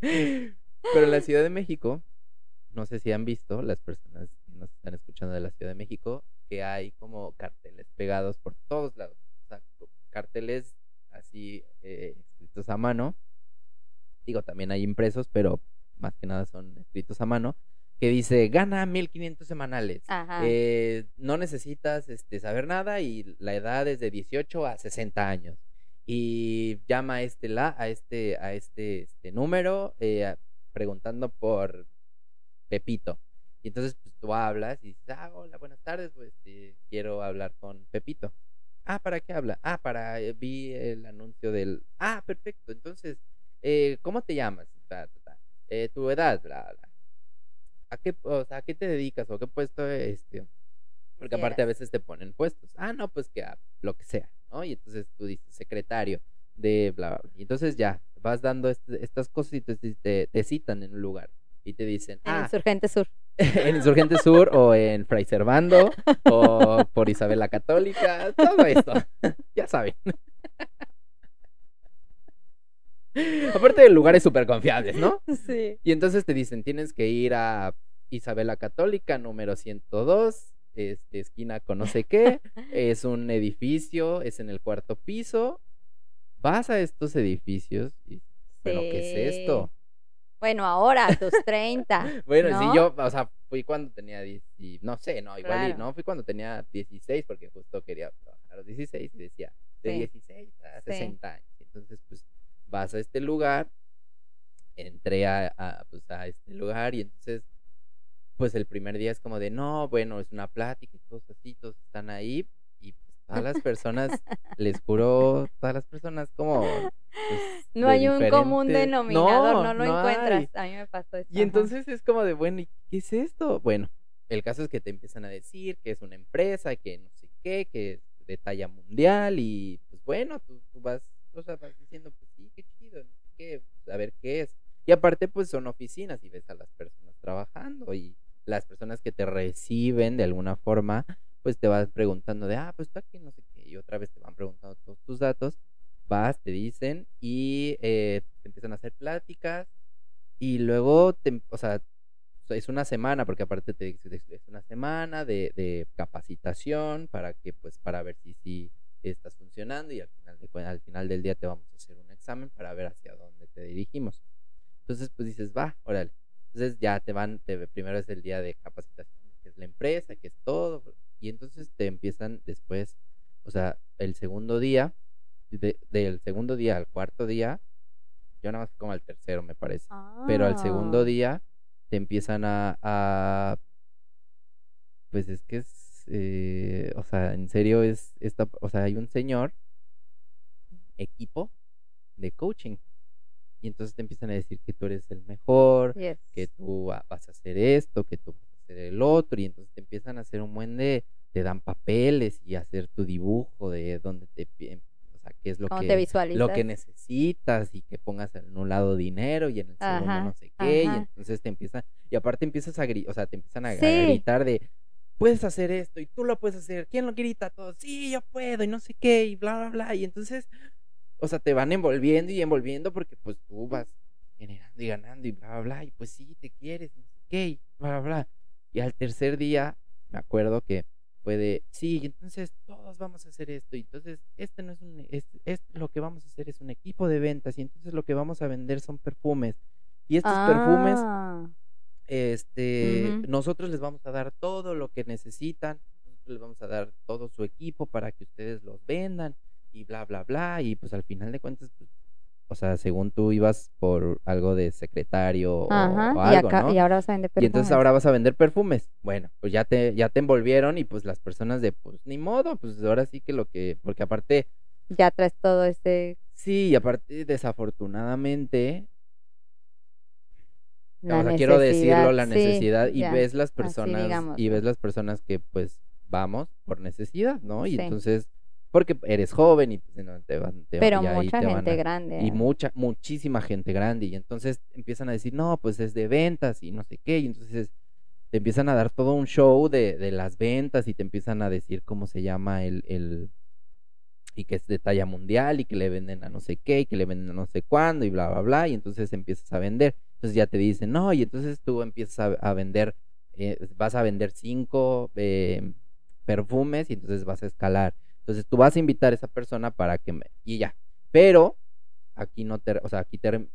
Speaker 2: Pero en la Ciudad de México, no sé si han visto las personas que nos están escuchando de la Ciudad de México, que hay como carteles pegados por todos lados. O sea, carteles así eh, escritos a mano. Digo, también hay impresos, pero más que nada son escritos a mano. Que dice, gana 1500 semanales. Eh, no necesitas este, saber nada y la edad es de 18 a 60 años. Y llama a este, la, a este, a este, este número eh, a- preguntando por Pepito. Y entonces pues, tú hablas y dices, ah, hola, buenas tardes, pues este, quiero hablar con Pepito. Ah, ¿para qué habla? Ah, para, eh, vi el anuncio del... Ah, perfecto, entonces, eh, ¿cómo te llamas? Ta, ta, ta. Eh, tu edad, bla, bla. ¿A qué, o sea, ¿a qué te dedicas o qué puesto este? Porque aparte a veces te ponen puestos. Ah, no, pues que a lo que sea, ¿no? Y entonces tú dices secretario de bla, bla, bla. Y entonces ya, vas dando este- estas cosas y te, te, te citan en un lugar. Y te dicen,
Speaker 1: En
Speaker 2: ah,
Speaker 1: Insurgente Sur.
Speaker 2: en Insurgente Sur o en Fray Servando o por Isabel la Católica, todo esto. ya saben. Aparte de lugares súper confiables, ¿no?
Speaker 1: Sí.
Speaker 2: Y entonces te dicen, tienes que ir a Isabel la Católica, número 102, este, esquina con no sé qué, es un edificio, es en el cuarto piso. Vas a estos edificios y, ¿pero qué es esto?
Speaker 1: Bueno, ahora, a tus 30.
Speaker 2: Bueno,
Speaker 1: ¿no?
Speaker 2: sí, yo, o sea, fui cuando tenía 10, y- no sé, no, igual, y
Speaker 1: Claro.
Speaker 2: no, fui cuando tenía 16, porque justo quería trabajar a los 16 y decía, de
Speaker 1: Sí.
Speaker 2: 16 a
Speaker 1: Sí.
Speaker 2: 60 años. Entonces, pues, vas a este lugar, entré a, a, pues, a este lugar y entonces, pues, el primer día es como de, no, bueno, es una plática y todos así, todos están ahí y pues, todas las personas, les juro, todas las personas como... pues,
Speaker 1: No hay un común denominador, no, lo
Speaker 2: no hay.
Speaker 1: encuentras. A mí me pasó eso.
Speaker 2: Y entonces es como de, bueno, ¿y qué es esto? Bueno, el caso es que te empiezan a decir que es una empresa, que no sé qué, que es de talla mundial y pues bueno, tú, tú vas, o sea, vas diciendo, pues sí, qué chido, no sé qué, pues, a ver qué es. Y aparte, pues son oficinas y ves a las personas trabajando y las personas que te reciben de alguna forma, pues te vas preguntando de, ah, pues tú aquí no sé qué, y otra vez te van preguntando todos tus datos, vas, te dicen y eh, te empiezan a hacer pláticas y luego, te, o sea, es una semana, porque aparte te es una semana de, de capacitación para que, pues, para ver si sí estás funcionando y al final, al final del día te vamos a hacer un examen para ver hacia dónde te dirigimos. Entonces, pues dices, va, órale. Entonces ya te van, te, primero es el día de capacitación, que es la empresa, que es todo, y entonces te empiezan después, o sea, el segundo día, de- del segundo día al cuarto día, yo nada más como al tercero, me parece pero al segundo
Speaker 1: Ah.
Speaker 2: día te empiezan a, a- pues es que es eh, o sea, en serio es, esta, o sea, hay un señor, equipo de coaching. Y entonces te empiezan a decir que tú eres el mejor,
Speaker 1: Yes.
Speaker 2: que tú va- vas a hacer esto, que tú vas a hacer el otro, y entonces te empiezan a hacer un buen de, te dan papeles y hacer tu dibujo de dónde te, pi- o sea, qué es lo
Speaker 1: ¿Cómo te
Speaker 2: que, lo que necesitas y que pongas en un lado dinero y en el segundo no sé qué, y entonces te empiezan, y aparte empiezas a gritar, o sea, te empiezan a, a gritar de, puedes hacer esto y tú lo puedes hacer, ¿quién lo grita? Todo, sí, yo puedo y no sé qué, y bla, bla, bla, y entonces, o sea, te van envolviendo y envolviendo porque pues tú vas generando y ganando y bla, bla, bla, y pues sí, te quieres, no sé qué, y bla, bla, bla. Y al tercer día, me acuerdo que fue de, sí, entonces todos vamos a hacer esto, y entonces este no es un, es, es- lo que vamos a hacer es un equipo de ventas, y entonces lo que vamos a vender son perfumes. Y estos perfumes,
Speaker 1: Ah,
Speaker 2: este, nosotros les vamos a dar todo lo que necesitan, nosotros les vamos a dar todo su equipo para que ustedes los vendan, y bla, bla, bla, y pues al final de cuentas, pues, o sea, según tú ibas por algo de secretario o,
Speaker 1: Ajá.
Speaker 2: o
Speaker 1: y,
Speaker 2: algo,
Speaker 1: acá,
Speaker 2: ¿no?
Speaker 1: y ahora vas a vender
Speaker 2: Y entonces
Speaker 1: perfumes.
Speaker 2: ahora vas a vender perfumes. Bueno, pues ya te, ya te envolvieron y pues las personas de, pues ni modo, pues ahora sí que lo que, porque aparte,
Speaker 1: Ya traes todo ese
Speaker 2: sí, y aparte desafortunadamente,
Speaker 1: la
Speaker 2: o sea, quiero decirlo, la
Speaker 1: sí,
Speaker 2: necesidad, y
Speaker 1: ya,
Speaker 2: ves las personas, y ves las personas que pues vamos por necesidad, ¿no? Y
Speaker 1: Sí.
Speaker 2: entonces, porque eres joven y pues no, te van, te,
Speaker 1: Pero
Speaker 2: y ahí
Speaker 1: mucha
Speaker 2: te van
Speaker 1: gente
Speaker 2: a-
Speaker 1: grande.
Speaker 2: y
Speaker 1: ¿eh?
Speaker 2: mucha, muchísima gente grande. Y entonces empiezan a decir, no, pues es de ventas y no sé qué. Y entonces te empiezan a dar todo un show de, de las ventas y te empiezan a decir cómo se llama el, el, y que es de talla mundial y que le venden a no sé qué y que le venden a no sé cuándo y bla, bla, bla. Y entonces empiezas a vender. Entonces ya te dicen, no, y entonces tú empiezas a, a vender, eh, vas a vender cinco eh, perfumes y entonces vas a escalar. Entonces tú vas a invitar a esa persona para que me... Y ya. Pero aquí no ter- o sea, aquí ter-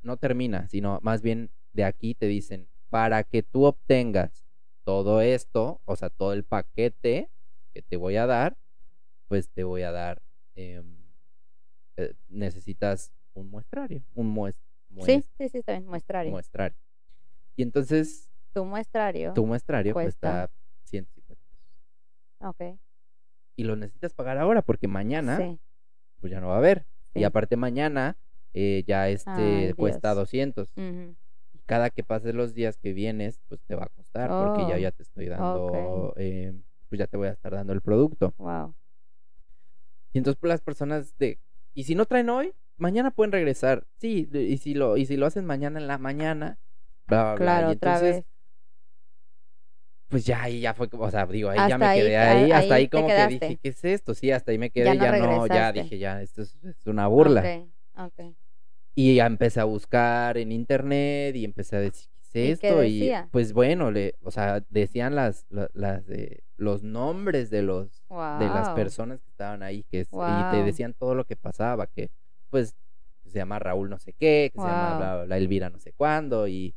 Speaker 2: no termina, sino más bien de aquí te dicen, para que tú obtengas todo esto, o sea, todo el paquete que te voy a dar, pues te voy a dar, em, eh, necesitas un muestrario, un
Speaker 1: Sí, sí, sí, está bien. Muestrario.
Speaker 2: muestrario. Y entonces
Speaker 1: tu muestrario.
Speaker 2: tu muestrario
Speaker 1: cuesta.
Speaker 2: cuesta 150 pesos.
Speaker 1: Ok.
Speaker 2: Y lo necesitas pagar ahora porque mañana
Speaker 1: Sí.
Speaker 2: pues ya no va a haber. Y aparte mañana eh, ya este
Speaker 1: Ay,
Speaker 2: cuesta
Speaker 1: Dios.
Speaker 2: 200.
Speaker 1: Ujú.
Speaker 2: Y cada que pases los días que vienes, pues te va a costar porque ya,
Speaker 1: Oh,
Speaker 2: ya te estoy dando, eh, pues ya te voy a estar dando el producto.
Speaker 1: Wow.
Speaker 2: Y entonces pues las personas de, y si no traen hoy, mañana pueden regresar. Sí, y si lo, y si lo hacen mañana en la mañana, bla, bla, bla.
Speaker 1: Claro,
Speaker 2: Y
Speaker 1: otra
Speaker 2: entonces,
Speaker 1: vez.
Speaker 2: Pues ya ahí ya fue, o sea, digo, ahí ya
Speaker 1: Hasta
Speaker 2: me
Speaker 1: ahí
Speaker 2: quedé
Speaker 1: te-
Speaker 2: ahí, hasta
Speaker 1: ahí
Speaker 2: ahí como que
Speaker 1: quedaste.
Speaker 2: dije, ¿qué es esto? Sí, hasta ahí me quedé,
Speaker 1: Ya no
Speaker 2: ya no, ya dije, ya, esto es, es una burla.
Speaker 1: Ok, ok.
Speaker 2: Y ya empecé a buscar en internet y empecé a decir, ¿qué es
Speaker 1: ¿Y qué
Speaker 2: esto? Y
Speaker 1: decía?
Speaker 2: pues bueno, le, o sea, decían las, la- las, de- los nombres de los, de las
Speaker 1: Wow.
Speaker 2: personas que estaban ahí, que es- y te decían todo lo que pasaba, que pues se llama Raúl no sé qué, que se llama bla, bla, bla, Elvira no sé cuándo, y,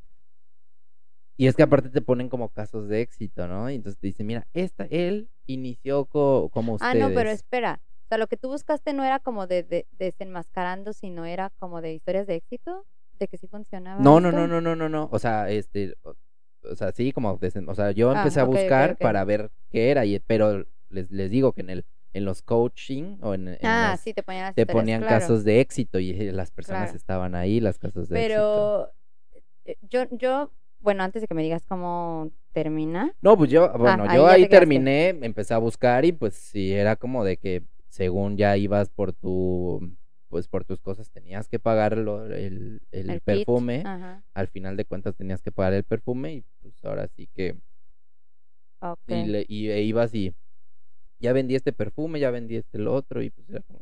Speaker 2: y es que aparte te ponen como casos de éxito, ¿no? Y entonces te dicen, mira, esta, él inició co- como
Speaker 1: Ah,
Speaker 2: ustedes.
Speaker 1: no, pero espera. O sea, lo que tú buscaste no era como de, de desenmascarando, sino era como de historias de éxito, de que sí funcionaba.
Speaker 2: No, no,
Speaker 1: esto.
Speaker 2: no, no, no, no, no. O sea, este, o, o sea, sí, como, desen- o sea, yo
Speaker 1: Ah,
Speaker 2: empecé a buscar para ver qué era, y, pero les, les digo que en el, en los coaching o en, en
Speaker 1: Ah,
Speaker 2: las-
Speaker 1: sí, te ponían las
Speaker 2: te ponían
Speaker 1: claro.
Speaker 2: casos de éxito y eh, las personas
Speaker 1: Claro.
Speaker 2: estaban ahí, las casos de éxito.
Speaker 1: Pero eh, yo, yo, bueno, antes de que me digas cómo termina.
Speaker 2: No, pues yo, bueno,
Speaker 1: ahí
Speaker 2: yo ahí
Speaker 1: te
Speaker 2: terminé, empecé a buscar y pues sí, era como de que según ya ibas por tu, pues por tus cosas tenías que pagar lo- el, el perfume, al final de cuentas tenías que pagar el perfume y pues ahora sí que
Speaker 1: Ok.
Speaker 2: y, le, y e ibas y ya vendí este perfume, ya vendí este el otro y pues era como,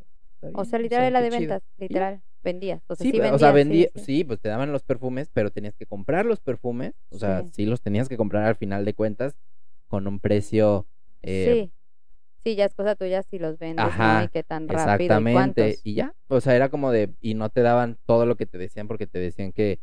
Speaker 1: O sea, literal era de
Speaker 2: chido.
Speaker 1: ventas, literal. Vendías. O sea,
Speaker 2: Sí,
Speaker 1: sí, vendías.
Speaker 2: o sea, vendí,
Speaker 1: sí.
Speaker 2: sí, pues te daban los perfumes, pero tenías que comprar los perfumes, o sea,
Speaker 1: Sí.
Speaker 2: los tenías que comprar al final de cuentas con un precio eh,
Speaker 1: Sí. Sí, ya es cosa tuya si los vendes, ¿no?
Speaker 2: Ajá,
Speaker 1: Y qué tan rápido
Speaker 2: exactamente, y ya, o sea, era como de, y no te daban todo lo que te decían porque te decían que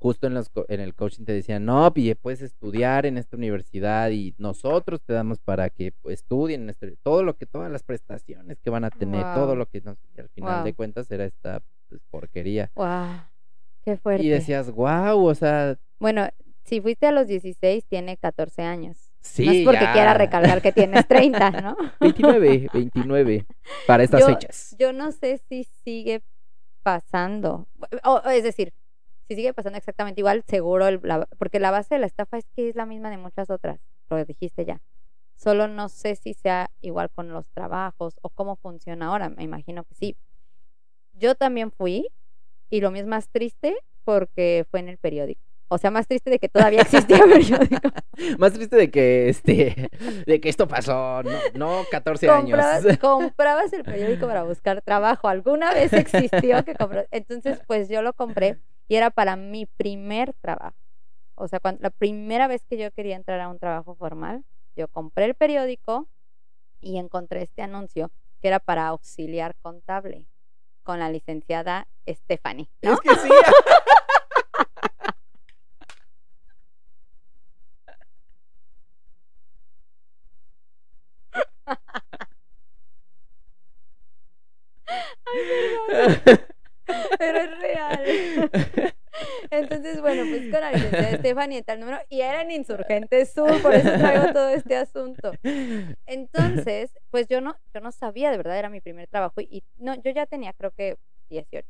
Speaker 2: justo en los en el coaching te decían, no, pille, puedes estudiar en esta universidad y nosotros te damos para que pues, estudien en este- todo lo que, todas las prestaciones que van a tener, todo lo que nos, y al final de cuentas era esta pues, porquería.
Speaker 1: Wow. Qué fuerte.
Speaker 2: Y decías, wow, o sea,
Speaker 1: Bueno, si fuiste a los 16, tiene 14 años.
Speaker 2: Sí,
Speaker 1: no es porque
Speaker 2: ya.
Speaker 1: quiera recalcar que tienes 30, ¿no?
Speaker 2: 29, 29 para estas
Speaker 1: yo,
Speaker 2: fechas.
Speaker 1: Yo no sé si sigue pasando. O, es decir, si sigue pasando exactamente igual, seguro, el- la- porque la base de la estafa es que es la misma de muchas otras, lo dijiste ya. Solo no sé si sea igual con los trabajos o cómo funciona ahora, me imagino que sí. Yo también fui y lo mismo más triste porque fue en el periódico. O sea, más triste de que todavía existía el periódico.
Speaker 2: Más triste de que este de que esto pasó, no, no 14
Speaker 1: comprabas,
Speaker 2: años.
Speaker 1: comprabas el periódico para buscar trabajo. Alguna vez existió que compró. Entonces, pues yo lo compré y era para mi primer trabajo. O sea, cuando, la primera vez que yo quería entrar a un trabajo formal, yo compré el periódico y encontré este anuncio que era para auxiliar contable con la licenciada Stephanie. ¿no?
Speaker 2: Es que sí.
Speaker 1: Pero es real. Entonces, bueno, pues con la licenciada Stephanie está el número y era en Insurgente Sur, por eso traigo todo este asunto. Entonces, pues yo no, yo no sabía, de verdad, era mi primer trabajo y no, yo ya tenía creo que 18.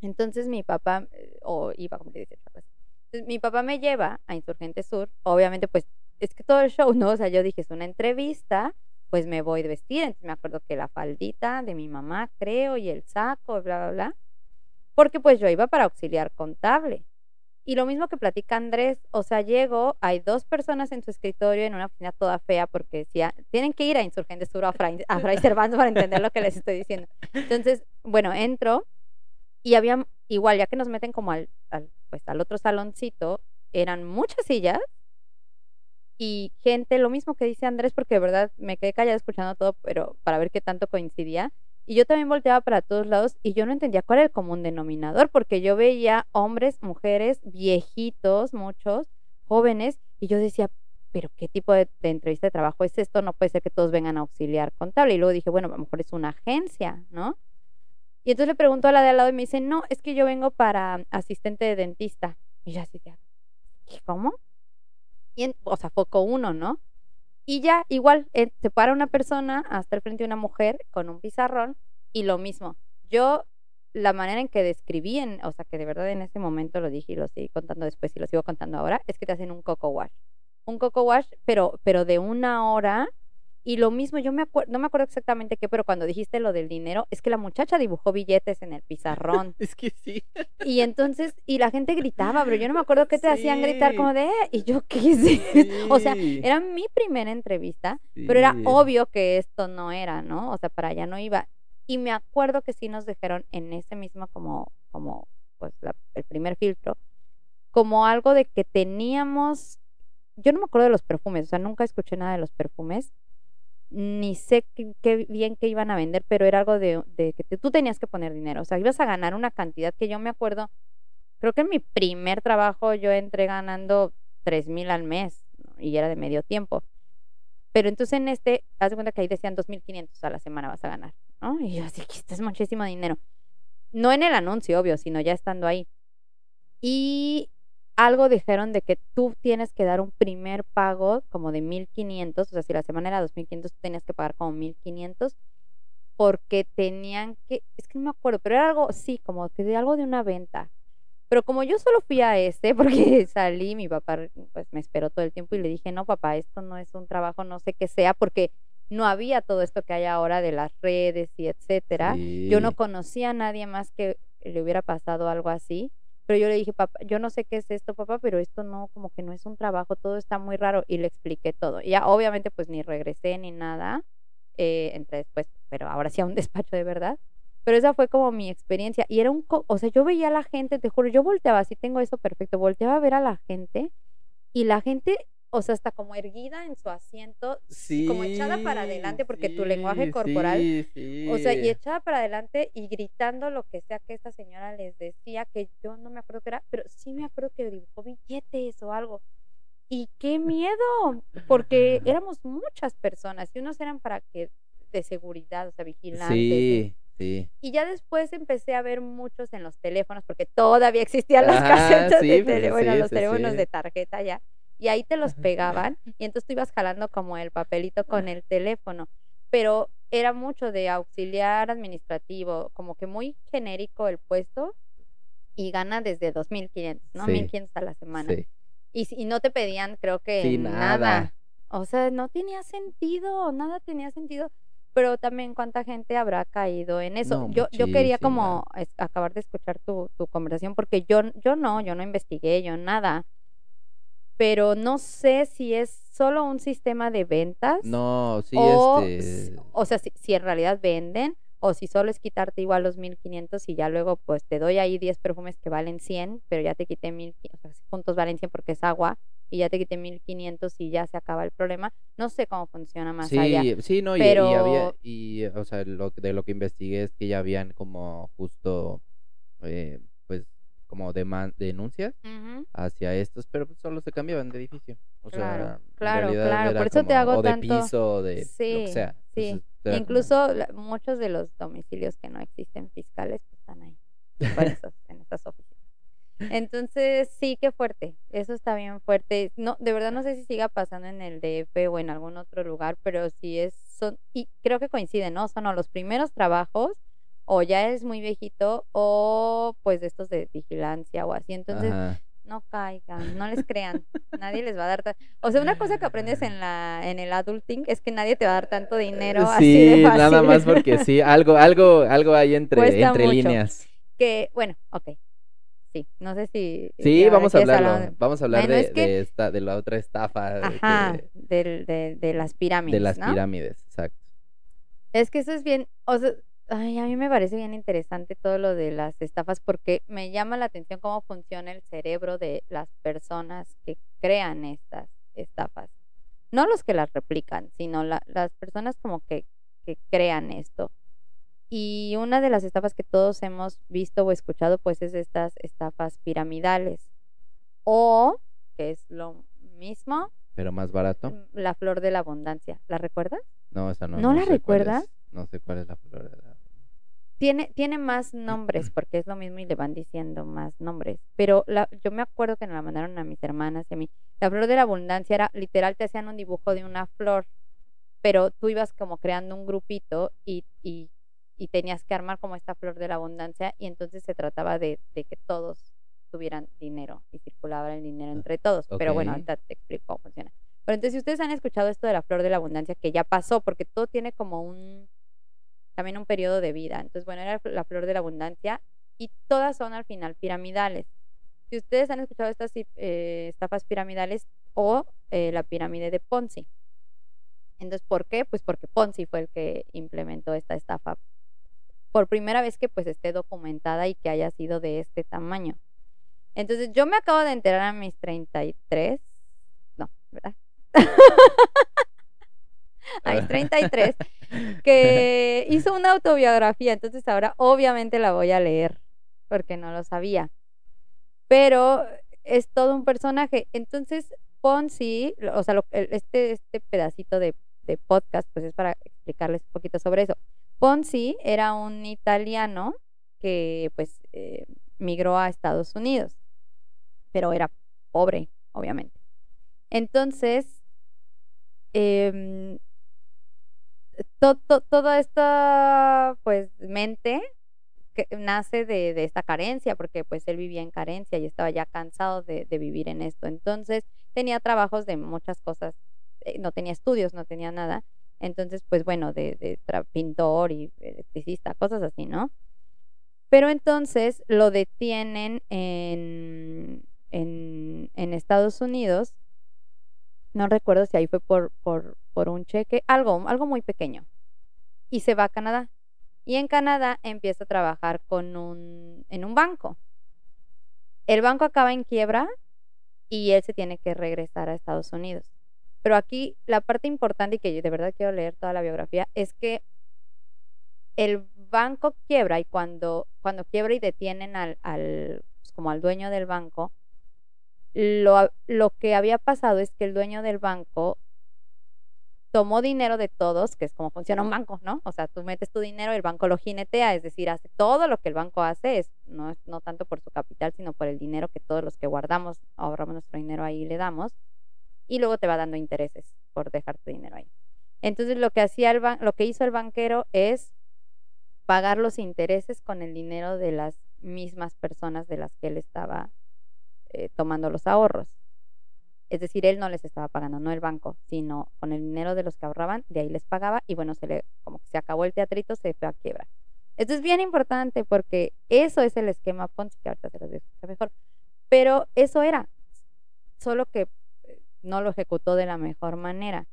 Speaker 1: Entonces mi papá, eh, o iba a cumplir 18, algo así. Entonces mi papá me lleva a Insurgente Sur, obviamente pues es que todo el show, ¿no? O sea, yo dije, es una entrevista, pues me voy de vestir, entonces me acuerdo que la faldita de mi mamá, creo, y el saco, bla, bla, bla, porque pues yo iba para auxiliar contable. Y lo mismo que platica Andrés, o sea, llego, hay dos personas en su escritorio en una oficina toda fea porque decía, tienen que ir a Insurgente Sur a Fray, a Fray Servando para entender lo que les estoy diciendo. Entonces, bueno, entro y había, igual, ya que nos meten como al, al, pues, al otro saloncito, eran muchas sillas y gente, lo mismo que dice Andrés, porque de verdad me quedé callada escuchando todo, pero para ver qué tanto coincidía. Y yo también volteaba para todos lados y yo no entendía cuál era el común denominador, porque yo veía hombres, mujeres, viejitos, muchos, jóvenes, y yo decía, pero ¿qué tipo de, entrevista de trabajo es esto? No puede ser que todos vengan a auxiliar contable. Y luego dije, bueno, a lo mejor es una agencia, ¿no? Y entonces le pregunto a la de al lado y me dice, no, es que yo vengo para asistente de dentista. Y yo así, ¿cómo? Y en- o sea, foco uno, ¿no? Y ya, igual, eh, se para una persona hasta el frente de una mujer con un pizarrón y lo mismo. Yo, la manera en que describí, en, o sea, que de verdad en ese momento lo dije y lo seguí contando después y lo sigo contando ahora, es que te hacen un coco wash. Un coco wash, pero, pero de una hora. Y lo mismo, yo me acuerdo, no me acuerdo exactamente qué, pero cuando dijiste lo del dinero, es que la muchacha dibujó billetes en el pizarrón.
Speaker 2: Es que sí.
Speaker 1: Y entonces, y la gente gritaba, pero yo no me acuerdo qué te hacían gritar
Speaker 2: Sí.
Speaker 1: como de, "Eh", y yo, ¿qué es esto? O sea,
Speaker 2: Sí.
Speaker 1: era mi primera entrevista, pero era
Speaker 2: Sí.
Speaker 1: obvio que esto no era, ¿no? O sea, para allá no iba. Y me acuerdo que sí nos dijeron en ese mismo como, como, pues, la- el primer filtro, como algo de que teníamos, yo no me acuerdo de los perfumes, o sea, nunca escuché nada de los perfumes, ni sé qué, bien que iban a vender, pero era algo de, que tú tenías que poner dinero, o sea, ibas a ganar una cantidad que yo me acuerdo, creo que en mi primer trabajo yo entré ganando tres mil al mes y era de medio tiempo. Pero entonces en este, haz de cuenta que ahí decían 2.500 a la semana vas a ganar. Y yo así que esto es muchísimo dinero. No en el anuncio, obvio, sino ya estando ahí. Y algo dijeron de que tú tienes que dar un primer pago como de 1.500, o sea, si la semana era 2.500, tú tenías que pagar como 1.500 porque tenían que, es que no me acuerdo, pero era algo, sí, como que de algo de una venta. Pero como yo solo fui a este, porque salí, mi papá pues me esperó todo el tiempo y le dije, no, papá, esto no es un trabajo, no sé qué sea, porque no había todo esto que hay ahora de las redes y etcétera. Yo no conocía a nadie más que le hubiera pasado algo así. Pero yo le dije, papá, yo no sé qué es esto, papá, pero esto no, como que no es un trabajo, todo está muy raro. Y le expliqué todo. Y ya, obviamente, pues ni regresé ni nada. Eh, entré después, pero ahora sí a un despacho de verdad. Pero esa fue como mi experiencia. Y era un, co- o sea, yo veía a la gente, te juro, yo volteaba, sí tengo eso perfecto, volteaba a ver a la gente y la gente, o sea, hasta como erguida en su asiento, como echada para adelante, porque tu lenguaje corporal
Speaker 2: sí,
Speaker 1: o sea, y echada para adelante y gritando lo que sea que esta señora les decía, que yo no me acuerdo qué era, pero sí me acuerdo que dibujó billetes o algo. Y qué miedo, porque éramos muchas personas y unos eran para que de seguridad, o sea, vigilantes.
Speaker 2: Sí, sí.
Speaker 1: Y ya después empecé a ver muchos en los teléfonos, porque todavía existían las
Speaker 2: Ajá,
Speaker 1: casetas de
Speaker 2: pues,
Speaker 1: teléfono,
Speaker 2: sí,
Speaker 1: los teléfonos de tarjeta ya. Y ahí te los pegaban y entonces tú ibas jalando como el papelito con el teléfono, pero era mucho de auxiliar administrativo, como que muy genérico el puesto y gana desde 2.500, ¿no?
Speaker 2: Sí.
Speaker 1: 1.500 a la semana.
Speaker 2: Sí.
Speaker 1: Y, y no te pedían, creo que
Speaker 2: Sí,
Speaker 1: nada.
Speaker 2: nada.
Speaker 1: O sea, no tenía sentido, nada tenía sentido. Pero también cuánta gente habrá caído en eso.
Speaker 2: No,
Speaker 1: yo, yo quería como es- acabar de escuchar tu, tu conversación porque yo, yo no, yo no investigué, yo nada. Pero no sé si es solo un sistema de ventas
Speaker 2: No, sí,
Speaker 1: o,
Speaker 2: este.
Speaker 1: o sea, si, si en realidad venden o si solo es quitarte igual los 1500 y ya luego pues te doy ahí 10 perfumes que valen 100, pero ya te quité 1000, o sea, juntos valen 100 porque es agua y ya te quité 1500 y ya se acaba el problema. No sé cómo funciona más allá.
Speaker 2: Sí, sí, no, y, y había,
Speaker 1: Pero-
Speaker 2: y, o sea, lo, de lo que investigué es que ya habían como justo, eh, como denuncias
Speaker 1: Ujú.
Speaker 2: hacia estos, pero pues solo se cambiaban de edificio. O
Speaker 1: Claro,
Speaker 2: sea,
Speaker 1: claro,
Speaker 2: realidad
Speaker 1: claro,
Speaker 2: era
Speaker 1: por eso te
Speaker 2: como-
Speaker 1: hago
Speaker 2: o de piso, o de lo que
Speaker 1: Sí,
Speaker 2: sea.
Speaker 1: sí.
Speaker 2: Entonces, como-
Speaker 1: Incluso la- muchos de los domicilios que no existen fiscales pues, están ahí, por eso, en estas oficinas. Entonces, sí, qué fuerte. Eso está bien fuerte. No, de verdad no sé si siga pasando en el DF o en algún otro lugar, pero sí es son y creo que coinciden, ¿no? Son los primeros trabajos o ya es muy viejito o pues de estos de vigilancia o así. Entonces,
Speaker 2: Ajá.
Speaker 1: no caigan, no les crean, nadie les va a dar O sea, una cosa que aprendes en la en el adulting es que nadie te va a dar tanto dinero así de
Speaker 2: Sí,
Speaker 1: fácil.
Speaker 2: nada más porque sí, algo, algo, algo hay entre,
Speaker 1: Cuesta
Speaker 2: entre
Speaker 1: mucho.
Speaker 2: líneas.
Speaker 1: que bueno, ok. Sí, no sé si
Speaker 2: Sí, vamos a hablarlo.
Speaker 1: de-
Speaker 2: Vamos a hablar
Speaker 1: Bueno,
Speaker 2: de,
Speaker 1: es que-
Speaker 2: de esta, de la otra estafa
Speaker 1: Ajá, de, de las pirámides,
Speaker 2: de las
Speaker 1: ¿no?
Speaker 2: pirámides, exacto.
Speaker 1: Es que eso es bien, o sea, ay, a mí me parece bien interesante todo lo de las estafas porque me llama la atención cómo funciona el cerebro de las personas que crean estas estafas. No los que las replican, sino la- las personas como que, que crean esto. Y una de las estafas que todos hemos visto o escuchado, pues es estas estafas piramidales. O, que es lo mismo,
Speaker 2: Pero más barato.
Speaker 1: la flor de la abundancia. ¿La recuerdas?
Speaker 2: No, esa no.
Speaker 1: ¿No la
Speaker 2: cuál es.
Speaker 1: recuerdas?
Speaker 2: No sé cuál es la flor de la-
Speaker 1: Tiene, tiene más nombres, porque es lo mismo y le van diciendo más nombres. Pero la, yo me acuerdo que nos la mandaron a mis hermanas y a mí. La flor de la abundancia era, literal, te hacían un dibujo de una flor, pero tú ibas como creando un grupito y, y, y tenías que armar como esta flor de la abundancia y entonces se trataba de, de que todos tuvieran dinero y circulaba el dinero entre todos. Pero bueno, ahorita te explico cómo funciona. Pero entonces, si ustedes han escuchado esto de la flor de la abundancia, que ya pasó, porque todo tiene como un, también un periodo de vida. Entonces, bueno, era la flor de la abundancia y todas son al final piramidales. Si ustedes han escuchado estas eh, estafas piramidales o eh, la pirámide de Ponzi. Entonces, ¿por qué? Pues porque Ponzi fue el que implementó esta estafa por primera vez que pues esté documentada y que haya sido de este tamaño. Entonces, yo me acabo de enterar a mis 33, no, ¿verdad? a mis 33, que hizo una autobiografía, entonces ahora obviamente la voy a leer, porque no lo sabía. Pero es todo un personaje. Entonces, Ponzi, o sea, lo- este, este pedacito de, de podcast, pues es para explicarles un poquito sobre eso. Ponzi era un italiano que pues eh, migró a Estados Unidos, pero era pobre, obviamente. Entonces, em, to- to- toda esta pues mente que nace de, de esta carencia, porque pues él vivía en carencia y estaba ya cansado de, de vivir en esto. Entonces tenía trabajos de muchas cosas, eh, no tenía estudios, no tenía nada. Entonces, pues bueno, de, de pintor y electricista, cosas así, ¿no? Pero entonces lo detienen en, en, en Estados Unidos. No recuerdo si ahí fue por, por, por un cheque, algo, algo muy pequeño. Y se va a Canadá. Y en Canadá empieza a trabajar con un, en un banco. El banco acaba en quiebra y él se tiene que regresar a Estados Unidos. Pero aquí la parte importante y que yo de verdad quiero leer toda la biografía es que el banco quiebra y cuando, cuando quiebra y detienen al, al pues, como al dueño del banco, lo, lo que había pasado es que el dueño del banco tomó dinero de todos, que es como funciona un banco, ¿no? O sea, tú metes tu dinero, el banco lo jinetea, es decir, hace todo lo que el banco hace, es no, no tanto por su capital, sino por el dinero que todos los que guardamos, ahorramos nuestro dinero ahí y le damos. y luego te va dando intereses por dejarte dinero ahí. Entonces lo que hacía lo que hizo el banquero es pagar los intereses con el dinero de las mismas personas de las que él estaba eh, tomando los ahorros. Es decir, él no les estaba pagando, no el banco, sino con el dinero de los que ahorraban, de ahí les pagaba y bueno, se le, como se acabó el teatrito, se fue a quiebra. Esto es bien importante porque eso es el esquema Ponzi, que ahorita se los mejor. Pero eso era, solo que eh, no lo ejecutó de la mejor manera,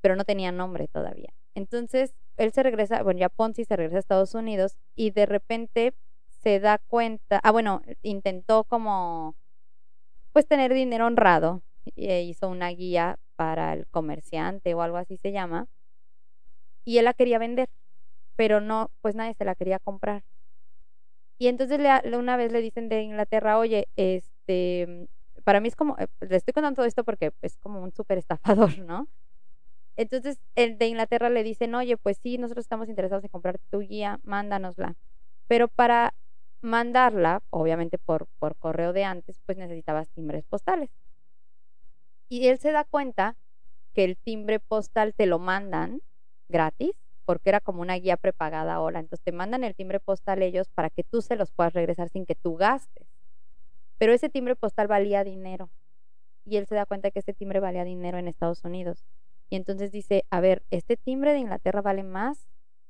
Speaker 1: pero no tenía nombre todavía. Entonces, él se regresa, bueno, ya Ponzi se regresa a Estados Unidos y de repente se da cuenta, ah, bueno, intentó como, pues tener dinero honrado, e hizo una guía para el comerciante o algo así se llama, y él la quería vender, pero no, pues nadie se la quería comprar. Y entonces le, una vez le dicen de Inglaterra, oye, este, para mí es como, eh, le estoy contando todo esto porque es como un súper estafador, ¿no? Entonces el de Inglaterra le dicen, oye, pues sí, nosotros estamos interesados en comprar tu guía, mándanosla. Pero para mandarla, obviamente por, por correo de antes, pues necesitabas timbres postales. Y él se da cuenta que el timbre postal te lo mandan gratis, porque era como una guía prepagada ahora. Entonces te mandan el timbre postal ellos para que tú se los puedas regresar sin que tú gastes. Pero ese timbre postal valía dinero. Y él se da cuenta que ese timbre valía dinero en Estados Unidos. Y entonces dice, a ver, este timbre de Inglaterra vale más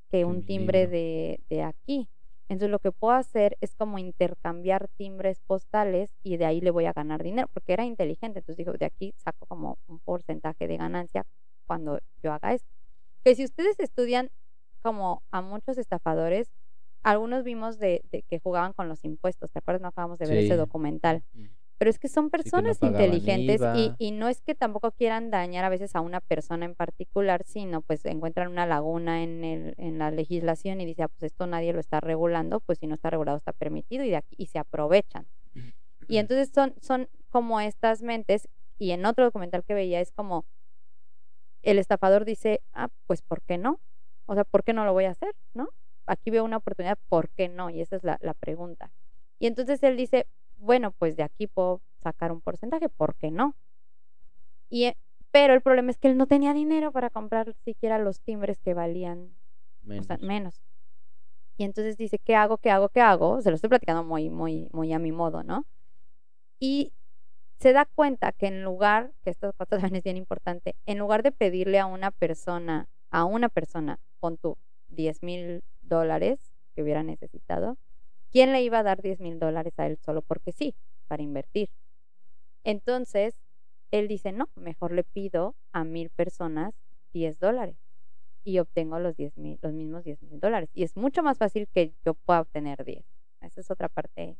Speaker 1: que un timbre de, de aquí. Entonces lo que puedo hacer es como intercambiar timbres postales y de ahí le voy a ganar dinero, porque era inteligente. Entonces dijo, de aquí saco como un porcentaje de ganancia cuando yo haga esto. Que si ustedes estudian como a muchos estafadores, algunos vimos de, que jugaban con los impuestos, ¿te acuerdas? No acabamos de ver ese documental. Pero es que son personas inteligentes y, y, no es que tampoco quieran dañar a veces a una persona en particular, sino pues encuentran una laguna en, el, en la legislación y dicen, ah, pues esto nadie lo está regulando, pues si no está regulado está permitido y, de aquí, y se aprovechan. Y entonces son, son como estas mentes y en otro documental que veía es como el estafador dice, ah, pues ¿por qué no? O sea, ¿por qué no lo voy a hacer? ¿No? Aquí veo una oportunidad, ¿por qué no? Y esa es la, la pregunta. Y entonces él dice, bueno, pues de aquí puedo sacar un porcentaje, ¿por qué no? Y, eh, pero el problema es que él no tenía dinero para comprar siquiera los timbres que valían menos. Y entonces dice, ¿qué hago? ¿Qué hago? ¿Qué hago? Se lo estoy platicando muy, muy, muy a mi modo, ¿no? Y se da cuenta que en lugar, que esto también es bien importante, en lugar de pedirle a una persona, a una persona, con tu 10 mil dólares que hubiera necesitado, ¿Quién le iba a dar 10 mil dólares a él solo porque sí, para invertir? Entonces, él dice, no, mejor le pido a mil personas 10 dólares y obtengo los, 10 mil, los mismos 10 mil dólares. Y es mucho más fácil que yo pueda obtener 10. Esa es otra parte,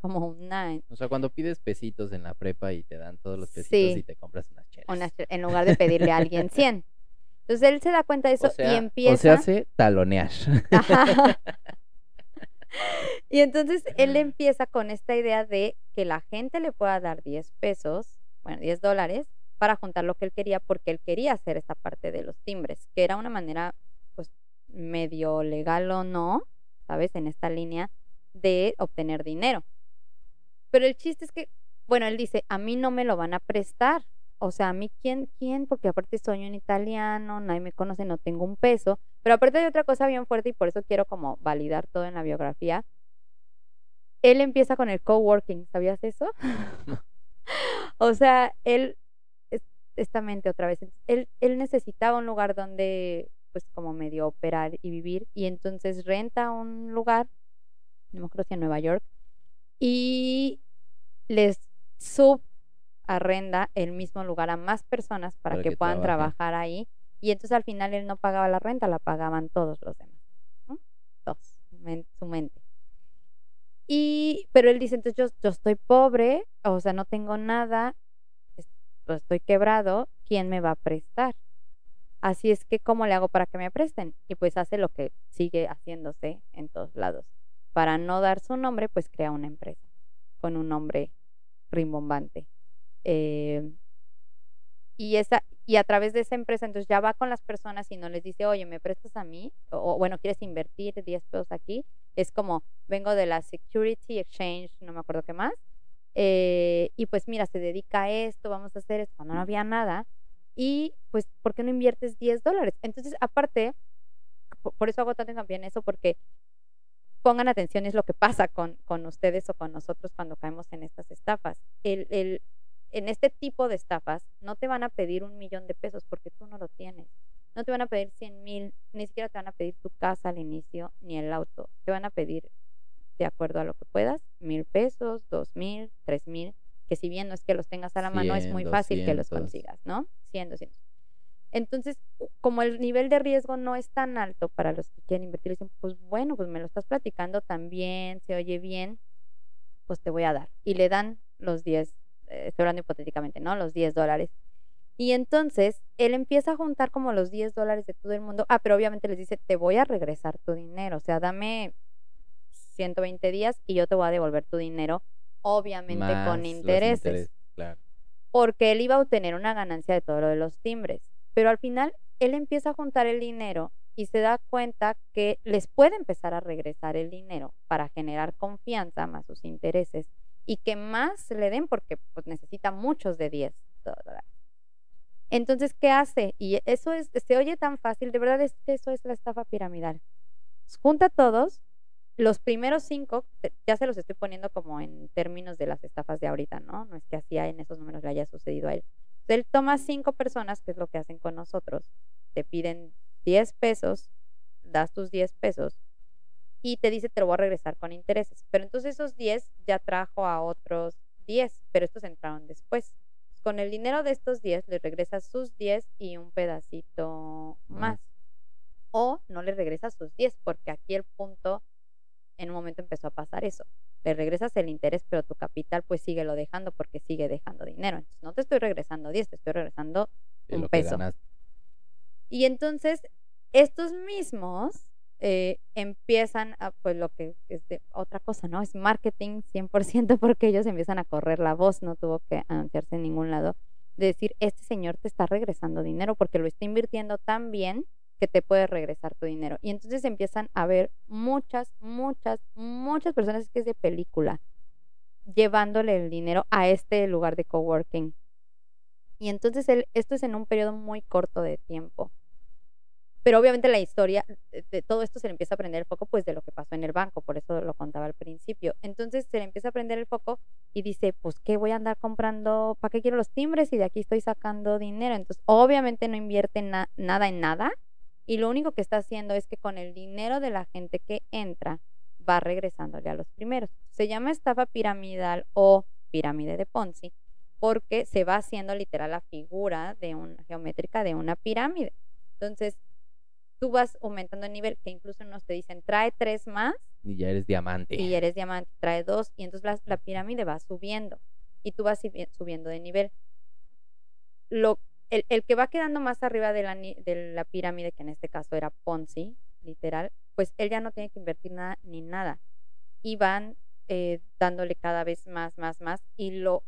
Speaker 1: como una...
Speaker 2: O sea, cuando pides pesitos en la prepa y te dan todos los pesitos y te compras unas chelas.
Speaker 1: en lugar de pedirle a alguien 100. Entonces él se da cuenta de eso y empieza... O
Speaker 2: se hace talonear.
Speaker 1: y entonces él empieza con esta idea de que la gente le pueda dar 10 pesos, bueno, 10 dólares, para juntar lo que él quería, porque él quería hacer esta parte de los timbres, que era una manera, pues, medio legal o no, ¿sabes? En esta línea de obtener dinero. Pero el chiste es que, bueno, él dice, a mí no me lo van a prestar. O sea, a mí, ¿quién? ¿Quién? Porque aparte soy un italiano, nadie me conoce, no tengo un peso. Pero aparte de otra cosa bien fuerte y por eso quiero como validar todo en la biografía. Él empieza con el coworking, ¿sabías eso? o sea, él, esta mente otra vez, él, él necesitaba un lugar donde pues como medio operar y vivir y entonces renta un lugar, no me acuerdo si en Nueva York, y les subarrenda el mismo lugar a más personas para, que, puedan trabajar ahí y entonces al final él no pagaba la renta, la pagaban todos los demás. Todos, su mente. Y, pero él dice, entonces yo, yo estoy pobre, o sea, no tengo nada, pues, estoy quebrado, ¿quién me va a prestar? Así es que, ¿cómo le hago para que me presten? Y pues hace lo que sigue haciéndose en todos lados. Para no dar su nombre, pues crea una empresa con un nombre rimbombante. Eh, y esa y a través de esa empresa entonces ya va con las personas y no les dice oye me prestas a mí o, bueno quieres invertir 10 pesos aquí es como vengo de la Security Exchange no me acuerdo qué más eh, y pues mira, se dedica a esto, vamos a hacer esto, cuando no había nada, y pues, ¿por qué no inviertes 10 dólares? Entonces, aparte, por, eso hago tanto en eso, porque pongan atención, es lo que pasa con, con ustedes o con nosotros cuando caemos en estas estafas. El, el, en este tipo de estafas no te van a pedir un millón de pesos porque tú no lo tienes. No te van a pedir 100 mil, ni siquiera te van a pedir tu casa al inicio, ni el auto. Te van a pedir, de acuerdo a lo que puedas, mil pesos, dos mil, tres mil, que si bien no es que los tengas a la mano, es muy fácil que los consigas, ¿no? 100, 200. Entonces, como el nivel de riesgo no es tan alto para los que quieren invertir, dicen, pues bueno, pues me lo estás platicando también, se oye bien, pues te voy a dar. Y le dan los 10, eh, estoy hablando hipotéticamente, ¿no? Los 10 dólares. Y entonces él empieza a juntar como los 10 dólares de todo el mundo. Ah, pero obviamente les dice, te voy a regresar tu dinero. O sea, dame 120 días y yo te voy a devolver tu dinero, obviamente con intereses. claro. Porque él iba a obtener una ganancia de todo lo de los timbres. Pero al final él empieza a juntar el dinero y se da cuenta que les puede empezar a regresar el dinero para generar confianza más sus intereses y que más le den porque pues, necesita muchos de 10 dólares. Entonces, ¿qué hace? Y eso es, se oye tan fácil, de verdad es que eso es la estafa piramidal. Junta a todos, los primeros cinco, ya se los estoy poniendo como en términos de las estafas de ahorita, ¿no? No es que así en esos números le haya sucedido a él. él toma cinco personas, que es lo que hacen con nosotros, te piden 10 pesos, das tus 10 pesos y te dice te lo voy a regresar con intereses. Pero entonces esos 10 ya trajo a otros 10, pero estos entraron después con el dinero de estos 10 le regresas sus 10 y un pedacito más. O no le regresas sus 10, porque aquí el punto, en un momento empezó a pasar eso. Le regresas el interés, pero tu capital pues sigue lo dejando porque sigue dejando dinero. Entonces no te estoy regresando 10, te estoy regresando un peso. Y entonces, estos mismos eh, empiezan a, pues lo que es de otra cosa, ¿no? Es marketing 100% porque ellos empiezan a correr la voz, no tuvo que anunciarse en ningún lado, de decir, este señor te está regresando dinero porque lo está invirtiendo tan bien que te puede regresar tu dinero. Y entonces empiezan a ver muchas, muchas, muchas personas, que es de película, llevándole el dinero a este lugar de coworking. Y entonces esto es en un periodo muy corto de tiempo. Pero obviamente la historia de todo esto se le empieza a prender el foco pues de lo que pasó en el banco, por eso lo contaba al principio. Entonces se le empieza a prender el foco y dice, pues ¿qué voy a andar comprando? ¿Para qué quiero los timbres? Y de aquí estoy sacando dinero. Entonces obviamente no invierte nada en nada y lo único que está haciendo es que con el dinero de la gente que entra va regresándole a los primeros. Se llama estafa piramidal o pirámide de Ponzi porque se va haciendo literal la figura de una geométrica de una pirámide. Entonces, tú vas aumentando el nivel, que incluso nos te dicen, trae tres más.
Speaker 2: Y ya eres diamante.
Speaker 1: Y ya eres diamante, trae dos, y entonces la, pirámide va subiendo, y tú vas subiendo de nivel. Lo, el, el, que va quedando más arriba de la, de la pirámide, que en este caso era Ponzi, literal, pues él ya no tiene que invertir nada ni nada. Y van eh, dándole cada vez más, más, más, y lo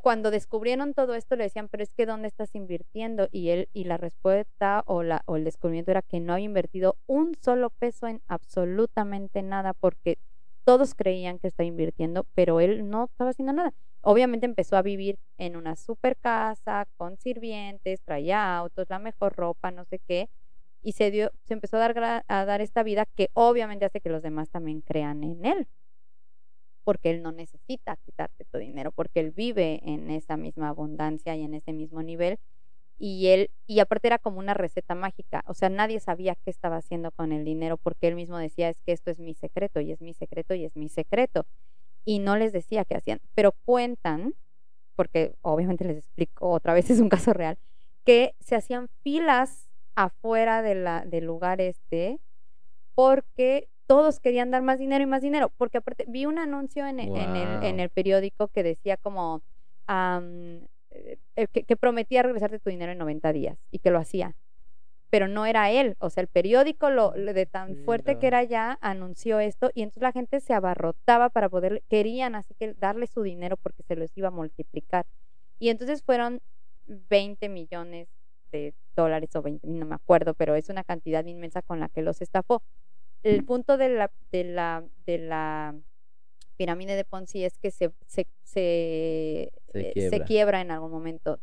Speaker 1: cuando descubrieron todo esto le decían, pero es que ¿dónde estás invirtiendo? Y él y la respuesta o, la, o el descubrimiento era que no había invertido un solo peso en absolutamente nada porque todos creían que estaba invirtiendo, pero él no estaba haciendo nada. Obviamente empezó a vivir en una super casa, con sirvientes, traía autos, la mejor ropa, no sé qué, y se dio, se empezó a dar, a dar esta vida que obviamente hace que los demás también crean en él porque él no necesita quitarte tu dinero, porque él vive en esa misma abundancia y en ese mismo nivel. Y él, y aparte era como una receta mágica, o sea, nadie sabía qué estaba haciendo con el dinero, porque él mismo decía, es que esto es mi secreto, y es mi secreto, y es mi secreto. Y no les decía qué hacían, pero cuentan, porque obviamente les explico, otra vez es un caso real, que se hacían filas afuera de la, del lugar este, porque todos querían dar más dinero y más dinero, porque aparte vi un anuncio en, el, en, el, periódico que decía como eh, que, prometía regresarte tu dinero en 90 días y que lo hacía, pero no era él, o sea, el periódico lo, de tan fuerte que era ya anunció esto y entonces la gente se abarrotaba para poder, querían así que darle su dinero porque se los iba a multiplicar. Y entonces fueron 20 millones de dólares o 20, no me acuerdo, pero es una cantidad inmensa con la que los estafó el punto de la, de la, de la pirámide de Ponzi es que se, se, se,
Speaker 2: Se
Speaker 1: eh,
Speaker 2: quiebra.
Speaker 1: quiebra en algún momento.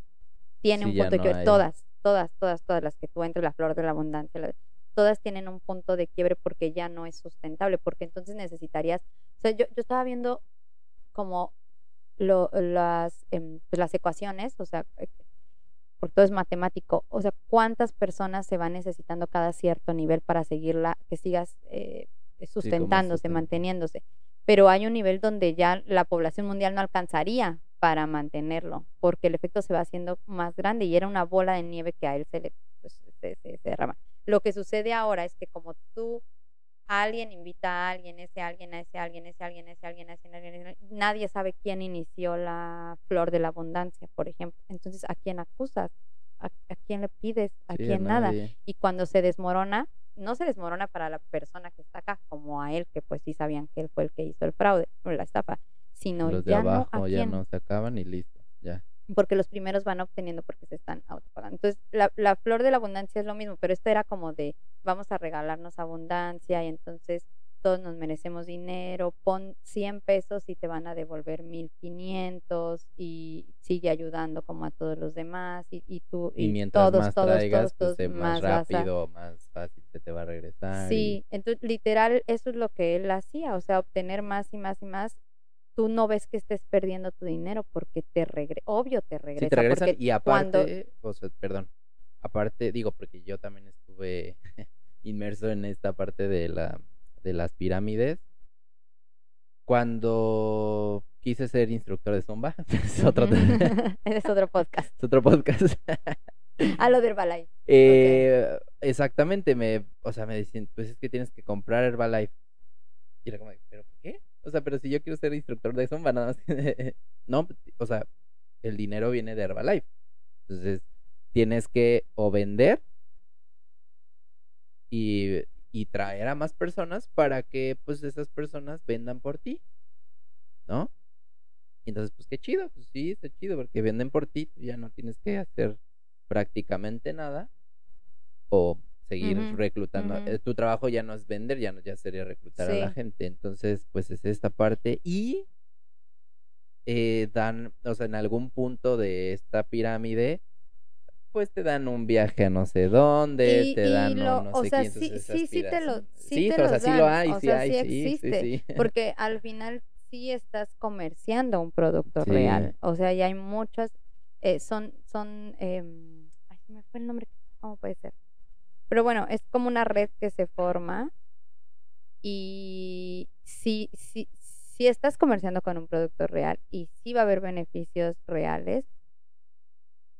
Speaker 1: Tiene
Speaker 2: Sí,
Speaker 1: un punto de
Speaker 2: no
Speaker 1: quiebre.
Speaker 2: hay-
Speaker 1: Todas, todas, todas, todas las que tú entres, la flor de la abundancia, la- todas tienen un punto de quiebre porque ya no es sustentable, porque entonces necesitarías, o sea, yo, yo estaba viendo como lo, las, pues, las ecuaciones, o sea, eh, porque todo es matemático, o sea, cuántas personas se van necesitando cada cierto nivel para seguirla, que sigas eh, sustentándose,
Speaker 2: sustentando.
Speaker 1: manteniéndose. Pero hay un nivel donde ya la población mundial no alcanzaría para mantenerlo, porque el efecto se va haciendo más grande y era una bola de nieve que a él se le pues, se, se- se derrama. Lo que sucede ahora es que como tú alguien invita a alguien, ese alguien, a ese alguien, ese alguien, ese alguien, a ese alguien, nadie sabe quién inició la flor de la abundancia, por ejemplo. Entonces, ¿a quién acusas? ¿A, a quién le pides? ¿A
Speaker 2: Sí,
Speaker 1: quién nada? Y cuando se desmorona, no se desmorona para la persona que está acá, como a él, que pues sí sabían que él fue el que hizo el fraude o la estafa, sino
Speaker 2: Los de
Speaker 1: ya no
Speaker 2: abajo
Speaker 1: a
Speaker 2: ya
Speaker 1: quién
Speaker 2: no se acaban y listo. Ya.
Speaker 1: Porque los primeros van obteniendo porque se están autopagando. Entonces, la, la flor de la abundancia es lo mismo, pero esto era como de vamos a regalarnos abundancia y entonces todos nos merecemos dinero, pon 100 pesos y te van a devolver 1500 y sigue ayudando como a todos los demás y, y tú
Speaker 2: Y,
Speaker 1: y
Speaker 2: mientras
Speaker 1: todos,
Speaker 2: más
Speaker 1: todos,
Speaker 2: traigas,
Speaker 1: todos,
Speaker 2: pues eh, más
Speaker 1: más vas a-
Speaker 2: rápido, más fácil se te va a regresar. y-
Speaker 1: Sí, entonces literal eso es lo que él hacía, o sea, obtener más y más y más. Tú no ves que estés perdiendo tu dinero porque te regresa, obvio te regresa.
Speaker 2: Sí, te regresan
Speaker 1: porque
Speaker 2: y
Speaker 1: cuando-
Speaker 2: aparte, o sea, perdón, aparte, digo, porque yo también estuve inmerso en esta parte de la de las pirámides. Cuando quise ser instructor de zumba, es otro,
Speaker 1: es otro podcast.
Speaker 2: es otro podcast.
Speaker 1: Ah, lo de Herbalife.
Speaker 2: Eh, Exactamente, me, o sea, me decían, pues es que tienes que comprar Herbalife. Y era como, ¿pero por qué? O sea, pero si yo quiero ser instructor de zumba, nada más. no, o sea, el dinero viene de Herbalife. Entonces, tienes que o vender y, y traer a más personas para que, pues, esas personas vendan por ti. ¿No? Entonces, pues, qué chido, pues sí, está chido, porque venden por ti, ya no tienes que hacer prácticamente nada o seguir reclutando. Eh, Tu trabajo ya no es vender, ya no ya sería reclutar a la
Speaker 1: Sí.
Speaker 2: gente. Entonces, pues es esta parte y eh, dan, o sea, en algún punto de esta pirámide, pues te dan un viaje a no sé dónde,
Speaker 1: Y-
Speaker 2: te
Speaker 1: y
Speaker 2: dan un
Speaker 1: lo-
Speaker 2: no
Speaker 1: o
Speaker 2: sé
Speaker 1: sea,
Speaker 2: qué,
Speaker 1: sí- sí, sí te lo-
Speaker 2: aspiras-
Speaker 1: sí te
Speaker 2: o sea,
Speaker 1: los
Speaker 2: sí lo hay,
Speaker 1: o
Speaker 2: sí
Speaker 1: sea,
Speaker 2: hay,
Speaker 1: sí
Speaker 2: sí,
Speaker 1: existe,
Speaker 2: sí, sí.
Speaker 1: Porque al final sí estás comerciando un producto
Speaker 2: Sí.
Speaker 1: real. O sea, ya hay muchas, eh, son, son, em, ay, me fue el nombre, ¿cómo puede ser? Pero bueno, es como una red que se forma y si, si, si estás comerciando con un producto real y sí va a haber beneficios reales,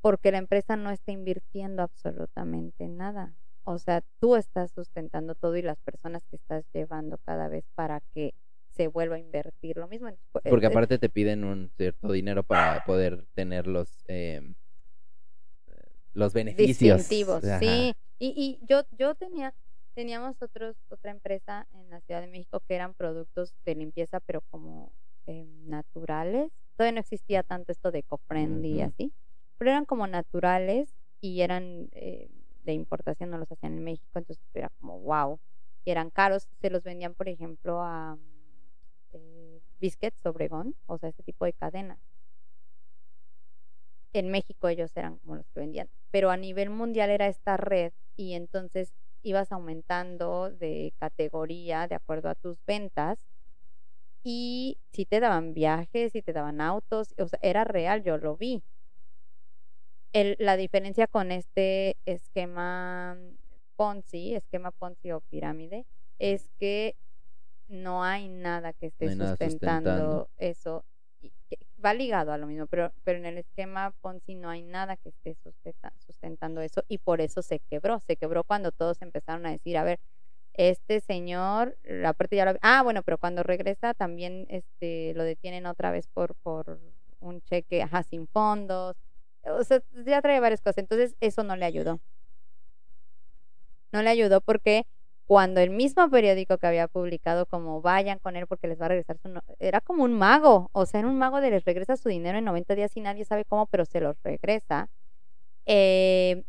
Speaker 1: porque la empresa no está invirtiendo absolutamente nada. O sea, tú estás sustentando todo y las personas que estás llevando cada vez para que se vuelva a invertir lo mismo. Entonces,
Speaker 2: Porque aparte te piden un cierto dinero para poder tener los, em, los beneficios.
Speaker 1: distintivos,
Speaker 2: Ajá.
Speaker 1: sí. Y, y yo, yo tenía, teníamos otros, otra empresa en la Ciudad de México que eran productos de limpieza, pero como em, naturales. Todavía no existía tanto esto de eco-friendly y así, pero eran como naturales y eran eh, de importación, no los hacían en México, entonces era como wow. Y eran caros, se los vendían, por ejemplo, a eh, Biscuits Obregón, o sea, este tipo de cadenas en México ellos eran como los que vendían, pero a nivel mundial era esta red y entonces ibas aumentando de categoría de acuerdo a tus ventas y si te daban viajes, si te daban autos, o sea, era real, yo lo vi. El, la diferencia con este esquema Ponzi, esquema Ponzi o pirámide, es que no hay nada que esté
Speaker 2: No
Speaker 1: sustentando. eso. Va ligado a lo mismo, pero, pero en el esquema Ponzi no hay nada que esté sustenta- sustentando eso y por eso se quebró. Se quebró cuando todos empezaron a decir, a ver, este señor, la parte ya lo... Ah, bueno, pero cuando regresa también este, lo detienen otra vez por, por un cheque, ajá, sin fondos. O sea, ya trae varias cosas. Entonces, eso no le ayudó. No le ayudó porque cuando el mismo periódico que había publicado como vayan con él porque les va a regresar su... no- Era como un mago, o sea, era un mago de les regresa su dinero en 90 días y nadie sabe cómo, pero se los regresa. Eh,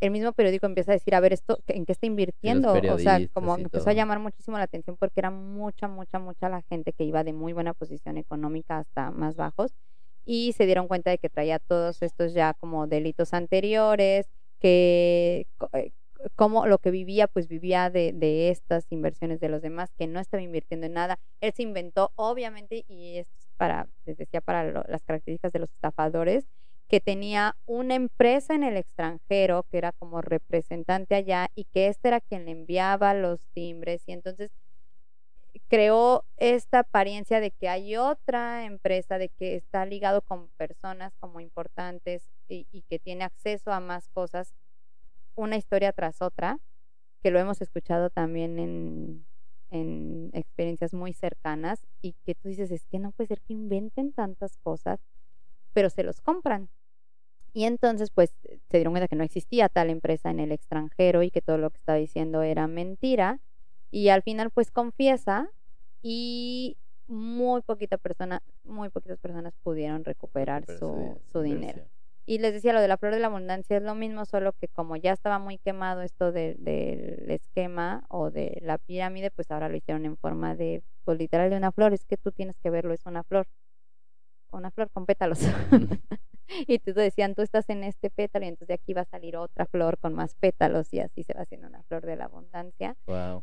Speaker 1: el mismo periódico empieza a decir, a ver, esto, ¿en qué está invirtiendo? O sea, como empezó a llamar muchísimo la atención porque era mucha, mucha, mucha la gente que iba de muy buena posición económica hasta más bajos y se dieron cuenta de que traía todos estos ya como delitos anteriores, que eh, como lo que vivía, pues vivía de, de, estas inversiones de los demás, que no estaba invirtiendo en nada. Él se inventó, obviamente, y es para, les decía, para las características de los estafadores, que tenía una empresa en el extranjero que era como representante allá y que este era quien le enviaba los timbres y entonces creó esta apariencia de que hay otra empresa, de que está ligado con personas como importantes y que tiene acceso a más cosas, una historia tras otra, que lo hemos escuchado también en, en experiencias muy cercanas y que tú dices, es que no puede ser que inventen tantas cosas pero se los compran. Y entonces, pues, se dieron cuenta que no existía tal empresa en el extranjero y que todo lo que estaba diciendo era mentira. Y al final, pues, confiesa y muy poquita persona, muy poquitas personas pudieron recuperar su, su dinero. Y les decía, lo de la flor de la abundancia es lo mismo, solo que como ya estaba muy quemado esto del esquema o de la pirámide, pues ahora lo hicieron en forma de, pues literal de una flor. Es que tú tienes que verlo, es una flor una flor con pétalos. y tú decían, tú estás en este pétalo y entonces de aquí va a salir otra flor con más pétalos y así se va haciendo una flor de la abundancia.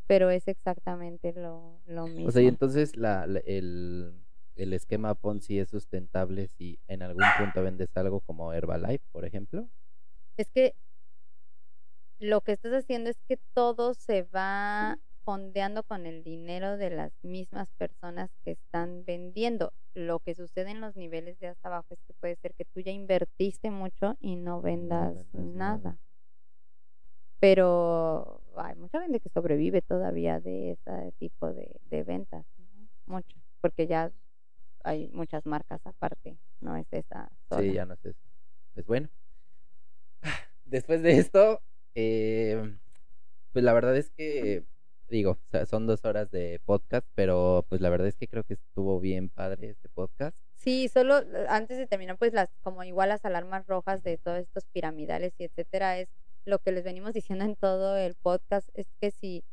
Speaker 1: Pero es exactamente lo, lo mismo.
Speaker 2: O sea, y entonces la, el, el esquema Ponzi es sustentable si en algún punto vendes algo como Herbalife, por ejemplo.
Speaker 1: Es que lo que estás haciendo es que todo se va fondeando con el dinero de las mismas personas que están vendiendo. Lo que sucede en los niveles de hasta abajo es que puede ser que tú ya invertiste mucho y no vendas, nada. Pero hay mucha gente que sobrevive todavía de ese tipo de, ventas, mucho, porque ya hay muchas marcas aparte, no es esa.
Speaker 2: Sí, ya no es eso. Pues bueno, después de esto, eh, pues la verdad es que digo, son dos horas de podcast, pero pues la verdad es que creo que estuvo bien padre este podcast.
Speaker 1: Sí, solo eh, antes de terminar, pues las, como igual las alarmas rojas de todos estos piramidales y etcétera, es lo que les venimos diciendo en todo el podcast, es que si,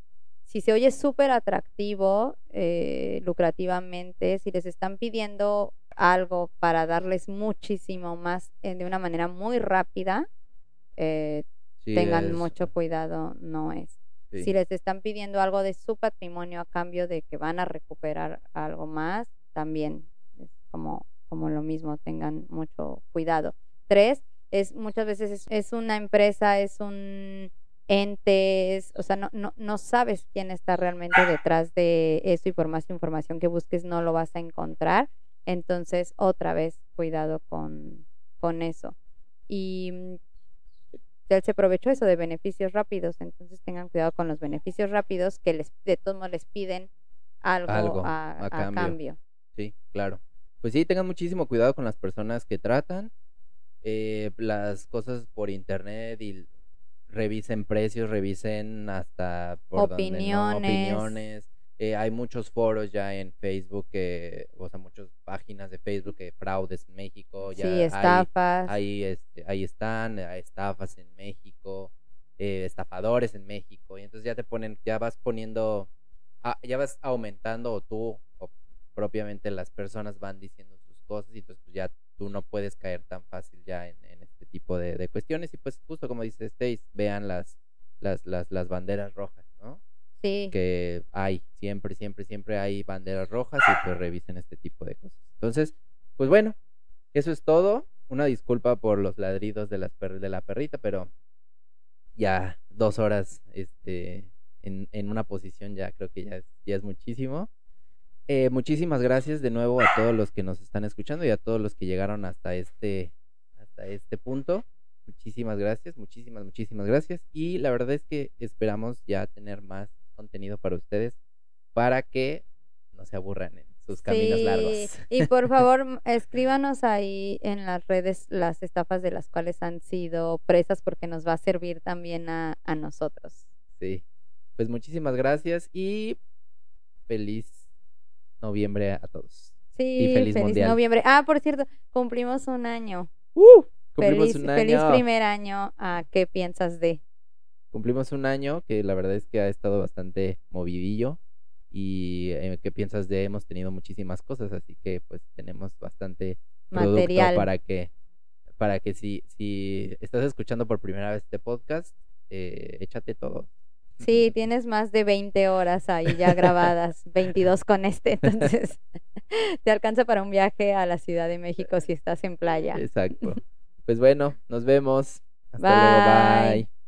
Speaker 1: si se oye súper atractivo, eh, lucrativamente, si les están pidiendo algo para darles muchísimo más eh, de una manera muy rápida, tengan mucho cuidado, no es. Si les están pidiendo algo de su patrimonio a cambio de que van a recuperar algo más, también es como, como lo mismo, tengan mucho cuidado. Tres, es muchas veces es, una empresa, es un ente, o sea, no, no, no sabes quién está realmente detrás de eso y por más información que busques no lo vas a encontrar. Entonces, otra vez, cuidado con, con eso. Y mm, él se aprovechó eso de beneficios rápidos, entonces tengan cuidado con los beneficios rápidos que les de todos modos les piden algo, a, cambio.
Speaker 2: Sí, claro. Pues sí, tengan muchísimo cuidado con las personas que tratan eh, las cosas por internet y revisen precios, revisen hasta opiniones. Eh, hay muchos foros ya en Facebook, o sea, muchas páginas de Facebook de fraudes en México. Ya
Speaker 1: sí, estafas.
Speaker 2: Ahí, este, ahí están, hay estafas en México, eh, estafadores en México. Y entonces ya te ponen, ya vas poniendo, ah, ya vas aumentando o tú o propiamente las personas van diciendo sus cosas y entonces pues ya tú no puedes caer tan fácil ya en, tipo de, de, cuestiones. Y pues justo como dice Stace, vean las, las, las, las banderas rojas, ¿no? Que hay, siempre, siempre, siempre hay banderas rojas y pues revisen este tipo de cosas. Entonces, pues bueno, eso es todo. Una disculpa por los ladridos de, las de la perrita, pero ya dos horas este, en, en una posición ya creo que ya es, ya es muchísimo. Eh, muchísimas gracias de nuevo a todos los que nos están escuchando y a todos los que llegaron hasta este, hasta este punto. Muchísimas gracias, muchísimas, muchísimas gracias. Y la verdad es que esperamos ya tener más contenido para ustedes para que no se aburran en sus caminos largos.
Speaker 1: Y por favor, escríbanos ahí en las redes las estafas de las cuales han sido presas porque nos va a servir también a, nosotros.
Speaker 2: Sí, pues muchísimas gracias y feliz noviembre a todos.
Speaker 1: Sí, feliz, noviembre. Ah, por cierto, cumplimos un año.
Speaker 2: Uh, Cumplimos
Speaker 1: feliz,
Speaker 2: un
Speaker 1: feliz
Speaker 2: año.
Speaker 1: primer año a qué piensas de.
Speaker 2: Cumplimos un año que la verdad es que ha estado bastante movidillo y eh, ¿qué piensas de? Hemos tenido muchísimas cosas, así que pues tenemos bastante
Speaker 1: Material.
Speaker 2: para que para que si si estás escuchando por primera vez este podcast, eh, échate todo.
Speaker 1: Sí, tienes más de 20 horas ahí ya grabadas, 22 con este, entonces te alcanza para un viaje a la Ciudad de México si estás en playa.
Speaker 2: Exacto. Pues bueno, nos vemos. Hasta luego,
Speaker 1: Bye.
Speaker 2: bye.